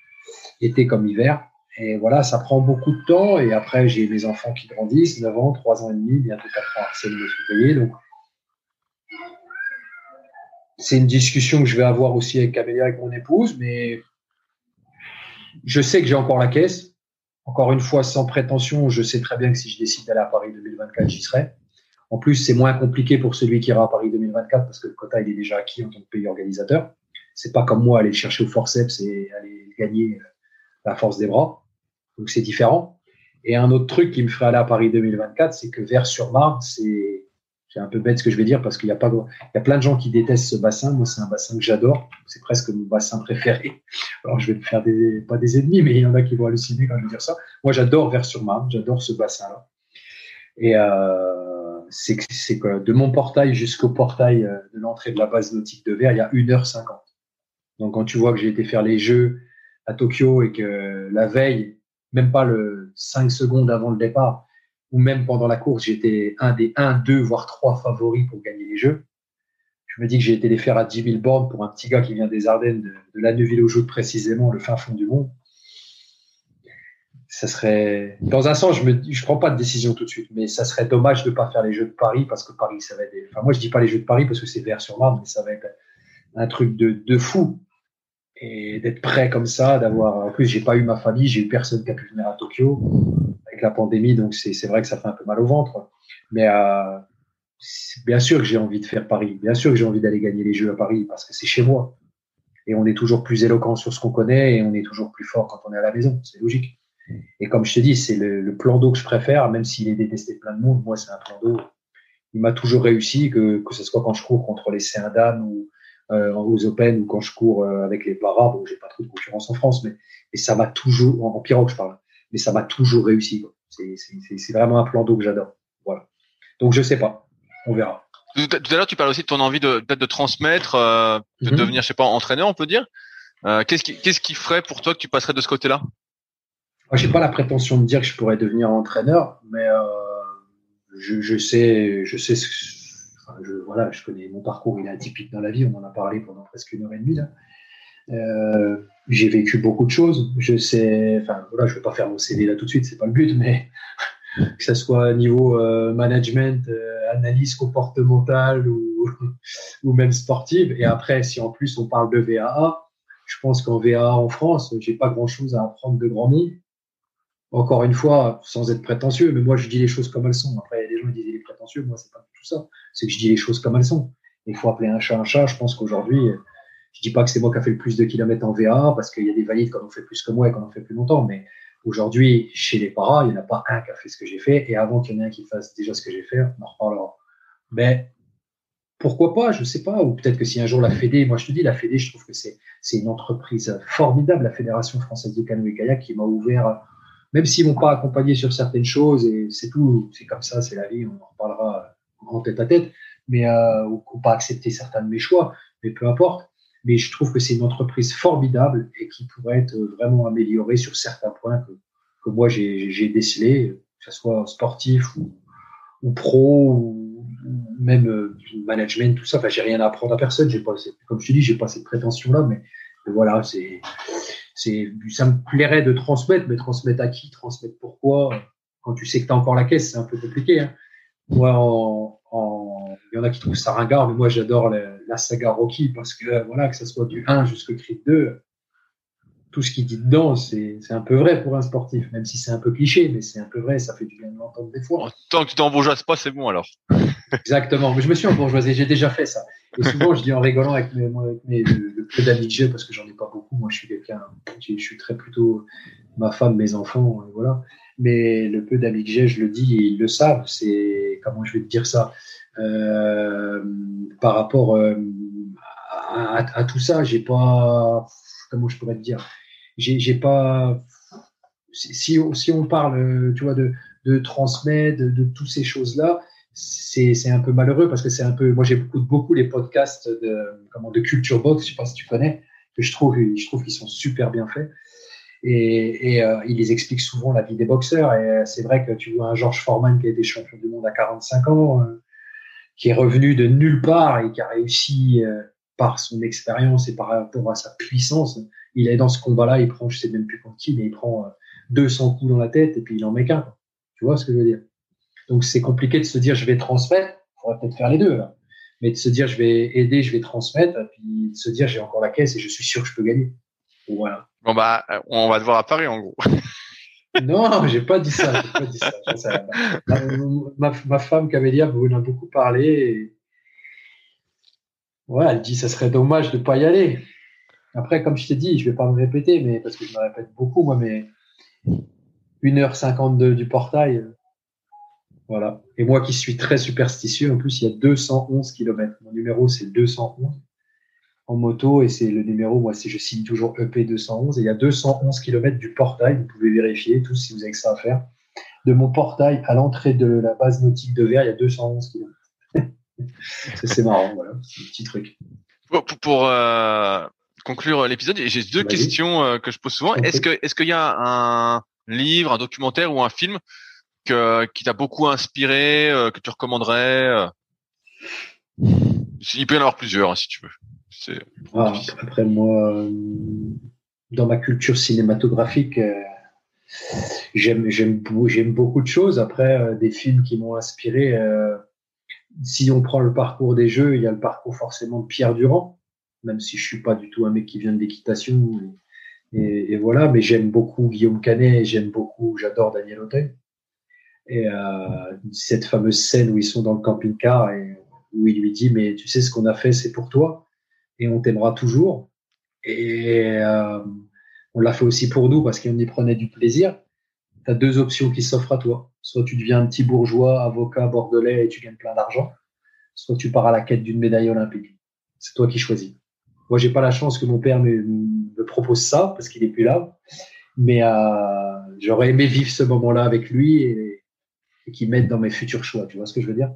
été comme hiver. Et voilà, ça prend beaucoup de temps. Et après, j'ai mes enfants qui grandissent, 9 ans, 3 ans et demi, bientôt 4 ans, c'est le février. Donc, c'est une discussion que je vais avoir aussi avec Camélia, avec mon épouse, mais je sais que j'ai encore la caisse. Encore une fois, sans prétention, je sais très bien que si je décide d'aller à Paris 2024, j'y serai. En plus, c'est moins compliqué pour celui qui ira à Paris 2024 parce que le quota, il est déjà acquis en tant que pays organisateur. C'est pas comme moi aller le chercher au forceps et aller gagner la force des bras. Donc c'est différent. Et un autre truc qui me ferait aller à Paris 2024, c'est que Vers-sur-Marne, c'est c'est un peu bête ce que je vais dire parce qu'il y a pas il y a plein de gens qui détestent ce bassin. Moi, c'est un bassin que j'adore. C'est presque mon bassin préféré. Alors, je vais me faire des, pas des ennemis, mais il y en a qui vont halluciner quand je vais dire ça. Moi, j'adore Vers-sur-Marne. J'adore ce bassin-là. Et euh, c'est que de mon portail jusqu'au portail euh, de l'entrée de la base nautique de Vers, il y a 1h50. Donc, quand tu vois que j'ai été faire les jeux à Tokyo et que la veille, même pas le 5 secondes avant le départ, ou même pendant la course, j'étais un des 1, 2, voire 3 favoris pour gagner les jeux. Je me dis que j'ai été les faire à 10 000 bornes pour un petit gars qui vient des Ardennes, de, de la Neuville aux Joutes précisément, le fin fond du monde. Ça serait, dans un sens, je me, je prends pas de décision tout de suite, mais ça serait dommage de pas faire les Jeux de Paris parce que Paris, ça va être, enfin, moi, je dis pas les Jeux de Paris parce que c'est vert sur marbre, mais ça va être un truc de, de fou et d'être prêt comme ça, d'avoir. En plus, j'ai pas eu ma famille, j'ai eu personne qui a pu venir à Tokyo avec la pandémie, donc c'est vrai que ça fait un peu mal au ventre. Mais euh, bien sûr que j'ai envie de faire Paris, bien sûr que j'ai envie d'aller gagner les Jeux à Paris parce que c'est chez moi. Et on est toujours plus éloquent sur ce qu'on connaît et on est toujours plus fort quand on est à la maison, c'est logique. Et comme je te dis, c'est le, le, plan d'eau que je préfère, même s'il est détesté plein de monde. Moi, c'est un plan d'eau. Il m'a toujours réussi, que, que ce soit quand je cours contre les Saint-Dames ou, euh, aux Open ou quand je cours euh, avec les paras. Bon, j'ai pas trop de concurrence en France, mais, ça m'a toujours, en, pirogue je parle, mais ça m'a toujours réussi. C'est vraiment un plan d'eau que j'adore. Voilà. Donc je sais pas, on verra. Tout à l'heure, tu parles aussi de ton envie de peut-être de transmettre, euh, de mhm. devenir, je sais pas, entraîneur, on peut dire. Euh, qu'est-ce qui, qu'est-ce qui ferait pour toi que tu passerais de ce côté-là? Moi, j'ai pas la prétention de dire que je pourrais devenir entraîneur, mais euh, je, je, sais, je sais je, voilà, je connais mon parcours, il est atypique dans la vie, on en a parlé pendant presque une heure et demie là. Euh, j'ai vécu beaucoup de choses. Je sais, enfin voilà, je vais pas faire mon CV là tout de suite, c'est pas le but, mais que ce soit niveau euh, management, analyse comportementale ou, ou même sportive. Et après, si en plus on parle de VAA, je pense qu'en VAA en France, j'ai pas grand chose à apprendre de grand monde. Encore une fois, sans être prétentieux, mais moi je dis les choses comme elles sont. Après, les gens disent les prétentieux, moi c'est pas tout ça. C'est que je dis les choses comme elles sont. Il faut appeler un chat un chat. Je pense qu'aujourd'hui, je dis pas que c'est moi qui a fait le plus de kilomètres en VA parce qu'il y a des valides qui en ont fait plus que moi et qui en ont fait plus longtemps. Mais aujourd'hui, chez les paras, il n'y en a pas un qui a fait ce que j'ai fait. Et avant qu'il y en ait un qui fasse déjà ce que j'ai fait, on en reparlera. Mais pourquoi pas? Je sais pas. Ou peut-être que si un jour la Fédé, moi je te dis, la Fédé, je trouve que c'est une entreprise formidable, la Fédération française de canoë kayak, qui m'a ouvert, même s'ils m'ont pas accompagné sur certaines choses, et c'est tout, c'est comme ça, c'est la vie, on en reparlera en tête à tête, mais euh, ou, pas accepter certains de mes choix, mais peu importe mais je trouve que c'est une entreprise formidable et qui pourrait être vraiment améliorée sur certains points que, que moi j'ai décelés, que ce soit sportif ou, ou pro ou même euh, management, tout ça. Enfin, j'ai rien à apprendre à personne. J'ai pas, comme je te dis, j'ai pas cette prétention-là, mais, voilà, c'est, c'est, ça me plairait de transmettre, mais transmettre à qui, transmettre pourquoi? Quand tu sais que tu as encore la caisse, c'est un peu compliqué. Hein. Moi, en, en, il y en a qui trouvent ça ringard, mais moi j'adore la, saga Rocky parce que voilà, que ce soit du 1 jusqu'au Creed 2, tout ce qu'il dit dedans, c'est un peu vrai pour un sportif, même si c'est un peu cliché, mais c'est un peu vrai, ça fait du bien de l'entendre des fois. Tant que tu t'embourgeoises pas, c'est bon alors. Exactement, mais je me suis embourgeoisé, j'ai déjà fait ça. Et souvent, je dis en rigolant avec, mes, avec mes, le, peu d'amis que j'ai, parce que j'en ai pas beaucoup, moi je suis quelqu'un, je suis très plutôt ma femme, mes enfants, voilà mais le peu d'amis que j'ai, je le dis, ils le savent. C'est comment je vais te dire ça euh, par rapport euh, à, tout ça. J'ai pas comment je pourrais te dire. J'ai pas si, si on parle, tu vois, de, de transmettre, de, toutes ces choses-là, c'est un peu malheureux parce que c'est un peu. Moi, j'écoute beaucoup les podcasts de comment de Culture Box. Je sais pas si tu connais. Que je trouve, je trouve qu'ils sont super bien faits et, et euh, il les explique souvent la vie des boxeurs. Et euh, c'est vrai que tu vois un George Foreman qui a été champion du monde à 45 ans, euh, qui est revenu de nulle part et qui a réussi par son expérience et par rapport à sa puissance. Il est dans ce combat-là, il prend, je sais même plus contre qui, mais il prend 200 coups dans la tête et puis il en met qu'un. Tu vois ce que je veux dire? Donc c'est compliqué de se dire je vais transmettre. Il faudrait peut-être faire les deux là. Mais de se dire je vais aider, je vais transmettre, et puis de se dire j'ai encore la caisse et je suis sûr que je peux gagner. Voilà. Bon bah, on va devoir à en gros. non, j'ai pas dit ça. Pas dit ça. Ma, ma, femme Camélia vous en a beaucoup parlé. Et... Ouais, elle dit ça serait dommage de pas y aller. Après, comme je t'ai dit, je vais pas me répéter, mais parce que je me répète beaucoup, moi, mais 1h52 du portail. Voilà. Et moi qui suis très superstitieux, en plus, il y a 211 km. Mon numéro, c'est 211 en moto et c'est le numéro, moi, je signe toujours EP 211 et il y a 211 km du portail, vous pouvez vérifier tous si vous avez que ça à faire. De mon portail à l'entrée de la base nautique de Verre, il y a 211 km. c'est marrant, voilà, c'est un petit truc. Pour, euh, conclure l'épisode, j'ai deux questions euh, que je pose souvent. Est-ce est-ce qu'il y a un livre, un documentaire ou un film qui t'a beaucoup inspiré, euh, que tu recommanderais Il peut y en avoir plusieurs, hein, si tu veux. Ah, après, moi, euh, dans ma culture cinématographique, euh, j'aime, j'aime, j'aime beaucoup de choses. Après, euh, des films qui m'ont inspiré. si on prend le parcours des jeux, il y a le parcours forcément de Pierre Durand, même si je suis pas du tout un mec qui vient de l'équitation. Et, voilà, mais j'aime beaucoup Guillaume Canet, j'aime beaucoup, j'adore Daniel Auteuil. Et cette fameuse scène où ils sont dans le camping-car et où il lui dit mais tu sais ce qu'on a fait c'est pour toi et on t'aimera toujours. Et euh, on l'a fait aussi pour nous parce qu'on y prenait du plaisir. Tu as deux options qui s'offrent à toi. Soit tu deviens un petit bourgeois, avocat bordelais et tu gagnes plein d'argent. Soit tu pars à la quête d'une médaille olympique. C'est toi qui choisis. Moi, j'ai pas la chance que mon père me, propose ça parce qu'il est plus là. Mais euh, j'aurais aimé vivre ce moment-là avec lui et qu'il m'aide dans mes futurs choix. Tu vois ce que je veux dire?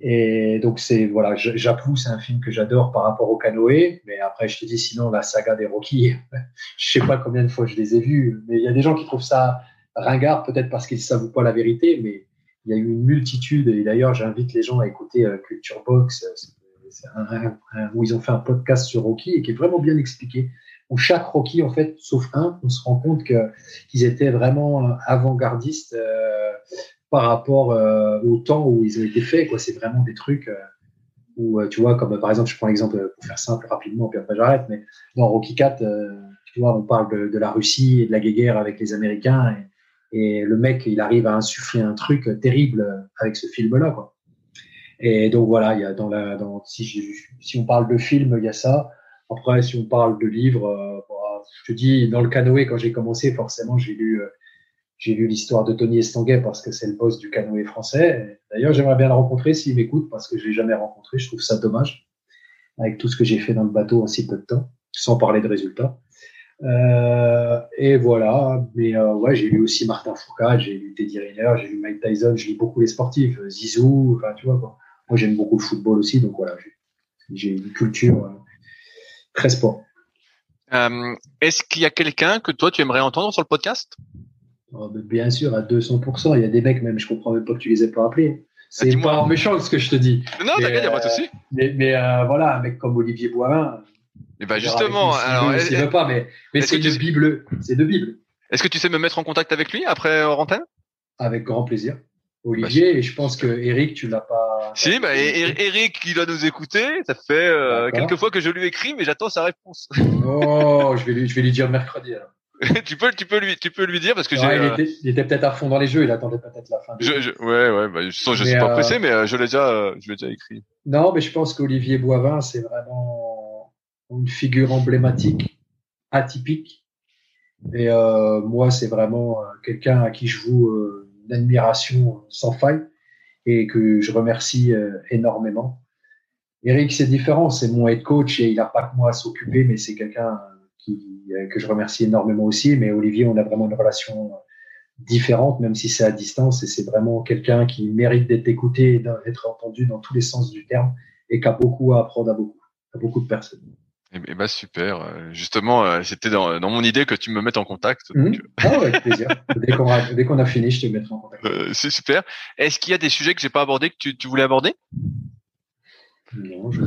Et donc c'est voilà, Japou, c'est un film que j'adore par rapport au canoë, mais après je te dis sinon la saga des Rocky, je sais pas combien de fois je les ai vus, mais il y a des gens qui trouvent ça ringard peut-être parce qu'ils savent pas la vérité, mais il y a eu une multitude et d'ailleurs j'invite les gens à écouter euh, Culture Box, un, où ils ont fait un podcast sur Rocky et qui est vraiment bien expliqué où chaque Rocky, en fait, sauf un, on se rend compte qu'ils étaient vraiment avant-gardistes euh, par rapport euh, au temps où ils ont été faits. Quoi, c'est vraiment des trucs euh, où, tu vois, comme par exemple, je prends l'exemple pour faire simple rapidement, puis après j'arrête, mais dans Rocky 4, tu vois, on parle de, la Russie et de la guerre avec les Américains, et, le mec, il arrive à insuffler un truc terrible avec ce film-là, quoi. Et donc voilà, il y a dans la, dans, si, si on parle de film, il y a ça. Après, si on parle de livres, euh, bah, je te dis, dans le canoë, quand j'ai commencé, forcément, j'ai lu, euh, j'ai lu l'histoire de Tony Estanguet parce que c'est le boss du canoë français. D'ailleurs, j'aimerais bien le rencontrer s'il m'écoute parce que je l'ai jamais rencontré. Je trouve ça dommage avec tout ce que j'ai fait dans le bateau en si peu de temps, sans parler de résultats. Euh, et voilà. Mais euh, ouais, j'ai lu aussi Martin Foucault, j'ai lu Teddy Riner, j'ai lu Mike Tyson, je lis beaucoup les sportifs, Zizou, enfin tu vois quoi. Moi, j'aime beaucoup le football aussi, donc voilà, j'ai une culture très sport. Euh, Est-ce qu'il y a quelqu'un que toi tu aimerais entendre sur le podcast? Oh, Bien sûr, à 200%. Il y a des mecs même, je comprends même pas que tu les aies pas appelés. C'est ah, pas méchant ce que je te dis. Non, t'inquiète, il a pas de euh, souci. Mais, mais euh, voilà, un mec comme Olivier Boivin. Et ben justement, alors, il veut pas, mais, mais c'est de Bible. C'est de Bible. Est-ce que tu sais me mettre en contact avec lui après Rantaine? Avec grand plaisir. Olivier, et je pense que Eric, tu l'as pas. Si, bah, Eric, il va nous écouter. Ça fait euh, quelques fois que je lui écris, mais j'attends sa réponse. oh, je vais lui, je vais lui dire mercredi. Alors. tu peux, tu peux lui, tu peux lui dire parce que j'ai. Il, était, peut-être à fond dans les jeux. Il attendait peut-être la fin. Je, je, ouais, ouais. Bah, je, je suis pas pressé, mais euh, je l'ai déjà, euh, je l'ai déjà écrit. Non, mais je pense qu'Olivier Boivin, c'est vraiment une figure emblématique, atypique. Et euh, moi, c'est vraiment quelqu'un à qui je voue d'admiration sans faille et que je remercie euh, énormément. Eric, c'est différent, c'est mon head coach et il n'a pas que moi à s'occuper, mais c'est quelqu'un qui, euh, que je remercie énormément aussi. Mais Olivier, on a vraiment une relation différente, même si c'est à distance, et c'est vraiment quelqu'un qui mérite d'être écouté et d'être entendu dans tous les sens du terme et qui a beaucoup à apprendre à beaucoup, à beaucoup de personnes. Eh, eh ben super. Euh, justement, euh, c'était dans, dans, mon idée que tu me mettes en contact. Donc... Mmh. Ah avec plaisir. dès qu'on a, fini, je te mettrai en contact. Euh, c'est super. Est-ce qu'il y a des sujets que j'ai pas abordés que tu, tu voulais aborder? Non, je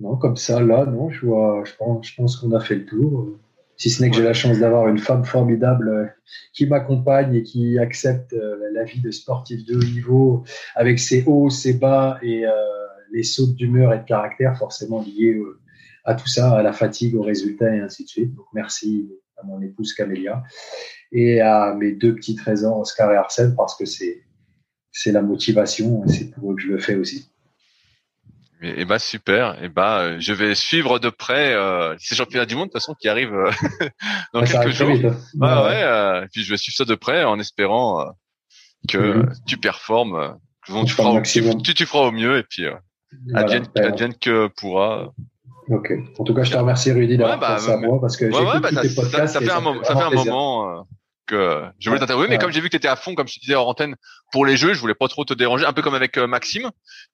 non comme ça là, non. Je vois, je pense, je pense qu'on a fait le tour. Si ce n'est que j'ai la chance d'avoir une femme formidable qui m'accompagne et qui accepte la vie de sportif de haut niveau avec ses hauts, ses bas et les sautes d'humeur et de caractère forcément liés euh, à tout ça, à la fatigue, aux résultats et ainsi de suite. Donc merci à mon épouse Camélia et à mes deux petits trésors, Oscar et Arsène, parce que c'est c'est la motivation et c'est pour eux que je le fais aussi. Et, bah super. Et bah euh, je vais suivre de près euh, ces championnats du monde de toute façon qui arrivent euh, dans quelques jours. Vite, hein. ouais, ouais. puis je vais suivre ça de près en espérant que mm-hmm. tu performes, que tu, feras au, tu, tu, feras au mieux et puis Advienne, ben, que pourra. Ok. En tout cas, je te remercie Rudy d'avoir ouais, bah, pensé à moi parce que ouais, ouais, bah, ça, ça, fait un, ça fait un moment euh, je voulais t'interviewer, mais comme j'ai vu que tu étais à fond, comme je te disais en antenne, pour les jeux, je voulais pas trop te déranger, un peu comme avec euh, Maxime.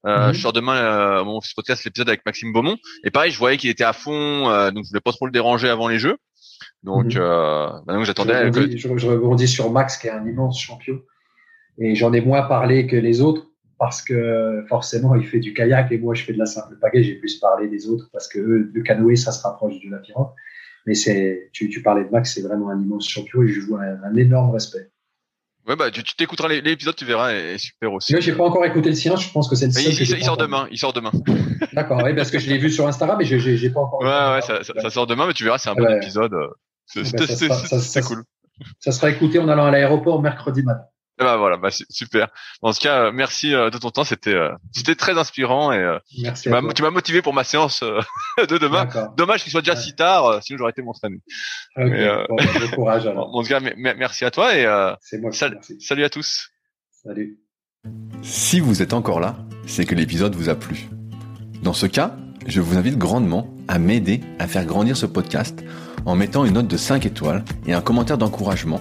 Euh, mhm. Je sors demain euh, mon podcast, l'épisode avec Maxime Beaumont, et pareil, je voyais qu'il était à fond, donc je voulais pas trop le déranger avant les jeux. Donc, mhm. bah, donc j'attendais. Je, que... je, je rebondis sur Max, qui est un immense champion, et j'en ai moins parlé que les autres parce que forcément, il fait du kayak et moi, je fais de la simple pagaie. J'ai plus parlé des autres parce que le canoë, ça se rapproche du navire. Mais c'est, tu, tu parlais de Max, c'est vraiment un immense champion et je joue un, un énorme respect. Ouais, bah, tu t'écouteras l'épisode, tu verras, est super aussi. Moi, j'ai pas encore écouté le sien, je pense que c'est le seul. Il, sort demain, il sort demain. D'accord, oui, parce que je l'ai vu sur Instagram, mais j'ai pas encore. Ouais, ouais, ça, ça, sort demain, mais tu verras, c'est un bon épisode. C'est bah, cool. Ça sera écouté en allant à l'aéroport mercredi matin. Bah voilà, bah, super. En tout cas, euh, merci euh, de ton temps. C'était euh, c'était très inspirant et tu m'as tu m'as motivé pour ma séance de demain. Dommage qu'il soit déjà si tard, sinon j'aurais été m'entraîner. Okay. Mais, bon, courage alors. En tout cas, merci à toi et moi sal salut à tous. Salut. Si vous êtes encore là, c'est que l'épisode vous a plu. Dans ce cas, je vous invite grandement à m'aider à faire grandir ce podcast en mettant une note de 5 étoiles et un commentaire d'encouragement